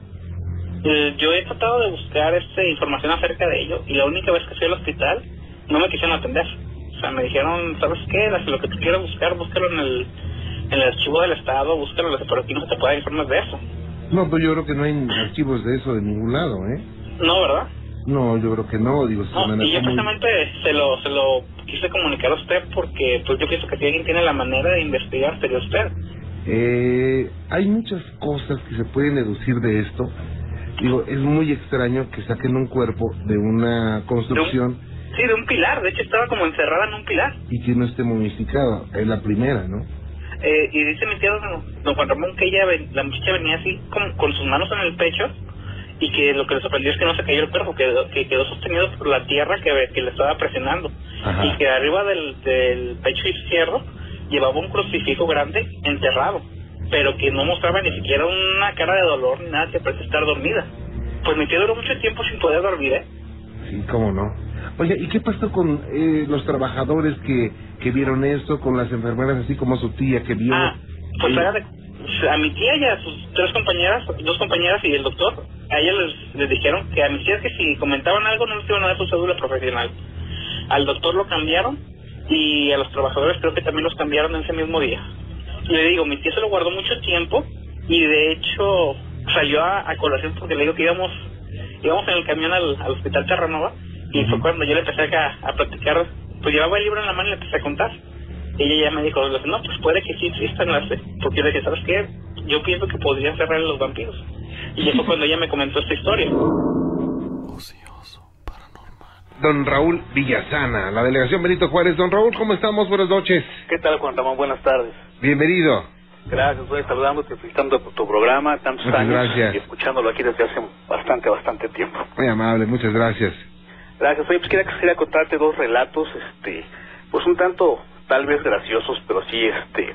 Eh, yo he tratado de buscar este, información acerca de ello y la única vez que fui al hospital no me quisieron atender. Sea, me dijeron, ¿sabes qué? Lo que tú quieras buscar, búscalo en el, en el archivo del Estado, búscalo, pero aquí no se te puede dar informes de eso. No, pues yo creo que no hay archivos de eso de ningún lado, ¿eh? No, ¿verdad? No, yo creo que no, digo, No, y yo muy... precisamente se lo, se lo quise comunicar a usted porque pues yo pienso que si alguien tiene la manera de investigar sería usted. Eh, hay muchas cosas que se pueden deducir de esto. Digo, es muy extraño que saquen un cuerpo de una construcción Sí, de un pilar, de hecho estaba como encerrada en un pilar. y que no esté momificado. Es la primera, ¿no? Eh, y dice mi tía don, Juan Ramón que ella, ven- la muchacha venía así como con sus manos en el pecho y que lo que le sorprendió es que no se cayó el cuerpo, que, que quedó sostenido por la tierra que, que le estaba presionando. Ajá. Y que arriba del, del pecho izquierdo llevaba un crucifijo grande enterrado, pero que no mostraba ni siquiera una cara de dolor ni nada que parece estar dormida. Pues mi tía duró mucho tiempo sin poder dormir, ¿eh? Sí, cómo no. Oye, ¿y qué pasó con eh, los trabajadores que, que vieron esto, con las enfermeras, así como su tía que vio? Ah, pues Eh, a mi tía y a sus tres compañeras, dos compañeras y el doctor, a ellas les, les dijeron que a mis tías que si comentaban algo no les iban a dar su cédula profesional. Al doctor lo cambiaron y a los trabajadores creo que también los cambiaron ese mismo día. Y le digo, mi tía se lo guardó mucho tiempo y de hecho salió a, a colación porque le digo que íbamos, íbamos en el camión al, al hospital Terranova y fue cuando yo le empecé a, a platicar, pues llevaba el libro en la mano y le empecé a contar. Y ella ya me dijo, no, pues puede que sí existan las... Porque yo le dije, ¿sabes qué? Yo pienso que podrían cerrar los vampiros. Y ya fue cuando ella me comentó esta historia. Don Raúl Villasana, la delegación Benito Juárez. Don Raúl, ¿cómo estamos? Buenas noches. ¿Qué tal, Juan Ramón? Buenas tardes. Bienvenido. Gracias, estoy saludándote, felicitando por tu programa, tantos Muchas años, gracias. y escuchándolo aquí desde hace bastante, bastante tiempo. Muy amable, muchas gracias. Gracias. Oye, pues quería, quería contarte dos relatos, este, pues un tanto, tal vez graciosos, pero sí, este,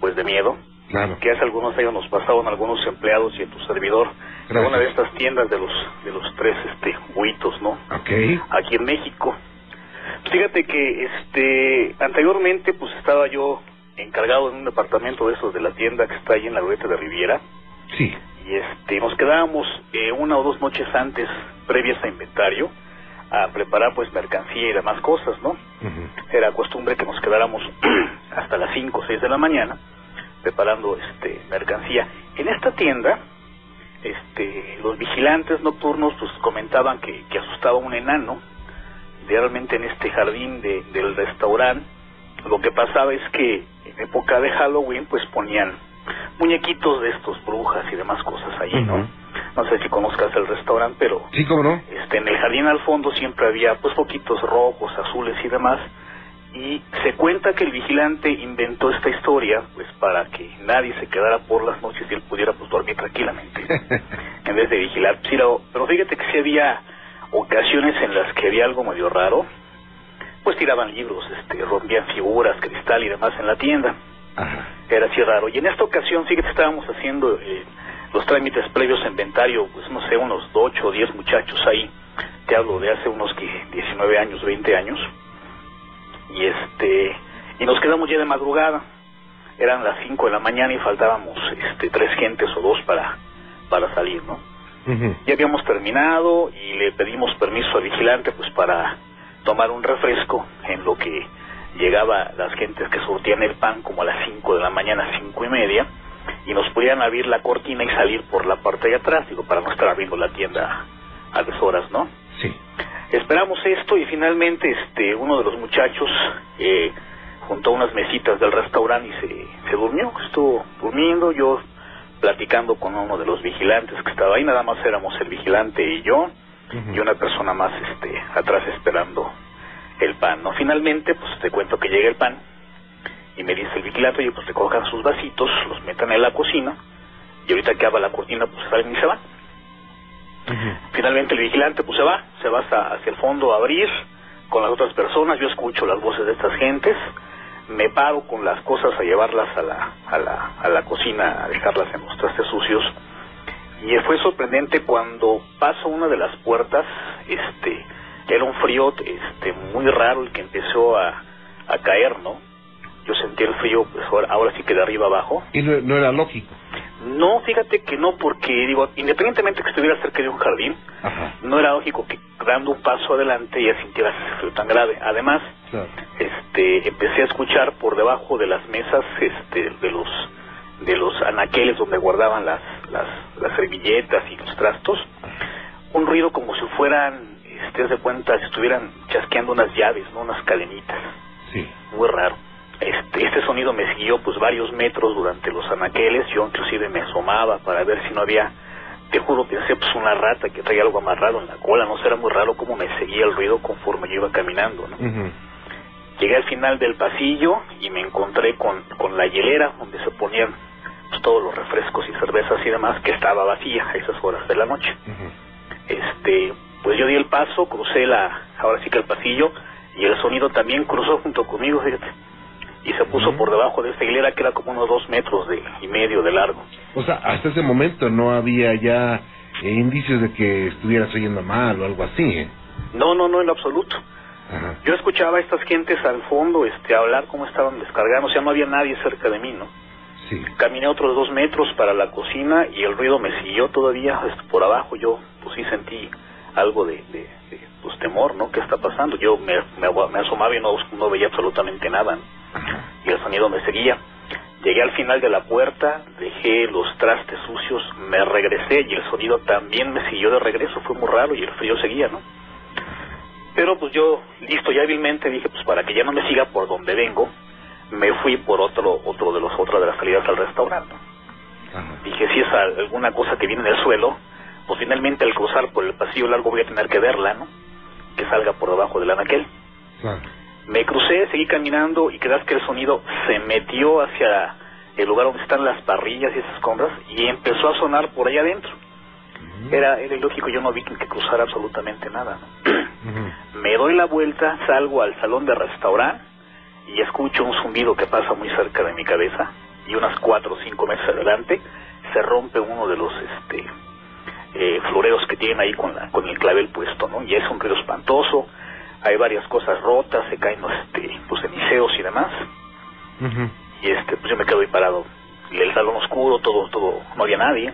pues de miedo. Claro. Que hace algunos años nos pasaban algunos empleados y en tu servidor Gracias. una de estas tiendas de los, de los tres, este, huitos, ¿no? Ok. aquí en México. Fíjate que este anteriormente pues estaba yo encargado en un departamento de esos de la tienda que está ahí en la glorieta de Riviera Sí. y este nos quedábamos eh, una o dos noches antes previas a inventario a preparar pues mercancía y demás cosas, ¿no? Era costumbre que nos quedáramos hasta las 5 o 6 de la mañana preparando este mercancía. En esta tienda este los vigilantes nocturnos pues comentaban que, que asustaba un enano realmente en este jardín de, del restaurante lo que pasaba es que en época de Halloween pues ponían muñequitos de estos brujas y demás cosas ahí, ¿no? No sé si conozcas el restaurante, pero Sí, cómo no. este en el jardín al fondo siempre había pues poquitos rojos, azules y demás y se cuenta que el vigilante inventó esta historia pues para que nadie se quedara por las noches y él pudiera pues dormir tranquilamente en vez de vigilar. Sí, pero, pero fíjate que sí había ocasiones en las que había algo medio raro, pues tiraban libros, este, rompían figuras, cristal y demás en la tienda. Era así raro. Y en esta ocasión, fíjate, estábamos haciendo eh, los trámites previos a inventario, pues no sé, unos 8 o 10 muchachos ahí. Te hablo de hace unos que 19 años, 20 años. Y este y nos quedamos ya de madrugada. Eran las 5 de la mañana y faltábamos este tres gentes o dos para para salir, ¿no? Ya habíamos terminado y le pedimos permiso al vigilante pues para tomar un refresco en lo que llegaba las gentes que surtían el pan como a las 5 de la mañana, cinco y media, y nos podían abrir la cortina y salir por la parte de atrás, digo, para no estar abriendo la tienda a deshoras, ¿no? Sí. Esperamos esto y finalmente este uno de los muchachos eh, juntó unas mesitas del restaurante y se, se durmió, estuvo durmiendo, yo platicando con uno de los vigilantes que estaba ahí, nada más éramos el vigilante y yo, y una persona más este atrás esperando el pan, ¿no? Finalmente, pues te cuento que llega el pan y me dice el vigilante, oye, pues recojan sus vasitos, los metan en la cocina y ahorita que abra la cortina, pues salen y se van. Finalmente el vigilante pues se va, se va hasta hacia el fondo a abrir con las otras personas, yo escucho las voces de estas gentes, me paro con las cosas a llevarlas a la, a la, a la cocina, a dejarlas en los trastes sucios. Y fue sorprendente cuando paso una de las puertas, este, era un frío este, muy raro el que empezó a, a caer, ¿no? Yo sentí el frío, pues ahora, ahora sí que de arriba abajo. Y no, no era lógico. No, fíjate que no, porque digo, independientemente que estuviera cerca de un jardín, no era lógico que dando un paso adelante ya sintieras ese frío tan grave. Además, este, empecé a escuchar por debajo de las mesas, este, de los de los anaqueles donde guardaban las, las, las servilletas y los trastos, un ruido como si fueran, este, de cuenta, si estuvieran chasqueando unas llaves, ¿no? Unas cadenitas. Sí. Muy raro. Este, este sonido me siguió pues varios metros durante los anaqueles, yo inclusive me asomaba para ver si no había, te juro, pensé pues una rata que traía algo amarrado en la cola, no sé, era muy raro cómo me seguía el ruido conforme yo iba caminando, ¿no? Llegué al final del pasillo y me encontré con, con la hielera donde se ponían pues, todos los refrescos y cervezas y demás, que estaba vacía a esas horas de la noche. Este, pues yo di el paso, crucé la, ahora sí que el pasillo, y el sonido también cruzó junto conmigo, fíjate, y se puso por debajo de esta hilera que era como unos dos metros de, y medio de largo. O sea, hasta ese momento no había ya eh, indicios de que estuvieras oyendo mal o algo así, ¿eh? No, no, no, en lo absoluto. Yo escuchaba a estas gentes al fondo este, hablar cómo estaban descargando, o sea, no había nadie cerca de mí, ¿no? Sí. Caminé otros dos metros para la cocina y el ruido me siguió todavía este, por abajo. Yo, pues sí sentí algo de, de, de, pues, temor, ¿no? ¿Qué está pasando? Yo me, me, me asomaba y no, no veía absolutamente nada, ¿no? Y el sonido me seguía. Llegué al final de la puerta, dejé los trastes sucios, me regresé y el sonido también me siguió de regreso. Fue muy raro y el frío seguía, ¿no? Pero pues yo, listo y hábilmente, dije, pues para que ya no me siga por donde vengo, me fui por otro otro de los otras de las salidas al restaurante. Dije, si es alguna cosa que viene del suelo, pues finalmente al cruzar por el pasillo largo voy a tener que verla, ¿no? Que salga por debajo del anaquel. Me crucé, seguí caminando y creas que el sonido se metió hacia el lugar donde están las parrillas y esas compras y empezó a sonar por allá adentro. Era, era ilógico, yo no vi que cruzara absolutamente nada. ¿no? Me doy la vuelta, salgo al salón de restaurante y escucho un zumbido que pasa muy cerca de mi cabeza y unas cuatro o cinco meses adelante se rompe uno de los este eh, floreros que tienen ahí con la con el clavel puesto no y es un ruido espantoso hay varias cosas rotas se caen los este pues ceniceos y demás. Y este pues yo me quedo ahí parado. Y el salón oscuro todo todo no había nadie.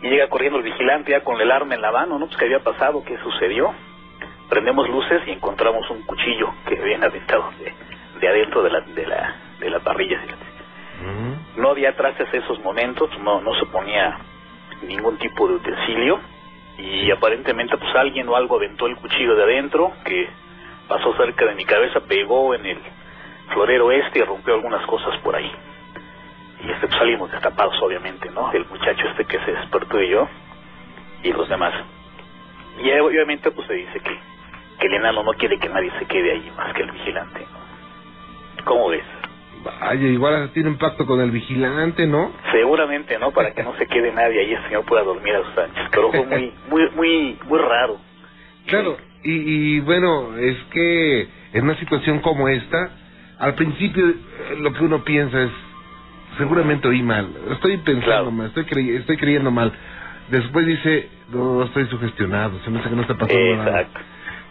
Y llega corriendo el vigilante ya con el arma en la mano no pues qué había pasado qué sucedió prendemos luces y encontramos un cuchillo que habían aventado de, de adentro de la de la de la parrilla no había traces de esos momentos no no se ponía ningún tipo de utensilio y aparentemente pues alguien o algo aventó el cuchillo de adentro que pasó cerca de mi cabeza pegó en el florero este y rompió algunas cosas por ahí y este pues salimos destapados obviamente no el muchacho este que se despertó y yo y los demás y obviamente pues se dice que que el enano no quiere que nadie se quede ahí más que el vigilante. ¿cómo ves? Vaya, igual tiene un pacto con el vigilante, ¿no? Seguramente, ¿no? Para que no se quede nadie ahí, el señor pueda dormir a sus anchas. Pero fue muy, muy, muy, muy raro. Claro, y, y bueno, es que en una situación como esta, al principio eh, lo que uno piensa es, seguramente oí mal, estoy pensando mal, estoy, crey estoy creyendo mal. Después dice, no, estoy sugestionado, se me hace que no está pasando Exacto. nada.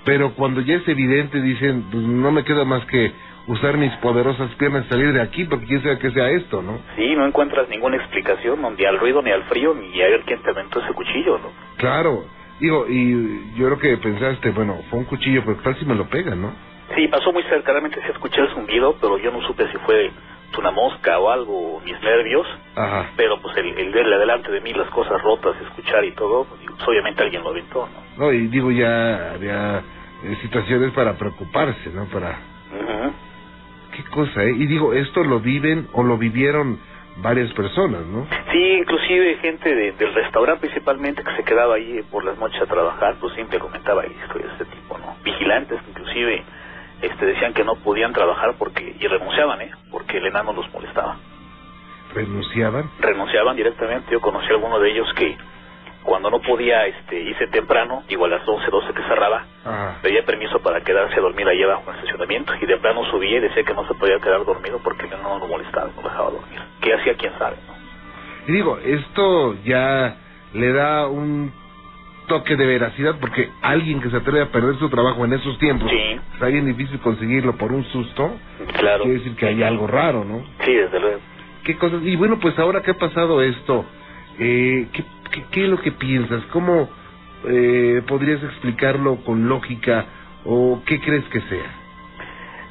Pero cuando ya es evidente, dicen, pues no me queda más que usar mis poderosas piernas y salir de aquí, porque quién sabe que sea esto, ¿no? Sí, no encuentras ninguna explicación, ni al ruido, ni al frío, ni a ver quién te aventó ese cuchillo, ¿no? Claro, digo, y yo creo que pensaste, bueno, fue un cuchillo, pero tal si me lo pegan, ¿no? Sí, pasó muy cerca, realmente se escuché el zumbido, pero yo no supe si fue una mosca o algo, mis nervios, Ajá. pero pues el, el verle adelante de mí las cosas rotas, escuchar y todo, pues, pues, obviamente alguien lo aventó, ¿no? No, y digo, ya había eh, situaciones para preocuparse, ¿no? Para... Qué cosa, ¿eh? Y digo, esto lo viven o lo vivieron varias personas, ¿no? Sí, inclusive gente de- del restaurante principalmente que se quedaba ahí por las noches a trabajar, pues siempre comentaba historias de este tipo, ¿no? Vigilantes que inclusive este, decían que no podían trabajar porque y renunciaban, ¿eh? Porque el enano los molestaba. Renunciaban. Renunciaban directamente. Yo conocí a alguno de ellos que cuando no podía este, irse temprano, digo a las 11, 12 que cerraba, Ah, pedía permiso para quedarse a dormir allá abajo en el estacionamiento y de plano subía y decía que no se podía quedar dormido porque enano lo molestaba, no dejaba dormir. ¿Qué hacía? ¿Quién sabe? ¿no? Y digo, esto ya le da un toque de veracidad porque alguien que se atreve a perder su trabajo en esos tiempos, está bien difícil conseguirlo por un susto, Claro. quiere decir que hay algo raro, ¿no? Sí, desde luego. ¿Qué cosas? Y bueno, pues ahora que ha pasado esto, eh, ¿qué, qué, qué es lo que piensas? ¿Cómo eh, podrías explicarlo con lógica o qué crees que sea?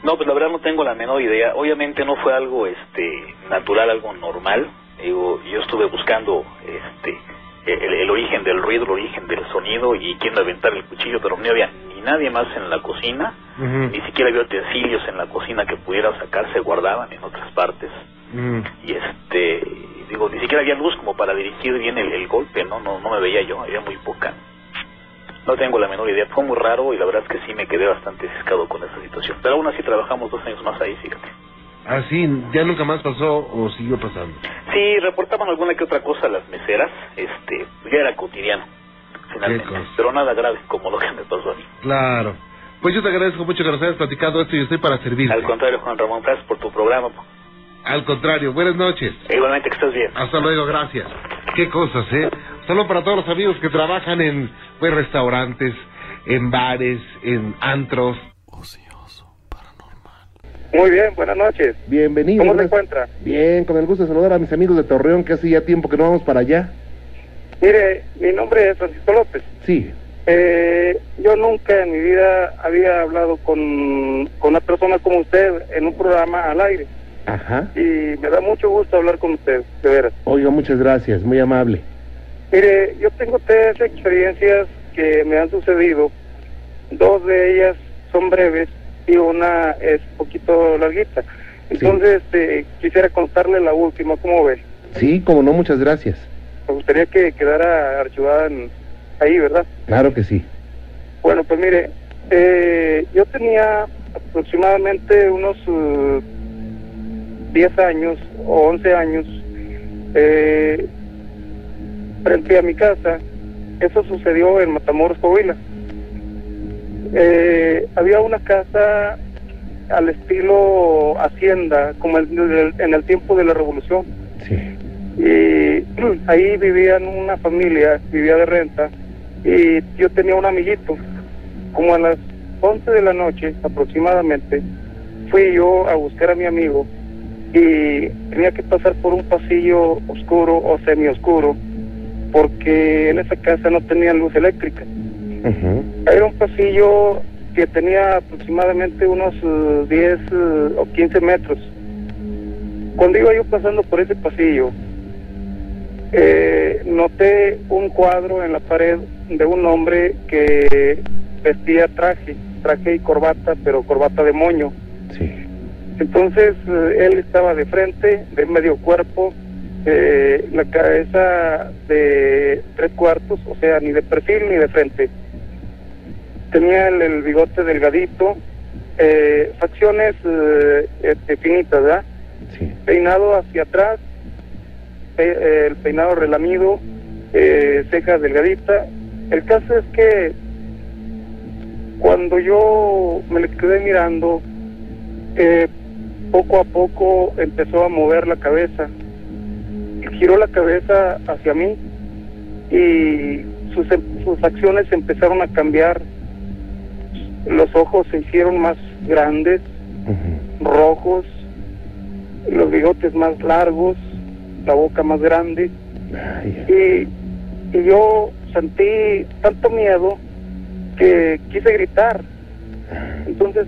No, pues la verdad no tengo la menor idea. Obviamente no fue algo este natural, algo normal. Digo, yo estuve buscando este el, el origen del ruido, el origen del sonido y quién aventar el cuchillo, pero no había ni nadie más en la cocina, ni siquiera había utensilios en la cocina que pudiera sacarse, guardaban en otras partes. Y este, digo, ni siquiera había luz como para dirigir bien el, el golpe, ¿no? ¿no? No me veía yo, había muy poca. No tengo la menor idea, fue muy raro y la verdad es que sí me quedé bastante ciscado con esa situación. Pero aún así trabajamos dos años más ahí, fíjate. Ah, ¿ya nunca más pasó o siguió pasando? Sí, reportaban alguna que otra cosa las meseras, este, ya era cotidiano, finalmente. Pero nada grave como lo que me pasó a mí. Claro. Pues yo te agradezco mucho que nos hayas platicado esto y estoy para servirte. Al contrario, Juan Ramón, gracias por tu programa. Al contrario, buenas noches. Igualmente que estés bien. Hasta luego, gracias. Qué cosas, ¿eh? Solo para todos los amigos que trabajan en pues, restaurantes, en bares, en antros. Muy bien, buenas noches. Bienvenido. ¿Cómo se gracias. encuentra? Bien, con el gusto de saludar a mis amigos de Torreón, que hace ya tiempo que no vamos para allá. Mire, mi nombre es Francisco López. Sí. Eh, yo nunca en mi vida había hablado con, con una persona como usted en un programa al aire. Ajá. Y me da mucho gusto hablar con usted, de veras. Oiga, muchas gracias, muy amable. Mire, yo tengo tres experiencias que me han sucedido. Dos de ellas son breves y una es poquito larguita. Entonces, este, quisiera contarle la última, ¿cómo ve? Sí, como no, muchas gracias. Me gustaría que quedara archivada en- ahí, ¿verdad? Claro que sí. Bueno, pues mire, eh, yo tenía aproximadamente unos eh, 10 años o 11 años eh, frente a mi casa. Eso sucedió en Matamoros, Coahuila. Eh, había una casa al estilo hacienda, como en el, en el tiempo de la revolución. Y ahí vivían una familia, vivía de renta, y yo tenía un amiguito. Como a las 11 de la noche aproximadamente, fui yo a buscar a mi amigo y tenía que pasar por un pasillo oscuro o semioscuro porque en esa casa no tenían luz eléctrica. Era un pasillo que tenía aproximadamente unos eh, 10 eh, o 15 metros. Cuando iba yo pasando por ese pasillo, eh, noté un cuadro en la pared de un hombre que vestía traje, traje y corbata, pero corbata de moño. Entonces eh, él estaba de frente, de medio cuerpo, eh, la cabeza de tres cuartos, o sea, ni de perfil ni de frente. Tenía el, el bigote delgadito, eh, facciones eh, este, finitas, ¿verdad? Peinado hacia atrás, pe- eh, el peinado relamido, eh, cejas delgaditas. El caso es que cuando yo me le quedé mirando, eh, poco a poco empezó a mover la cabeza. Giró la cabeza hacia mí y sus, sus acciones empezaron a cambiar. Los ojos se hicieron más grandes, rojos, los bigotes más largos, la boca más grande. Y y yo sentí tanto miedo que quise gritar. Entonces,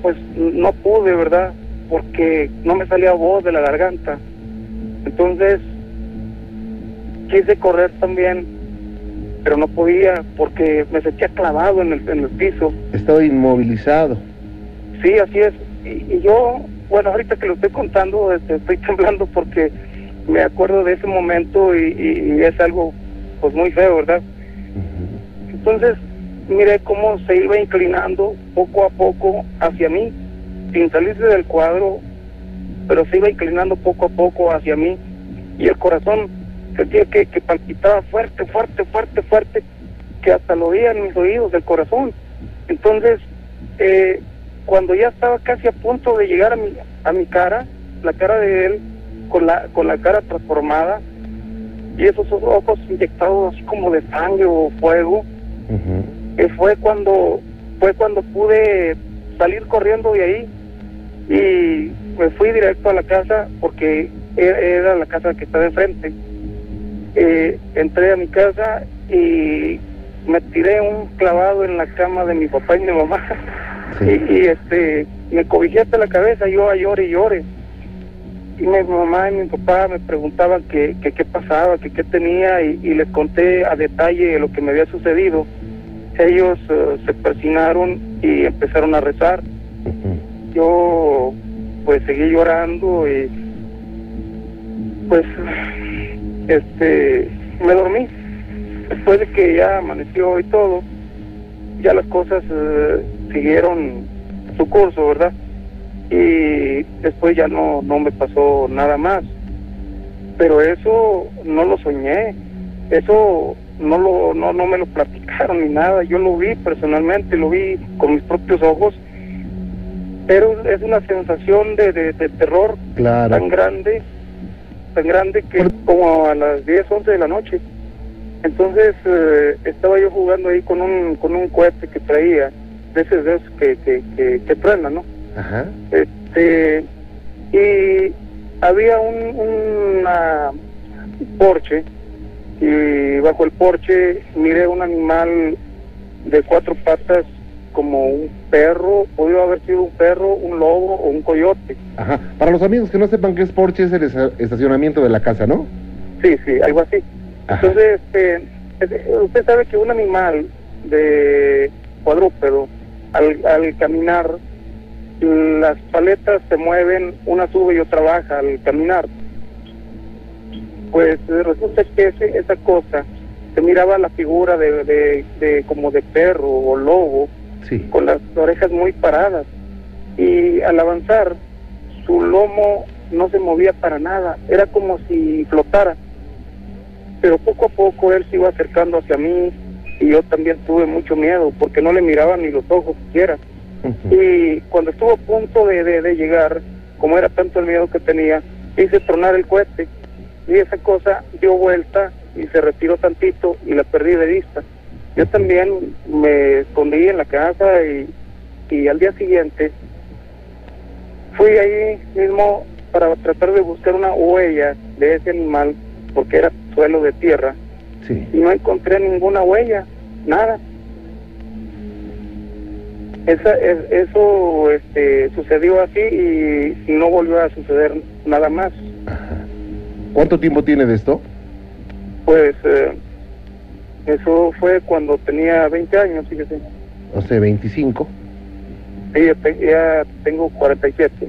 pues no pude, ¿verdad? Porque no me salía voz de la garganta. Entonces, quise correr también, pero no podía porque me sentía clavado en el, en el piso. Estaba inmovilizado. Sí, así es. Y, y yo, bueno, ahorita que lo estoy contando, este, estoy temblando porque me acuerdo de ese momento y, y- y es algo pues muy feo, ¿verdad? Entonces, miré cómo se iba inclinando poco a poco hacia mí, sin salirse del cuadro, pero se iba inclinando poco a poco hacia mí. Y el corazón sentía que, que palpitaba fuerte, fuerte, fuerte, fuerte, que hasta lo oía en mis oídos del corazón. Entonces, eh, cuando ya estaba casi a punto de llegar a mi, a mi cara, la cara de él, con la, con la cara transformada, y esos ojos inyectados así como de sangre o fuego, eh, fue cuando fue cuando pude salir corriendo de ahí y me fui directo a la casa porque era, era la casa que estaba enfrente. Eh, entré a mi casa y me tiré un clavado en la cama de mi papá y mi mamá y, y, este me cobijé hasta la cabeza yo a llore y llore y mi mamá y mi papá me preguntaban que, que qué pasaba, que qué tenía y, y les conté a detalle lo que me había sucedido. Ellos eh, se persinaron y empezaron a rezar. Yo pues seguí llorando y pues este me dormí. Después de que ya amaneció y todo, ya las cosas eh, siguieron su curso, ¿verdad? y después ya no no me pasó nada más pero eso no lo soñé eso no lo no no me lo platicaron ni nada yo lo vi personalmente lo vi con mis propios ojos pero es una sensación de, de, de terror Claro. tan grande tan grande que como a las 10 11 de la noche entonces eh, estaba yo jugando ahí con un con un cohete que traía de esos de esos que que que, no Ajá. este y había un una porche y bajo el porche miré un animal de cuatro patas como un perro, podría haber sido un perro, un lobo o un coyote. Ajá. Para los amigos que no sepan qué es Porsche, es el estacionamiento de la casa, ¿no? Sí, sí, algo así. Entonces, este, eh, usted sabe que un animal de cuadrúpedo, al, al caminar, las paletas se mueven, una sube y otra baja al caminar. Pues resulta que ese- esa cosa, se miraba la figura de, de, de como de perro o lobo, Sí. con las orejas muy paradas. Y al avanzar, su lomo no se movía para nada, era como si flotara. Pero poco a poco él se iba acercando hacia mí y yo también tuve mucho miedo porque no le miraba ni los ojos siquiera. Y cuando estuvo a punto de, de, de llegar, como era tanto el miedo que tenía, hice tronar el cohete y esa cosa dio vuelta y se retiró tantito y la perdí de vista. Yo también me escondí en la casa y, y al día siguiente fui ahí mismo para tratar de buscar una huella de ese animal porque era suelo de tierra Sí. y no encontré ninguna huella, nada. Esa, es- eso este, sucedió así y no volvió a suceder nada más. ¿Cuánto tiempo tiene de esto? Pues eh, eso fue cuando tenía 20 años, fíjese. O sea, 25. Sí, ya, te- ya tengo 47.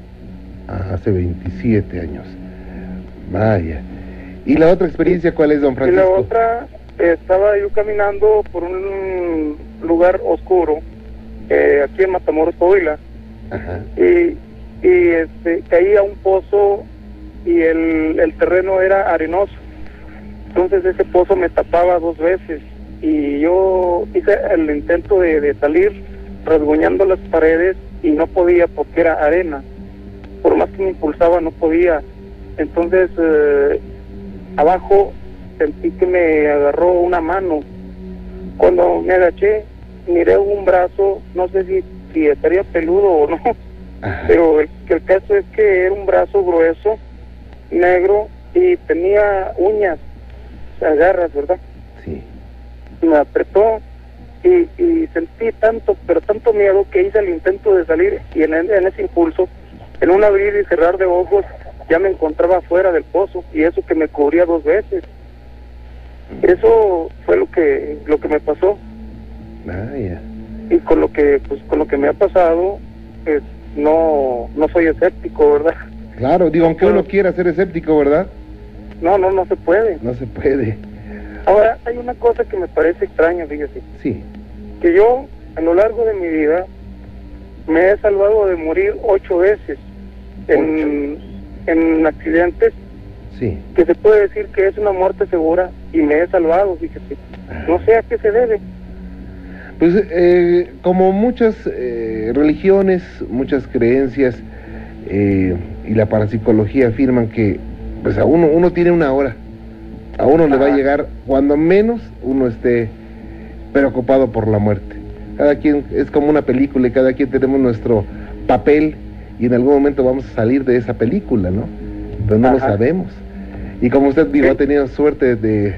Ah, hace 27 años. Vaya. ¿Y la otra experiencia cuál es, don Y la Francisco? otra, estaba yo caminando por un lugar oscuro, eh, aquí en Matamoros, Coahuila, Ajá. y, y este, caí a un pozo y el, el terreno era arenoso. Entonces ese pozo me tapaba dos veces y yo hice el intento de, de salir rasguñando las paredes y no podía porque era arena. Por más que me impulsaba no podía. Entonces eh, abajo sentí que me agarró una mano. Cuando me agaché miré un brazo, no sé si, si estaría peludo o no, pero el, que el caso es que era un brazo grueso, negro y tenía uñas, o sea, garras, ¿verdad? Sí. Me apretó y, y sentí tanto, pero tanto miedo que hice el intento de salir y en, en ese impulso, en un abrir y cerrar de ojos, ya me encontraba fuera del pozo y eso que me cubría dos veces. Eso fue lo que lo que me pasó. Vaya. Y con lo que pues con lo que me ha pasado, pues no no soy escéptico, ¿verdad? Claro, digo, aunque uno quiera ser escéptico, ¿verdad? No, no, no se puede. No se puede. Ahora, hay una cosa que me parece extraña, fíjate. Sí. Que yo, a lo largo de mi vida, me he salvado de morir ocho veces en, en accidentes Sí. que se puede decir que es una muerte segura y me he salvado, fíjate. No sé a qué se debe. Pues eh, como muchas eh, religiones, muchas creencias eh, y la parapsicología afirman que pues a uno, uno tiene una hora, a uno le va a llegar cuando menos uno esté preocupado por la muerte. Cada quien es como una película y cada quien tenemos nuestro papel y en algún momento vamos a salir de esa película, ¿no? Pero no lo sabemos. Y como usted dijo, ha tenido suerte de,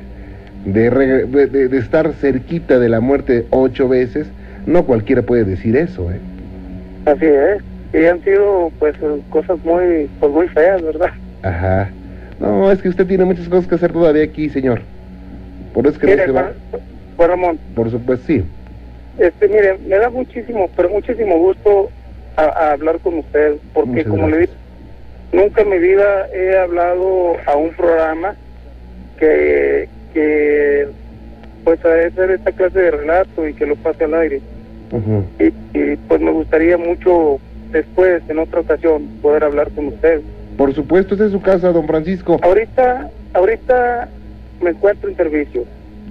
de, de- de estar cerquita de la muerte ocho veces, no cualquiera puede decir eso, ¿eh? Así es. Y han sido, pues, cosas muy, pues, muy feas, ¿verdad? Ajá. No, es que usted tiene muchas cosas que hacer todavía aquí, señor. Por eso es que va. Ramón, Por supuesto, sí. este, mire, me da muchísimo, pero muchísimo gusto a, a hablar con usted, porque como le dije, nunca en mi vida he hablado a un programa que, que pues a hacer esta clase de relato y que lo pase al aire. Y, y, pues me gustaría mucho después, en otra ocasión, poder hablar con usted. Por supuesto, esta es su casa, don Francisco. Ahorita, ahorita me encuentro en servicio.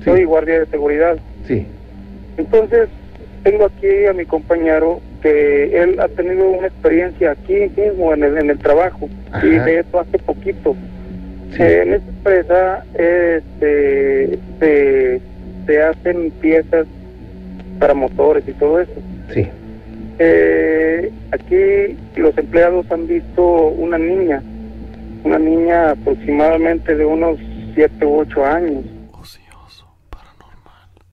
Soy guardia de seguridad. Sí. Entonces, tengo aquí a mi compañero que él ha tenido una experiencia aquí mismo en el, en el trabajo Ajá. y de eso hace poquito. Eh, en esta empresa este, se, se hacen piezas para motores y todo eso. Sí. Eh, aquí los empleados han visto una niña, una niña aproximadamente de unos 7 u 8 años.